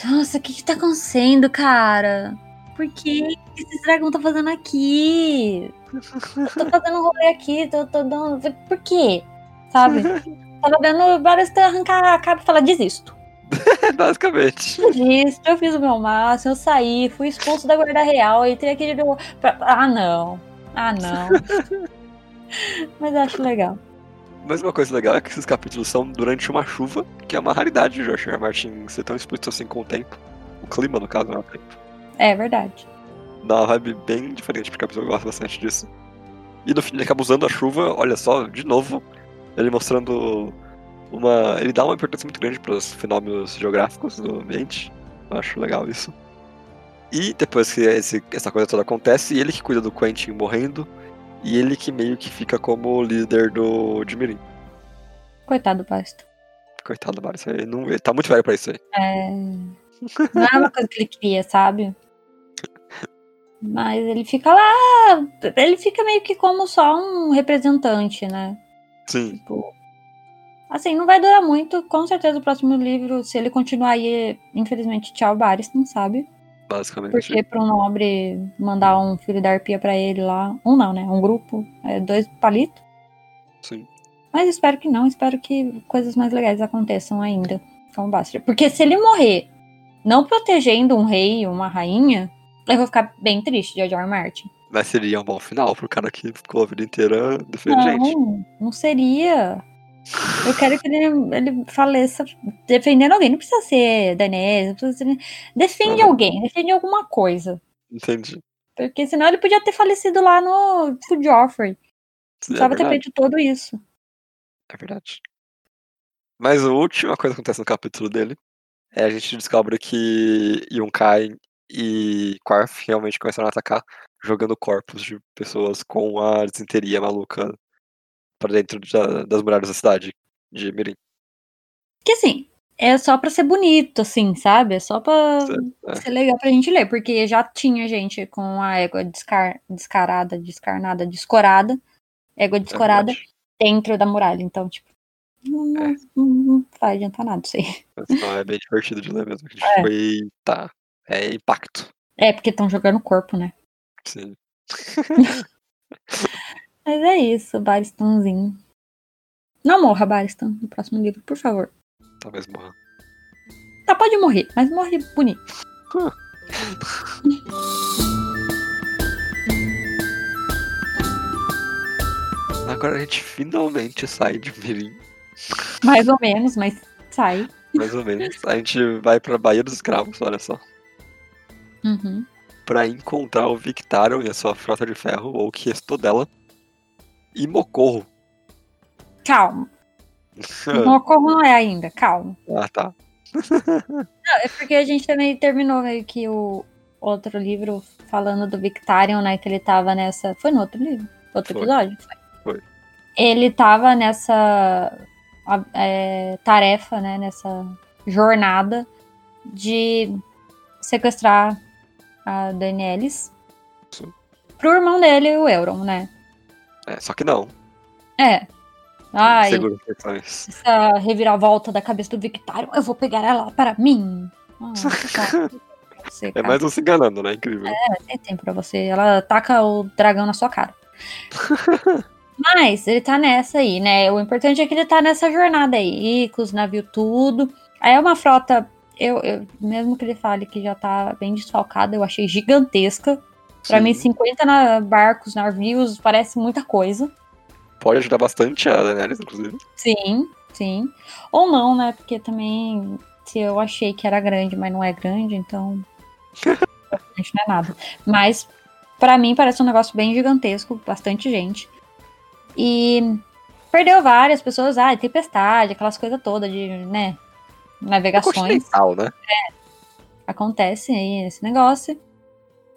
Nossa, o que que tá acontecendo, cara? Por que que esse dragão tá fazendo aqui? Eu tô fazendo um rolê aqui, tô, tô dando. Por quê? Sabe? *laughs* Tava vendo vários arrancar a cabo e falar, desisto. *laughs* Basicamente. Desisto, eu fiz o meu máximo, eu saí, fui expulso da guarda real, entrei aqui de novo. pra- Ah, não. Ah, não. *laughs* Mas eu acho legal. Mas uma coisa legal é que esses capítulos são durante uma chuva, que é uma raridade de George R. Martin ser tão explícito assim com o tempo. O clima, no caso, não é o tempo. É verdade. Dá uma vibe bem diferente pro capítulo, eu gosto bastante disso. E no fim ele acaba usando a chuva, olha só, de novo, ele mostrando uma. Ele dá uma importância muito grande pros fenômenos geográficos do ambiente. Eu acho legal isso. E depois que esse- essa coisa toda acontece, ele que cuida do Quentin morrendo, e ele que meio que fica como líder do de Mirim. Coitado do Pasto. Coitado do isso aí não, ele tá muito velho pra isso aí. É... Não é uma coisa que ele queria, sabe? Mas ele fica lá. Ele fica meio que como só um representante, né? Sim, Tipo. Assim, não vai durar muito. Com certeza o próximo livro, se ele continuar aí, infelizmente, tchau, Baristan, sabe? Basicamente. Porque para um nobre mandar um filho da arpia pra ele lá. Um não, né? Um grupo. É, dois palitos. Sim. Mas espero que não. Espero que coisas mais legais aconteçam ainda com o Bastard. Porque se ele morrer não protegendo um rei ou uma rainha, eu vou ficar bem triste, George R. R. Martin. Mas seria um bom final pro cara que ficou a vida inteira defendendo gente. Não, não seria. Eu quero que ele, ele faleça defendendo alguém. Não precisa ser Daenerys, não precisa ser... Defende alguém, defende alguma coisa. Entendi. Porque senão ele podia ter falecido lá no o Joffrey. É Precisava ter verdade. feito todo isso. É verdade. Mas a última coisa que acontece no capítulo dele é a gente descobre que Yunkai e Quarth realmente começaram a atacar jogando corpos de pessoas com a desinteria maluca pra dentro da- das muralhas da cidade de Mirim. Que assim, é só pra ser bonito, assim, sabe? É só pra É. ser legal pra gente ler. Porque já tinha gente com a égua descar... descarada, descarnada, descorada. Égua É descorada verdade. dentro da muralha. Então, tipo, não, É. não- não vai adiantar nada isso aí. Não, é bem divertido de ler mesmo. A gente É. foi. Eita. É impacto. É, porque estão jogando o corpo, né? Sim. *laughs* Mas é isso, Baristanzinho. Não morra, Baristan, no próximo livro, por favor. Talvez morra. Tá, pode morrer, mas morre bonito. *laughs* Agora a gente finalmente sai de Mirim. Mais ou menos, mas sai. Mais ou menos. A gente vai pra Baía dos Escravos, olha só. Uhum. Pra encontrar o Victarion e a sua frota de ferro, ou o que restou dela. E Mocorro. Calma. *laughs* Não ocorro não é ainda, calma. ah, tá. *laughs* Não, é porque a gente também terminou meio que o outro livro falando do Victarion, né? Que ele tava nessa. Foi no outro livro? Outro Foi. episódio? Foi. Ele tava nessa é, tarefa, né? Nessa jornada de sequestrar a Sim. pro irmão dele, o Euron, né? É, só que não. É. Ai, essa reviravolta da cabeça do Victarion, eu vou pegar ela para mim. Ah, *laughs* tá. Você, É cara. mais um se enganando, né? Incrível. Tem tempo pra você. Ela taca o dragão na sua cara. *laughs* Mas ele tá nessa aí, né? O importante é que ele tá nessa jornada aí, com os navios tudo. Aí é uma frota, eu, eu- mesmo que ele fale que já tá bem desfalcada, eu achei gigantesca. Sim. mim, 50 na- barcos, navios, parece muita coisa. Pode ajudar bastante a Daenerys, inclusive. Sim, sim. Ou não, né? Porque também, se eu achei que era grande, mas não é grande, então. *laughs* não é nada. Mas, pra mim, parece um negócio bem gigantesco, bastante gente. E perdeu várias pessoas. Ah, tempestade, aquelas coisas todas de, né? Navegações. Continental, né? Acontece aí esse negócio.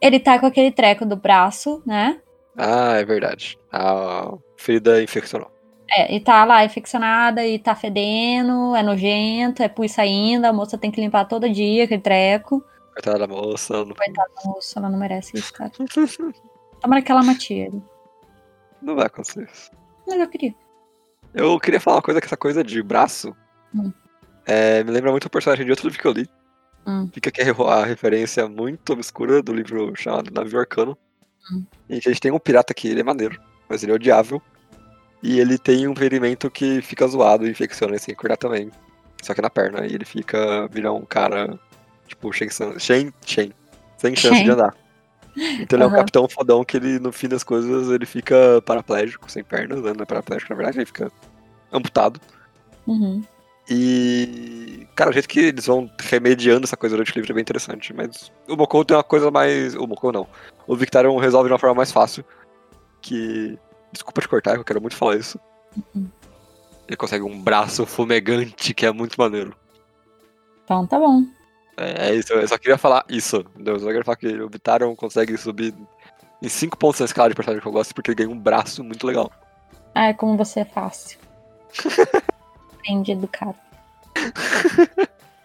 Ele tá com aquele treco do braço, né? Ah, é verdade. A ferida infeccionou. É, e tá lá infeccionada e tá fedendo, é nojento, é pus saindo, a moça tem que limpar todo dia aquele treco. Coitada da moça. Não, Coitada da moça, ela não merece isso, cara. Tomara que ela mate ele. não vai acontecer isso. Mas eu queria. Eu queria falar uma coisa que essa coisa de braço Hum. é, me lembra muito o personagem de outro livro que eu li, Hum. Fica aqui *laughs* a referência muito obscura do livro chamado Navio Arcano. Hum. E a gente tem um pirata que ele é maneiro, mas ele é odiável. E ele tem um ferimento que fica zoado e infecciona sem curar também. Só que na perna. E ele fica. vira um cara. Tipo, Shen. Shen. Shen. Sem chance Shen. de andar. Então ele é um *laughs* capitão fodão que ele, no fim das coisas, ele fica paraplégico, sem pernas, né? Não é paraplégico, na verdade, ele fica amputado. Uhum. E. Cara, o jeito que eles vão remediando essa coisa durante o livro é bem interessante. Mas o Moko tem uma coisa mais. O Moko não. O Victarion resolve de uma forma mais fácil. Que. Desculpa te cortar, eu quero muito falar isso. Uhum. Ele consegue um braço fumegante que é muito maneiro. Então tá bom. É, é isso, eu só queria falar isso. Eu só queria falar que o Victarion consegue subir em 5 pontos na escala de personagem que eu gosto porque ele ganha um braço muito legal. Ai, como você é fácil. *laughs* Entendido, cara.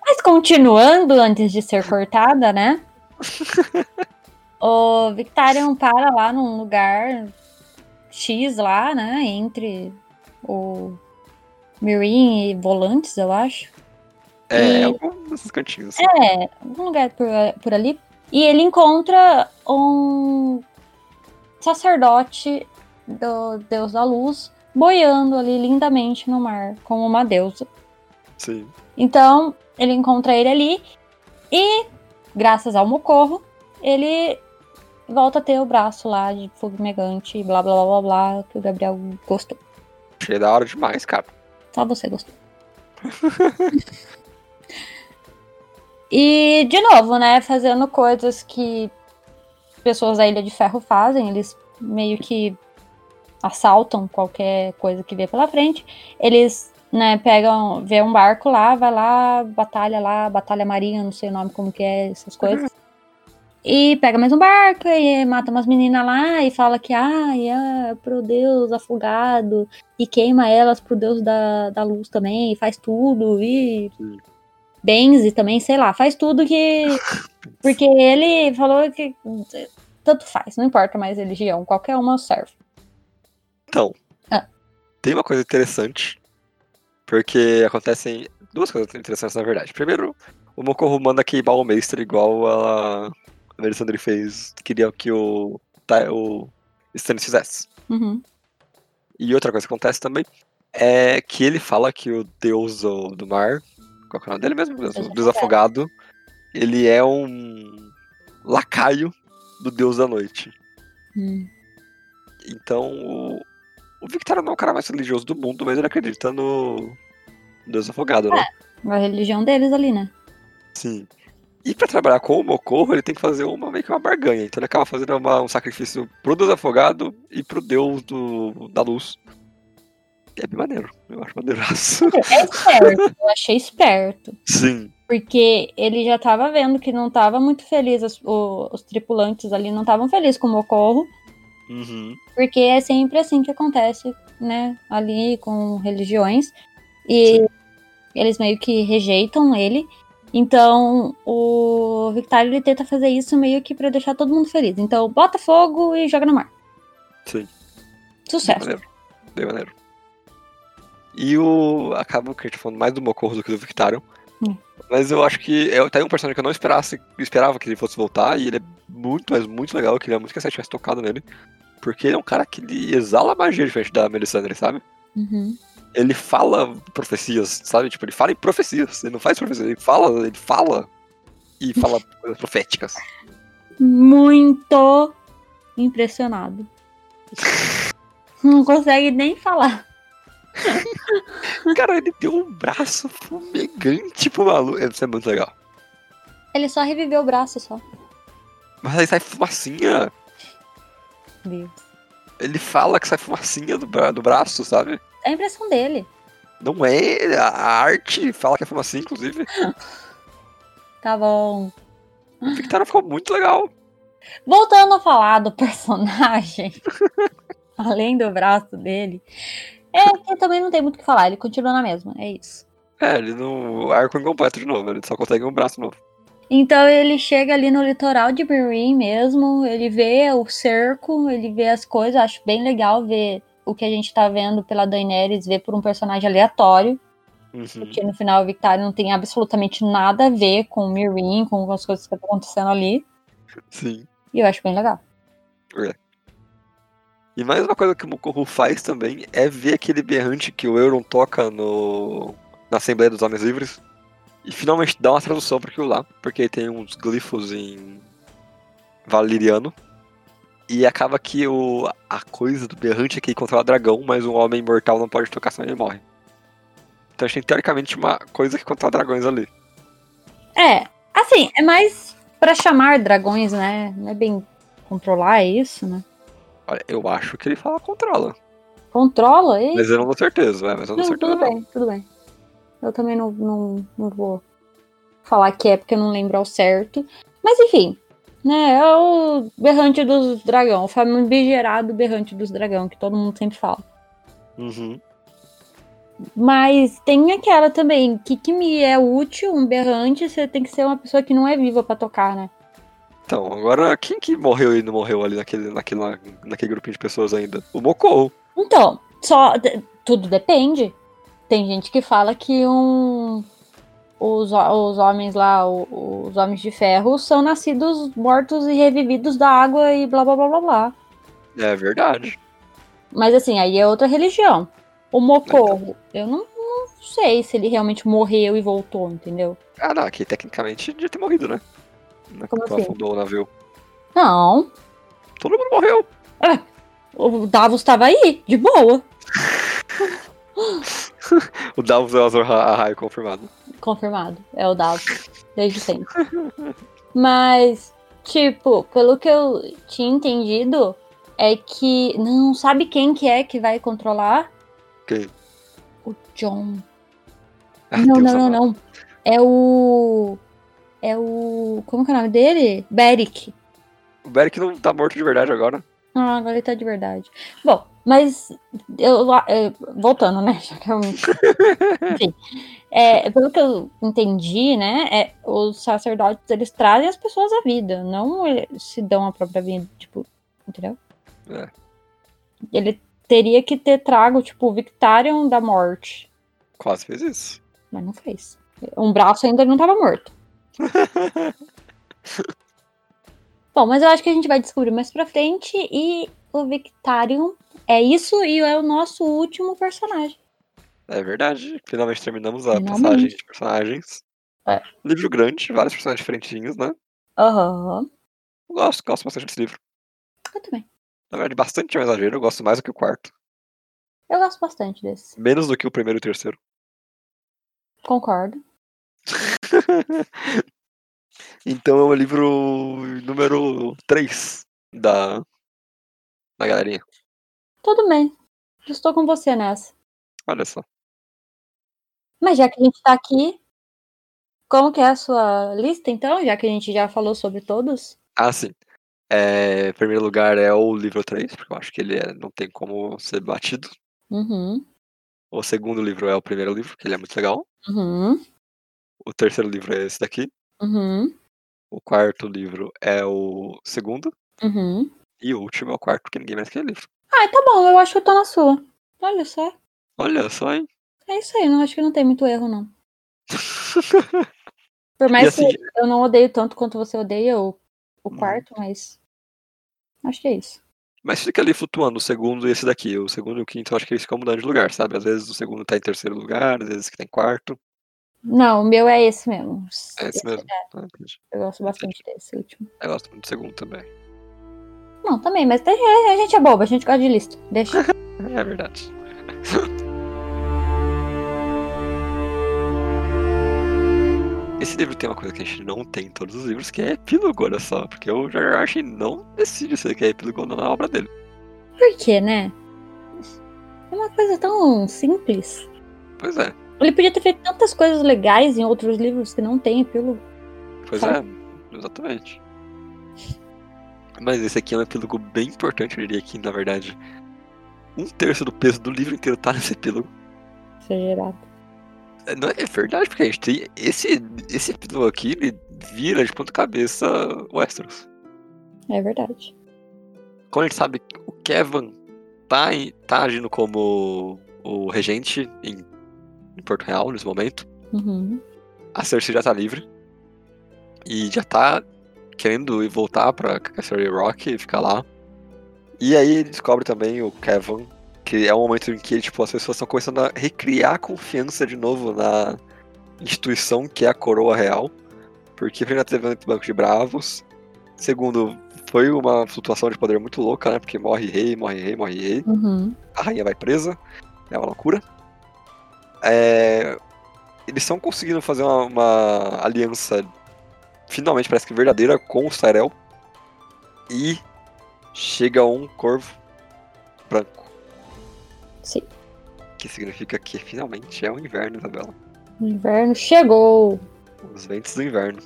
Mas continuando, antes de ser cortada, né? *laughs* O Victarion para lá num lugar X lá, né? Entre o Mirin e Volantes, eu acho. É, E- algum desses cantinhos. É, algum lugar por, por ali. E ele encontra um sacerdote do deus da luz boiando ali lindamente no mar, como uma deusa. Sim. Então, ele encontra ele ali e, graças ao Mocorro, ele volta a ter o braço lá de fumegante, blá blá blá blá blá, que o Gabriel gostou. Achei da hora demais, cara. Só você gostou. *laughs* e, de novo, né? Fazendo coisas que pessoas da Ilha de Ferro fazem. Eles meio que assaltam qualquer coisa que vê pela frente. Eles, né, pegam, vê um barco lá, vai lá, batalha lá, batalha marinha, não sei o nome como que é, essas coisas. E pega mais um barco e mata umas meninas lá e fala que, ai, é pro deus afogado e queima elas pro deus da, da luz também, e faz tudo, e Sim. benze também, sei lá, faz tudo que. *laughs* Porque ele falou que tanto faz, não importa mais religião, qualquer uma serve. Então, Ah. tem uma coisa interessante, porque acontecem duas coisas interessantes, na verdade. Primeiro, o Mokorro manda queimar o mestre igual a, a Melisandre fez, queria que o, o Stannis fizesse. Uhum. E outra coisa que acontece também é que ele fala que o deus do, mar, qual é o nome dele mesmo? O Deus deus afogado, ele é um lacaio do deus da noite. Hum. Então, o, o Victor não é o cara mais religioso do mundo, mas ele acredita no Deus afogado, né? A religião deles ali, né? Sim. E pra trabalhar com o Mocorro, ele tem que fazer uma meio que uma barganha. Então ele acaba fazendo uma- um sacrifício pro Deus afogado e pro Deus do, da luz. E é bem maneiro. Eu acho maneiraço. É esperto, eu achei esperto. Sim. Porque ele já tava vendo que não tava muito feliz, os, os tripulantes ali não estavam felizes com o Mocorro. Uhum. Porque é sempre assim que acontece, né? Ali com religiões. E eles meio que rejeitam ele. Então, o Victário ele tenta fazer isso meio que pra deixar todo mundo feliz. Então, bota fogo e joga no mar. Sim. Sucesso. maneiro. Bem maneiro. E o. Acaba que a gente tá falando mais do Mocorro do que do Victarion. Hum. Mas eu acho que é tá aí um personagem que eu não esperasse, esperava que ele fosse voltar, e ele é muito, mas muito legal. Eu queria muito que a série tivesse tocado nele. Porque ele é um cara que ele exala magia diferente da Melisandre, sabe? Uhum. Ele fala profecias, sabe? Tipo, ele fala em profecias. Ele não faz profecias, ele fala, ele fala. E fala *laughs* coisas proféticas. Muito impressionado. Não consegue nem falar. *laughs* Cara, ele deu um braço fumegante pro maluco. Isso é muito legal. Ele só reviveu o braço só. Mas aí sai fumacinha. Deus. Ele fala que sai fumacinha do, bra- do braço, sabe? É a impressão dele. Não é. A arte fala que é fumacinha, inclusive. *laughs* Tá bom. O Victor ficou muito legal. Voltando a falar do personagem, *laughs* além do braço dele, é que também não tem muito o que falar, ele continua na mesma, é isso. É, ele não. Arco incompleto de novo, ele só consegue um braço novo. Então ele chega ali no litoral de Meereen mesmo, ele vê o cerco, ele vê as coisas, acho bem legal ver o que a gente tá vendo pela Daenerys, ver por um personagem aleatório. Uhum. Porque no final o Victarion não tem absolutamente nada a ver com o Mirin, com as coisas que estão acontecendo ali. Sim. E eu acho bem legal. E mais uma coisa que o Mokohu faz também é ver aquele berrante que o Euron toca no na Assembleia dos Homens Livres e finalmente dá uma tradução para aquilo lá, porque tem uns glifos em valeriano e acaba que o, a coisa do berrante é que ele controla dragão, mas um homem mortal não pode tocar senão ele morre. Então a gente tem teoricamente uma coisa que controla dragões ali. É, assim, é mais pra chamar dragões, né? Não é bem controlar é isso, né? Olha, eu acho que ele fala controla. Controla aí? Mas eu não tenho certeza, é, mas eu não Não, tenho certeza. tudo bem, tudo bem. Eu também não, não, não vou falar que é porque eu não lembro ao certo. Mas enfim, né? É o berrante dos dragão, o famigerado berrante dos dragão, que todo mundo sempre fala. Uhum. Mas tem aquela também, que que me é útil, um berrante, você tem que ser uma pessoa que não é viva pra tocar, né? Então, agora quem que morreu e não morreu ali naquele, naquele, naquele grupinho de pessoas ainda? O Mokou. Então, só tudo depende. Tem gente que fala que um os, os homens lá, os homens de ferro, são nascidos mortos e revividos da água e blá blá blá blá blá. É verdade. Mas assim, aí é outra religião. O Mocorro, eu não, não sei se ele realmente morreu e voltou, entendeu? Ah, não, aqui tecnicamente devia ter morrido, né? Não é Como assim? afundou o navio. Não. Todo mundo morreu. O Davos tava aí, de boa. *laughs* O Davos é o Azor Ahai confirmado. Confirmado. É o Davos. Desde sempre. *laughs* Mas, tipo, pelo que eu tinha entendido, é que. Não sabe quem que é que vai controlar? Quem? O John. Ah, não, Deus não, não, não. É o. É o. Como que é o nome dele? Beric. O Beric não tá morto de verdade agora. Ah, agora ele tá de verdade. Bom, mas eu, é, voltando, né? *laughs* Eu, enfim, é, pelo que eu entendi, né? É, os sacerdotes eles trazem as pessoas à vida, não se dão a própria vida, tipo, entendeu? É. Ele teria que ter trago, tipo, o Victarion da morte, Quase fez isso. mas não fez. Um braço ainda não tava morto. Bom, mas eu acho que a gente vai descobrir mais pra frente e o Victarion é isso e é o nosso último personagem. É verdade. Finalmente terminamos a Finalmente. passagem de personagens. É. Livro grande, vários personagens diferentinhos, né? Aham. Eu gosto, gosto bastante desse livro. Eu também. Na verdade, bastante é um exagero. Eu gosto mais do que o quarto. Eu gosto bastante desse. Menos do que o primeiro e o terceiro. Concordo. *laughs* *laughs* então é o livro número 3 da, da galerinha. Tudo bem. Estou com você nessa. Olha só. Mas já que a gente tá aqui, como que é a sua lista, então? Já que a gente já falou sobre todos? Ah, sim. É, em primeiro lugar é o livro 3, porque eu acho que ele é- não tem como ser batido. Uhum. O segundo livro é o primeiro livro, que ele é muito legal. Uhum. O terceiro livro é esse daqui. Uhum. O quarto livro é o segundo. Uhum. E o último é o quarto, porque ninguém mais quer livro. Ah, tá bom, eu acho que eu tô na sua. Olha só. Olha só, hein? É isso aí, não acho que não tem muito erro, não. *laughs* Por mais assim- que eu não odeio tanto quanto você odeia o, o Hum. quarto, mas. Acho que é isso. Mas fica ali flutuando o segundo e esse daqui. O segundo e o quinto eu acho que eles ficam mudando de lugar, sabe? Às vezes o segundo tá em terceiro lugar, às vezes que tá em quarto. Não, o meu é esse mesmo. É esse mesmo. Ah, entendi. Eu gosto bastante desse último. Eu gosto muito do segundo também. Não, também, mas deixa- a gente é boba, a gente gosta de lista. Deixa. *laughs* É verdade. *laughs* Esse livro tem uma coisa que a gente não tem em todos os livros, que é epílogo, olha só. Porque o George. Martin não decide se ele quer epílogo ou não na obra dele. Por quê, né? É uma coisa tão simples. Pois é, Ele podia ter feito tantas coisas legais em outros livros que não tem epílogo. pois Sabe? é, exatamente. Mas esse aqui é um epílogo bem importante, eu diria que, na verdade, um terço do peso do livro inteiro tá nesse epílogo. Exagerado. É, Não é verdade, porque a gente tem. Esse, esse epílogo aqui, ele vira de ponta cabeça Westeros. É verdade. Quando a gente sabe que o Kevin tá, tá agindo como o regente em em Porto Real nesse momento. Uhum. A Cersei já tá livre. E já tá querendo ir voltar pra Casterly Rock e ficar lá. E aí ele descobre também o Kevin, que é um momento em que tipo, as pessoas estão começando a recriar a confiança de novo na instituição que é a coroa real. Porque primeiro teve o Banco de Bravos. Segundo, foi uma flutuação de poder muito louca, né? Porque morre rei, morre rei, morre rei. Uhum. A rainha vai presa. É uma loucura. É, Eles estão conseguindo fazer uma, uma aliança finalmente parece que verdadeira com o Tyrell. E chega um corvo branco. Sim. Que significa que finalmente é o inverno, Isabela. O inverno chegou. Os ventos do inverno.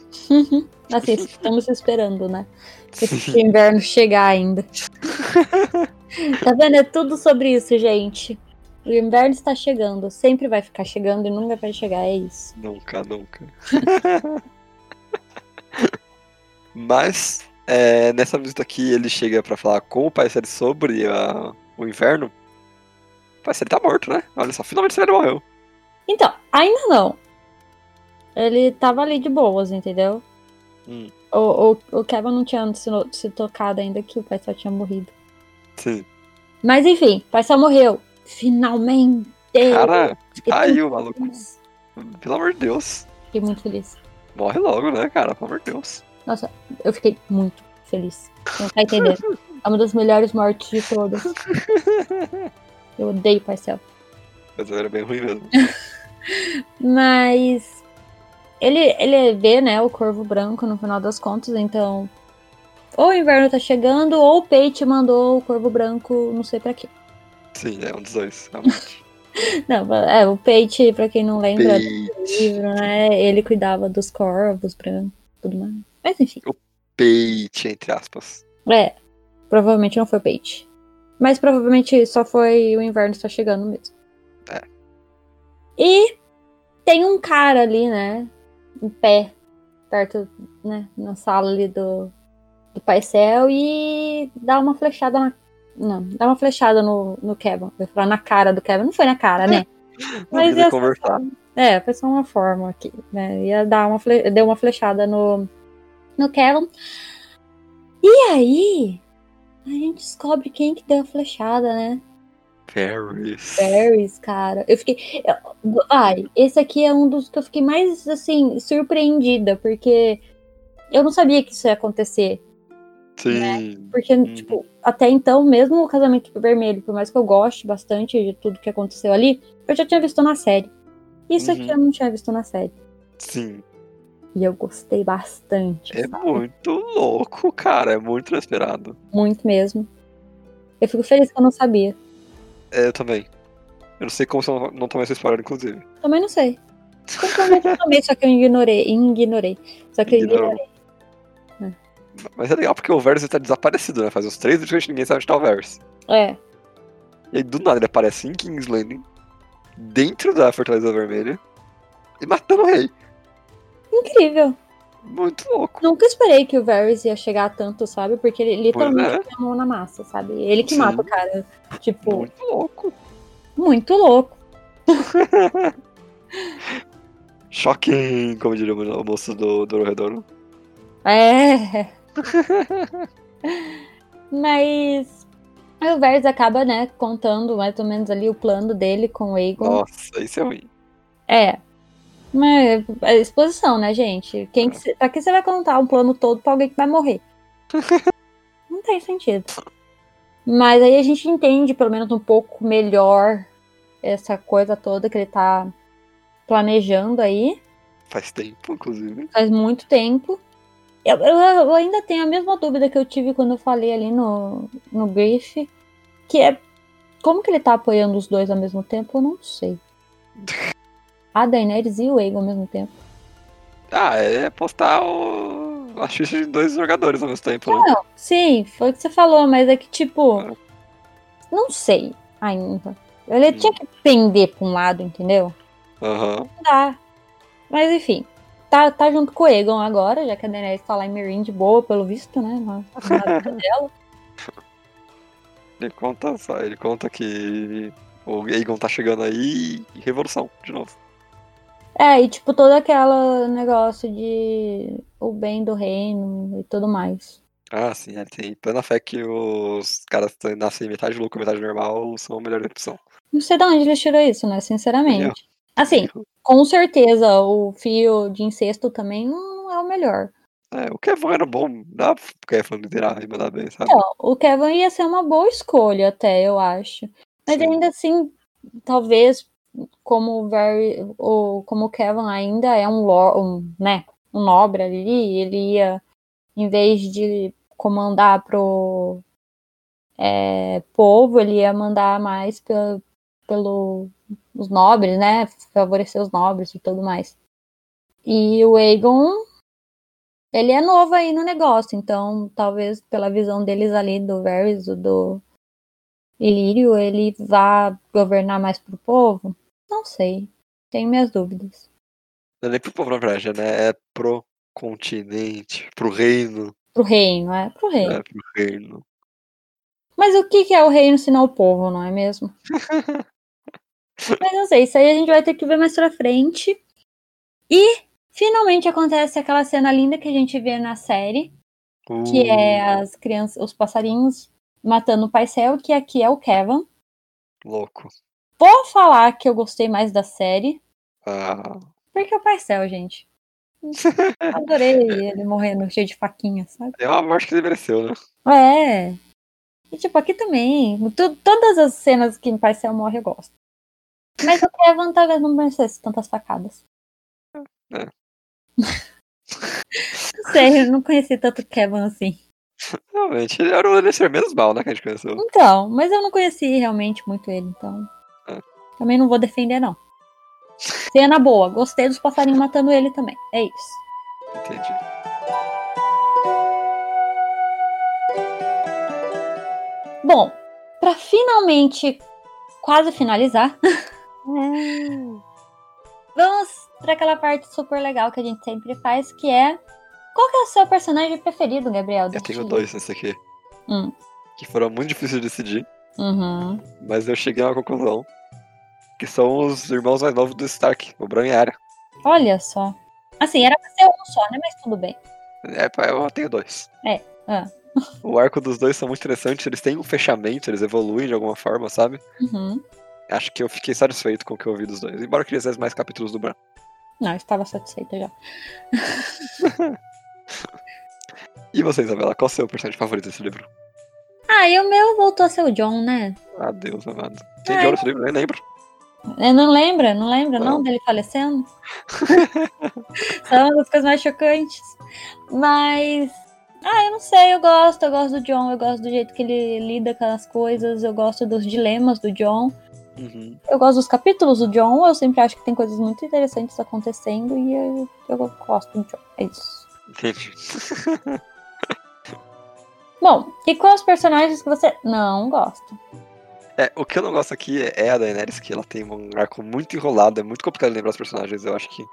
assim, *laughs* estamos esperando, né? Esse inverno chegar ainda. *laughs* tá vendo? É tudo sobre isso, gente. O inverno está chegando. Sempre vai ficar chegando e nunca vai chegar. É isso. Nunca, nunca. *laughs* Mas, é, nessa visita aqui, ele chega pra falar com o Pai Série sobre a- o inverno. O Pai Série tá morto, né? Olha só, finalmente ele morreu. Então, ainda não. Ele tava ali de boas, entendeu? Hum. O, o, o Kevin não tinha se, se tocado ainda que o pai só tinha morrido. Sim. Mas enfim, o pai só morreu. Finalmente! Cara, aí o maluco. feliz. Pelo amor de Deus. Fiquei muito feliz. Morre logo, né, cara? Pelo amor de Deus. Nossa, eu fiquei muito feliz. Não tá entendendo? É uma das melhores mortes de todas. *laughs* Eu odeio o Parcel. Mas era bem ruim mesmo. *laughs* Mas ele, ele vê, né, o corvo branco no final das contas, então. Ou o inverno tá chegando, ou o Pate mandou o corvo branco, não sei pra quê. Sim, é um dos dois. realmente. *laughs* Não, é, o Pate, pra quem não lembra do livro, né, ele cuidava dos corvos brancos e tudo mais. Mas enfim. Pate, entre aspas. É, provavelmente não foi o Pate. Mas provavelmente só foi o inverno está chegando mesmo. É. E tem um cara ali, né? Em pé, perto, né? Na sala ali do, do paisel e dá uma flechada na. Não, dá uma flechada no, no Kevin. Vai falar na cara do Kevin. Não foi na cara, né? *laughs* Mas ia conversar. é, foi só uma forma aqui, né? Ia dar uma fle... deu uma flechada no no Kevin. E aí, a gente descobre quem que deu a flechada, né? Paris. Paris, cara. Eu fiquei, eu- ai, esse aqui é um dos que eu fiquei mais assim surpreendida, porque eu não sabia que isso ia acontecer, Sim. porque Uhum. tipo, até então, mesmo o Casamento Vermelho, por mais que eu goste bastante de tudo que aconteceu ali, eu já tinha visto na série. Isso aqui Uhum. eu não tinha visto na série. Sim. E eu gostei bastante. É sabe? muito louco, cara. É muito inesperado. Muito mesmo. Eu fico feliz que eu não sabia. É, eu também. Eu não sei como você não, não tomei essa spoiler, inclusive. Também não sei. Simplesmente eu também, só que eu ignorei. Ignorei. Só que eu ignorei. Mas é legal porque o Varys tá desaparecido, né? Faz uns três dias que ninguém sabe onde tá o Varys. É. E aí, do nada, ele aparece em King's Landing, dentro da Fortaleza Vermelha, e matando o rei. Incrível. Muito louco. Nunca esperei que o Varys ia chegar tanto, sabe? Porque ele literalmente é. tem a mão na massa, sabe? Ele que Sim. mata o cara. Tipo, Muito louco. muito louco. *laughs* Shocking, como diria o moço do Dororedoro. É. *laughs* Mas o Varys acaba, né, contando mais ou menos ali o plano dele com o Aegon. Nossa, isso é ruim. É. Mas é exposição, né, gente? Quem que cê, pra que você vai contar um plano todo pra alguém que vai morrer? *laughs* Não tem sentido. Mas aí a gente entende, pelo menos um pouco melhor, essa coisa toda que ele tá planejando aí. Faz tempo, inclusive. Faz muito tempo. Eu, eu, eu ainda tenho a mesma dúvida que eu tive quando eu falei ali no, no brief. Que é como que ele tá apoiando os dois ao mesmo tempo, eu não sei. A Daenerys e o Aegon ao mesmo tempo. Ah, é postar o... a ficha de dois jogadores ao mesmo tempo, né? Não, sim, foi o que você falou, mas é que tipo. Não sei ainda. Ele tinha que pender pra um lado, entendeu? Aham. Não dá. Mas enfim. Tá, tá junto com o Egon agora, já que a Daenerys tá lá em Meereen de boa, pelo visto, né? Na, na dela. Ele conta só, ele conta que O Aegon tá chegando aí e revolução, de novo. É, e tipo, todo aquele negócio de o bem do reino e tudo mais. Ah, sim, ele tem plena fé que os caras que nascem metade louco, metade normal são a melhor opção. Não sei de onde ele tirou isso, né? Sinceramente. Assim, com certeza o fio de incesto também não é o melhor. É, o Kevin era bom, dá pro Kevin liderar e mandar bem, sabe? Não, o Kevin ia ser uma boa escolha até, eu acho. Mas Sim. ainda assim, talvez como o Very, o como o Kevin ainda é um, lo- um, né, um nobre ali, ele ia em vez de comandar pro é, povo, ele ia mandar mais pelo, pelo os nobres, né, favorecer os nobres e tudo mais. E o Aegon, ele é novo aí no negócio, então talvez pela visão deles ali do Varys, do- Ilírio, ele vá governar mais pro povo? Não sei. Tenho minhas dúvidas. Não é nem pro povo, na verdade, né? É pro continente, pro reino. Pro reino, é? Pro reino. É, pro reino. Mas o que, que é o reino se não o povo, não é mesmo? *laughs* Mas não sei, isso aí a gente vai ter que ver mais pra frente. E finalmente acontece aquela cena linda que a gente vê na série, que Uh, é as crianças, os passarinhos matando o Paisel, que aqui é o Kevin. Louco. Vou falar que eu gostei mais da série, Ah, porque é o Paisel, gente. *laughs* Adorei ele morrendo cheio de faquinha, sabe? é uma morte que ele mereceu, né? É. E tipo, aqui também. todas as cenas que o Paisel morre eu gosto. Mas o Kevin talvez não merecesse tantas facadas. É. *laughs* não sei, eu não conheci tanto Kevin assim. Realmente, ele era o Lannister menos mal, né? Que a gente conheceu. Então, mas eu não conheci realmente muito ele, então. É. Também não vou defender, não. Cena boa, gostei dos passarinhos matando ele também. É isso. Entendi. Bom, pra finalmente quase finalizar, *laughs* vamos pra aquela parte super legal que a gente sempre faz, que é qual que é o seu personagem preferido, Gabriel? Eu tenho dois nesse aqui. Hum. Que foram muito difíceis de decidir, Uhum. mas eu cheguei a uma conclusão. Que são os irmãos mais novos do Stark, o Bran e a Arya. Olha só. Assim, era pra ser um só, né? Mas tudo bem. É, eu tenho dois. É, ah. O arco dos dois são muito interessantes, eles têm um fechamento, eles evoluem de alguma forma, sabe? Uhum. Acho que eu fiquei satisfeito com o que eu ouvi dos dois. Embora eu quisesse mais capítulos do Bran. Não, eu estava satisfeita já. *laughs* E você, Isabela, qual é o seu personagem favorito desse livro? Ah, e o meu voltou a ser o John, né? Ah, Deus amado. Tem Ah, de ouro esse livro? Nem lembro. Eu não lembra? Não lembra, não, Não. dele falecendo? *laughs* São uma das coisas mais chocantes. Mas. Ah, eu não sei, eu gosto, eu gosto do John, eu gosto do jeito que ele lida com as coisas, eu gosto dos dilemas do John, Uhum. eu gosto dos capítulos do John, eu sempre acho que tem coisas muito interessantes acontecendo e eu, eu gosto do John. É isso. Entendi. *laughs* Bom, e quais os personagens que você não gosta? É, o que eu não gosto aqui é a Daenerys, que ela tem um arco muito enrolado, é muito complicado lembrar os personagens. Eu acho que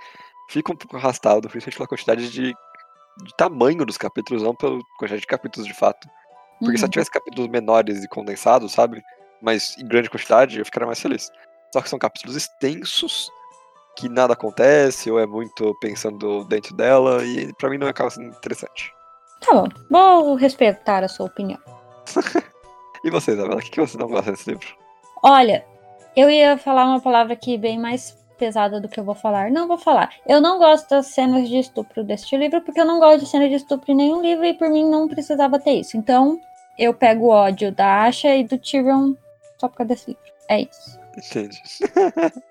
fica um pouco arrastado, principalmente pela quantidade de, de tamanho dos capítulos, não pela quantidade de capítulos de fato. Porque se Uhum. ela tivesse capítulos menores e condensados, sabe? Mas em grande quantidade, eu ficaria mais feliz. Só que são capítulos extensos, que nada acontece, ou é muito pensando dentro dela, e pra mim não acaba sendo interessante. Tá bom, vou respeitar a sua opinião. *laughs* E você, Isabela, o que você não gosta desse livro? Olha, eu ia falar uma palavra aqui bem mais pesada do que eu vou falar. Não vou falar. Eu não gosto das cenas de estupro deste livro, porque eu não gosto de cena de estupro em nenhum livro e por mim não precisava ter isso. Então, eu pego o ódio da Asha e do Tyrion só por causa desse livro. É isso. Entendi. *laughs*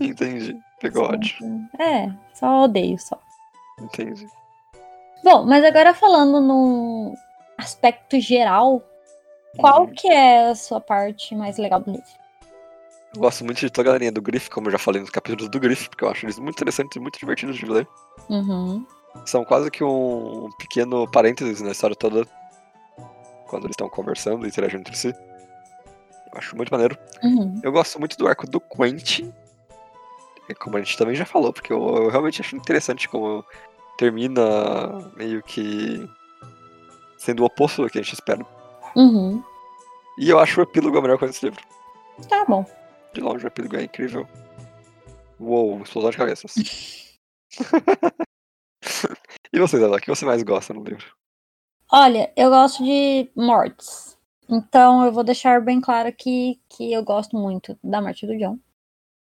Entendi. Pegou ódio. É, só odeio só. Entendi. Bom, mas agora falando no aspecto geral, qual Uhum. que é a sua parte mais legal do livro? Eu gosto muito de toda a linha do Griff, como eu já falei nos capítulos do Griff, porque eu acho eles muito interessantes e muito divertidos de ler. Uhum. São quase que um pequeno parênteses na história toda, quando eles estão conversando e interagindo entre si. Eu acho muito maneiro. Uhum. Eu gosto muito do arco do Quentin, é como a gente também já falou, porque eu, eu realmente acho interessante como termina meio que sendo o oposto do que a gente espera. Uhum. E eu acho o epílogo a melhor coisa desse livro. Tá bom. De longe, o epílogo é incrível. Uou, explosão de cabeças. *laughs* *laughs* e você, Dada, o que você mais gosta no livro? Olha, eu gosto de mortes. Então eu vou deixar bem claro aqui que eu gosto muito da morte do John.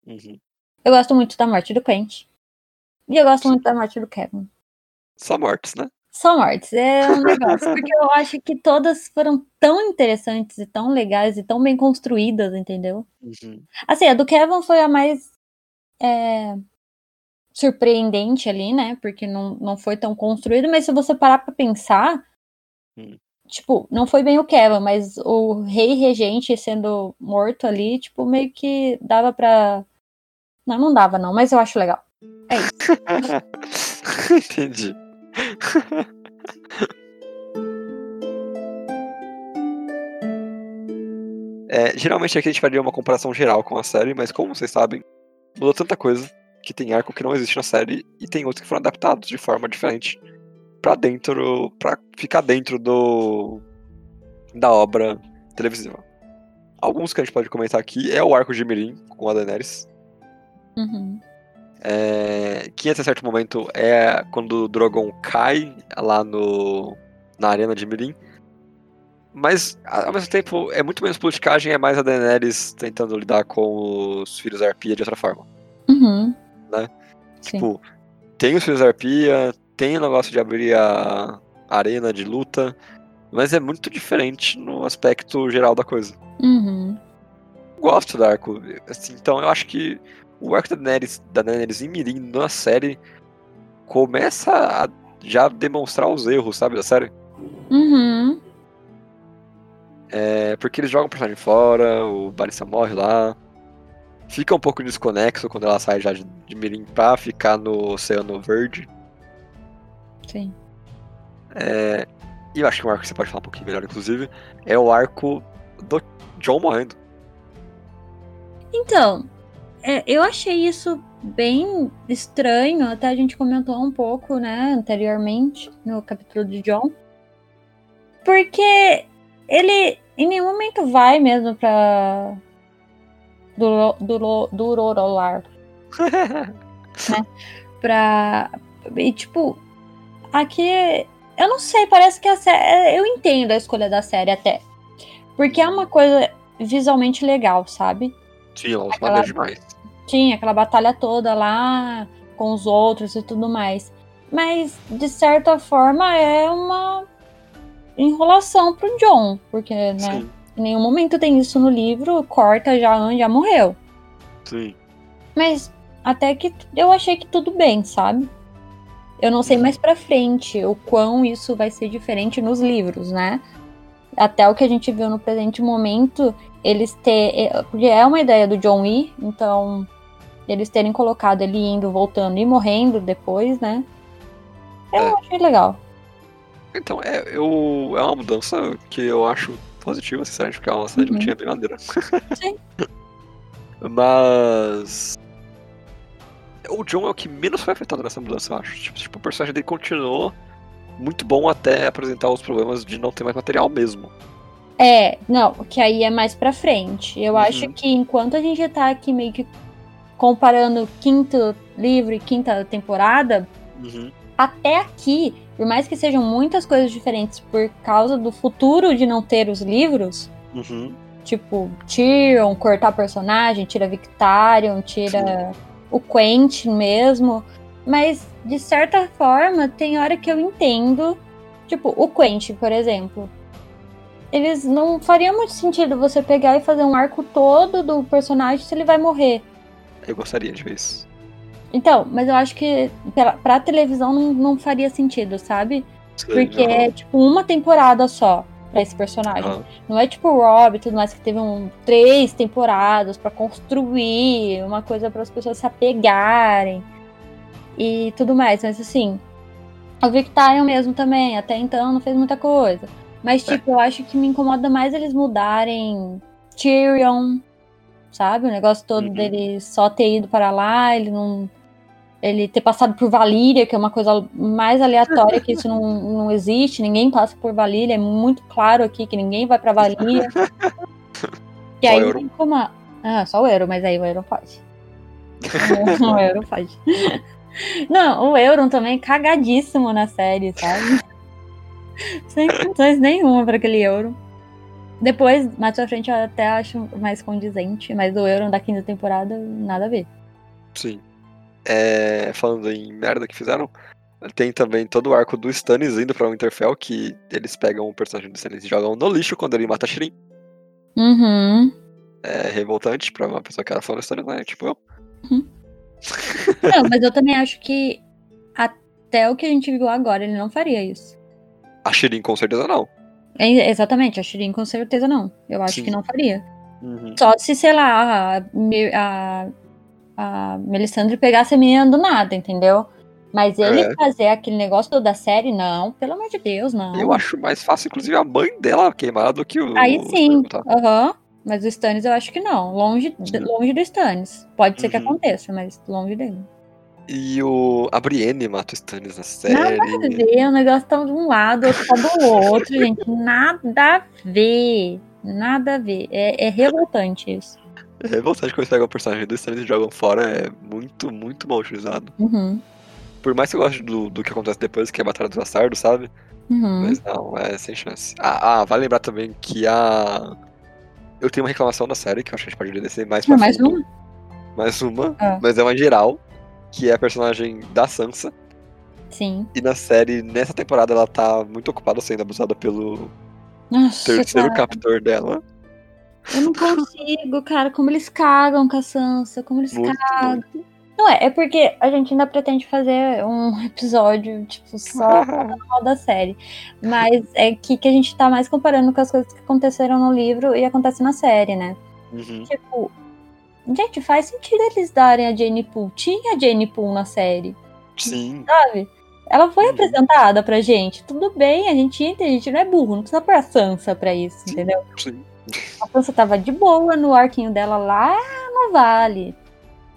Uhum. Eu gosto muito da morte do Quentin. E eu gosto muito da morte do Kevin. Só mortes, né? Só mortes. É um negócio. porque eu acho que todas foram tão interessantes e tão legais e tão bem construídas, entendeu? Uhum. Assim, a do Kevin foi a mais é, surpreendente ali, né? Porque não, não foi tão construído, mas se você parar pra pensar, Hum. tipo, não foi bem o Kevin, mas o rei regente sendo morto ali, tipo, meio que dava pra. Não, não dava, não, mas eu acho legal. É isso. *laughs* Entendi. *laughs* É, geralmente aqui a gente faria uma comparação geral com a série, mas como vocês sabem, mudou tanta coisa que tem arco que não existe na série e tem outros que foram adaptados de forma diferente pra dentro, para ficar dentro do da obra televisiva. Alguns que a gente pode comentar aqui é o arco de Mirim com a Daenerys, Uhum. é, que até certo momento é quando o Drogon cai lá no na arena de Mirim. Mas, ao mesmo tempo, é muito menos politicagem, é mais a Daenerys tentando lidar com os filhos da Arpia de outra forma. Uhum. Né? Sim. Tipo, tem os filhos da Arpia, tem o negócio de abrir a arena de luta, mas é muito diferente no aspecto geral da coisa. Uhum. Gosto do arco, assim, então eu acho que o arco da Daenerys, da Daenerys em Mirim na série começa a já demonstrar os erros, sabe, da série. Uhum. É, porque eles jogam o personagem fora, o Barissa morre lá. Fica um pouco desconexo quando ela sai já de, de Mirim pra ficar no Oceano Verde. Sim. É, e eu acho que um arco que você pode falar um pouquinho melhor, inclusive, é o arco do John morrendo. Então, é, eu achei isso bem estranho, até a gente comentou um pouco, né, anteriormente, no capítulo de John. Porque ele em nenhum momento vai mesmo pra. do, do, do Rorolar. *laughs* pra. E tipo, aqui. Eu não sei, parece que a série. Eu entendo a escolha da série até. Porque é uma coisa visualmente legal, sabe? Sim, ela Aquela- demais. Tinha aquela batalha toda lá com os outros e tudo mais. Mas, de certa forma, é uma enrolação pro John. Porque, né? Sim, Em nenhum momento tem isso no livro, corta já, já morreu. sim. Mas até que eu achei que tudo bem, sabe? Eu não sei mais pra frente o quão isso vai ser diferente nos livros, né? Até o que a gente viu no presente momento, eles ter. Porque é uma ideia do John Wee, então eles terem colocado ele indo, voltando e morrendo depois, né? Eu É. achei legal. Então, é, eu, é uma mudança que eu acho positiva, sinceramente, porque é uma série Uhum. não tinha bem maneira. Sim. *laughs* Mas. O John é o que menos foi afetado nessa mudança, eu acho. Tipo, tipo, o personagem dele continuou muito bom até apresentar os problemas de não ter mais material mesmo. É, não, que aí é mais pra frente. Eu Uhum. acho que enquanto a gente tá aqui meio que comparando quinto livro e quinta temporada, Uhum. até aqui, por mais que sejam muitas coisas diferentes por causa do futuro de não ter os livros, Uhum. tipo, Tyrion, cortar personagem, tira Victarion, tira o Quentin mesmo, mas de certa forma tem hora que eu entendo, tipo, o Quentin, por exemplo. Eles não faria muito sentido você pegar e fazer um arco todo do personagem se ele vai morrer. Eu gostaria de ver isso. Então, mas eu acho que pela, pra televisão não, não faria sentido, sabe? Porque Aham. é tipo uma temporada só pra esse personagem. Aham. Não é tipo o Rob e tudo mais, que teve um, três temporadas pra construir, uma coisa para as pessoas se apegarem e tudo mais. Mas assim, o Victarion mesmo também, até então não fez muita coisa. Mas, É. tipo, eu acho que me incomoda mais eles mudarem Tyrion, sabe? O negócio todo Uhum. dele só ter ido para lá, ele não. Ele ter passado por Valíria, que é uma coisa mais aleatória, que isso *laughs* não, não existe, ninguém passa por Valíria, é muito claro aqui que ninguém vai pra Valíria. *laughs* e aí tem como. a- Ah, só o Euro, mas aí o Euro pode. *laughs* o Euro pode. Não, o Euron também é cagadíssimo na série, sabe? Sem condições nenhuma pra aquele Euron. Depois, mais pra frente, eu até acho mais condizente, mas o Euron da quinta temporada, nada a ver. Sim. É, falando em merda que fizeram, tem também todo o arco do Stannis indo pra Winterfell, que eles pegam o personagem do Stannis e jogam no lixo quando ele mata a Shirin. Uhum. É revoltante pra uma pessoa que era fã do Stannis, né? Tipo eu. *laughs* Não, mas eu também acho que até o que a gente viu agora, ele não faria isso. A Shirin com certeza não. É, exatamente, a Shirin com certeza não. Eu acho Sim. que não faria. Uhum. Só se, sei lá, a, a, a Melisandre pegasse a menina do nada, entendeu? Mas ele É. fazer aquele negócio da série, não, pelo amor de Deus, não. Eu acho mais fácil, inclusive, a mãe dela queimar do que o. Aí sim, tá? aham. Mas o Stannis eu acho que não. Longe, Sim. longe do Stannis. Pode ser que Uhum. aconteça, mas longe dele. E o. A Brienne mata o Stannis na série. Nada a ver, o negócio tá de um lado, outro tá do outro, gente. Nada a ver. Nada a ver. É, é revoltante isso. É revoltante quando eles pegam o personagem do Stannis e jogam fora, é muito, muito mal utilizado. Uhum. Por mais que eu goste do, do que acontece depois, que é a Batalha dos Bastardos, sabe? Uhum. Mas não, é sem chance. Ah, ah, vale lembrar também que a. Eu tenho uma reclamação da série, que eu acho que a gente pode descer mais pra Não, mais uma? Mais uma, Ah. mas é uma geral, que é a personagem da Sansa. Sim. E na série, nessa temporada, ela tá muito ocupada sendo abusada pelo Nossa, terceiro cara, captor dela. Eu não consigo, cara. Como eles cagam com a Sansa, como eles Muito, cagam. muito. Não é, é porque a gente ainda pretende fazer um *laughs* episódio, tipo, só *laughs* mal da série. Mas é que, que a gente tá mais comparando com as coisas que aconteceram no livro e acontecem na série, né? Uhum. Tipo, gente, faz sentido eles darem a Jane Poole. Tinha a Jane Poole na série, Sim. sabe? Ela foi Uhum. apresentada pra gente. Tudo bem, a gente entende, a gente não é burro, não precisa pôr a Sansa pra isso, Sim. entendeu? Sim. A Sansa tava de boa no arquinho dela lá no vale.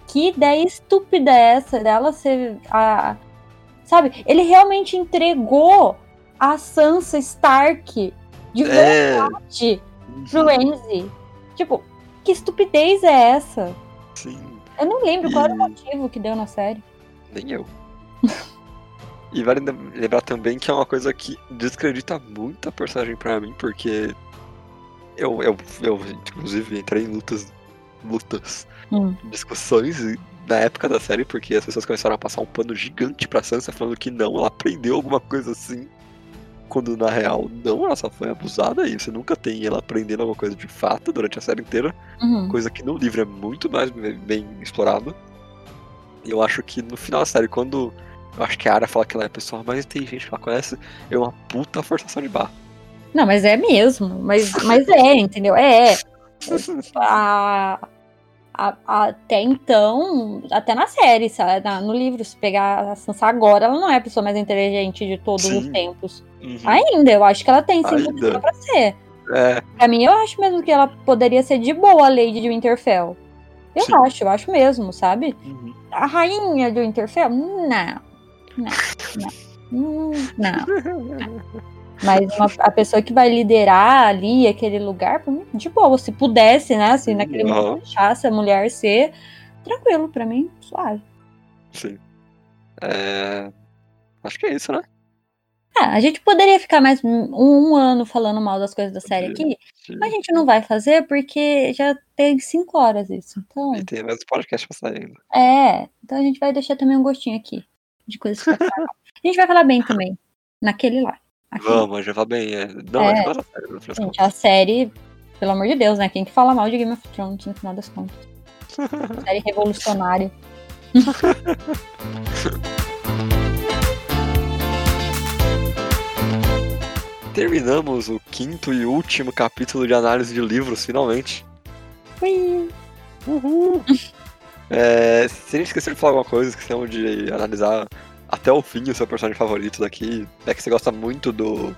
Que ideia estúpida é essa dela ser a. Sabe? Ele realmente entregou a Sansa Stark de É. verdade pro Ramsay. Tipo, que estupidez é essa? Sim. Eu não lembro qual era o E- motivo que deu na série. Nem eu. e vale lem- lembrar também que é uma coisa que descredita muito a personagem pra mim, porque eu, eu, eu inclusive, entrei em lutas, lutas, Hum. discussões na época da série, porque as pessoas começaram a passar um pano gigante pra Sansa, falando que não, ela aprendeu alguma coisa assim. Quando na real, não, ela só foi abusada e você nunca tem ela aprendendo alguma coisa de fato durante a série inteira Uhum. coisa que no livro é muito mais bem explorado. E eu acho que no final da série, quando eu acho que a Arya fala que ela é a pessoa mais inteligente que ela conhece, é uma puta forçação de barra. Não, mas é mesmo. Mas, mas é, *laughs* entendeu? É. A, a- até então, até na série, sabe? Na- no livro, se pegar a Sansa agora, ela não é a pessoa mais inteligente de todos os Sim. tempos. Uhum. Ainda, eu acho que ela tem sim potencial pra ser. É, Pra mim, eu acho mesmo que ela poderia ser de boa a Lady de Winterfell. Eu Sim. acho, eu acho mesmo, sabe? uhum. A rainha de Winterfell? Não. Não. Não. Hum, não. *laughs* Mas uma- a pessoa que vai liderar ali aquele lugar, de boa. Se pudesse, né? Se naquele Aham. momento deixasse a mulher ser, tranquilo, pra mim, suave. sim. É, Acho que é isso, né? Ah, a gente poderia ficar mais um, um ano falando mal das coisas da série aqui, mas a gente não vai fazer porque já tem cinco horas isso. Então, E tem mais podcast pra sair ainda. é. Então a gente vai deixar também um gostinho aqui de coisas que. A gente vai falar bem também. Naquele lá. Aquele. Vamos, já vai bem. É... Não, É. é série, Gente, a série, pelo amor de Deus, né? Quem que fala mal de Game of Thrones no final das contas? *laughs* série revolucionária. *laughs* Terminamos o quinto e último capítulo de análise de livros, finalmente. Ui. Uhul! *laughs* É, se a gente esqueceu de falar alguma coisa, esquecemos de analisar até o fim o seu personagem favorito daqui. É que você gosta muito do.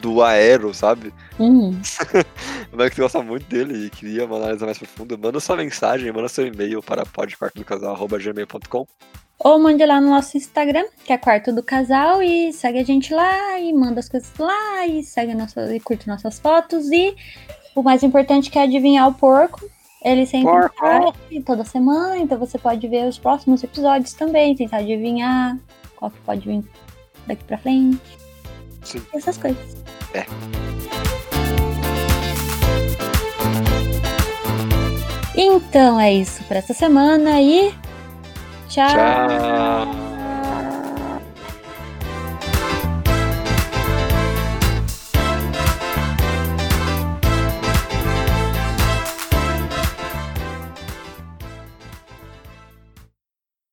do Aero, sabe? Hum, *laughs* Mas que você gosta muito dele e queria uma análise mais profunda, manda sua mensagem, manda seu e-mail para podquartodocasal.gmail.com Ou mande lá no nosso Instagram, que é Quarto do Casal, e segue a gente lá e manda as coisas lá e segue nossa, e curte nossas fotos. E o mais importante que é adivinhar o porco. Ele sempre sai toda semana, então você pode ver os próximos episódios também, tentar adivinhar qual que pode vir daqui pra frente. Sim. Essas coisas. É. Então é isso para essa semana e tchau. Tchau.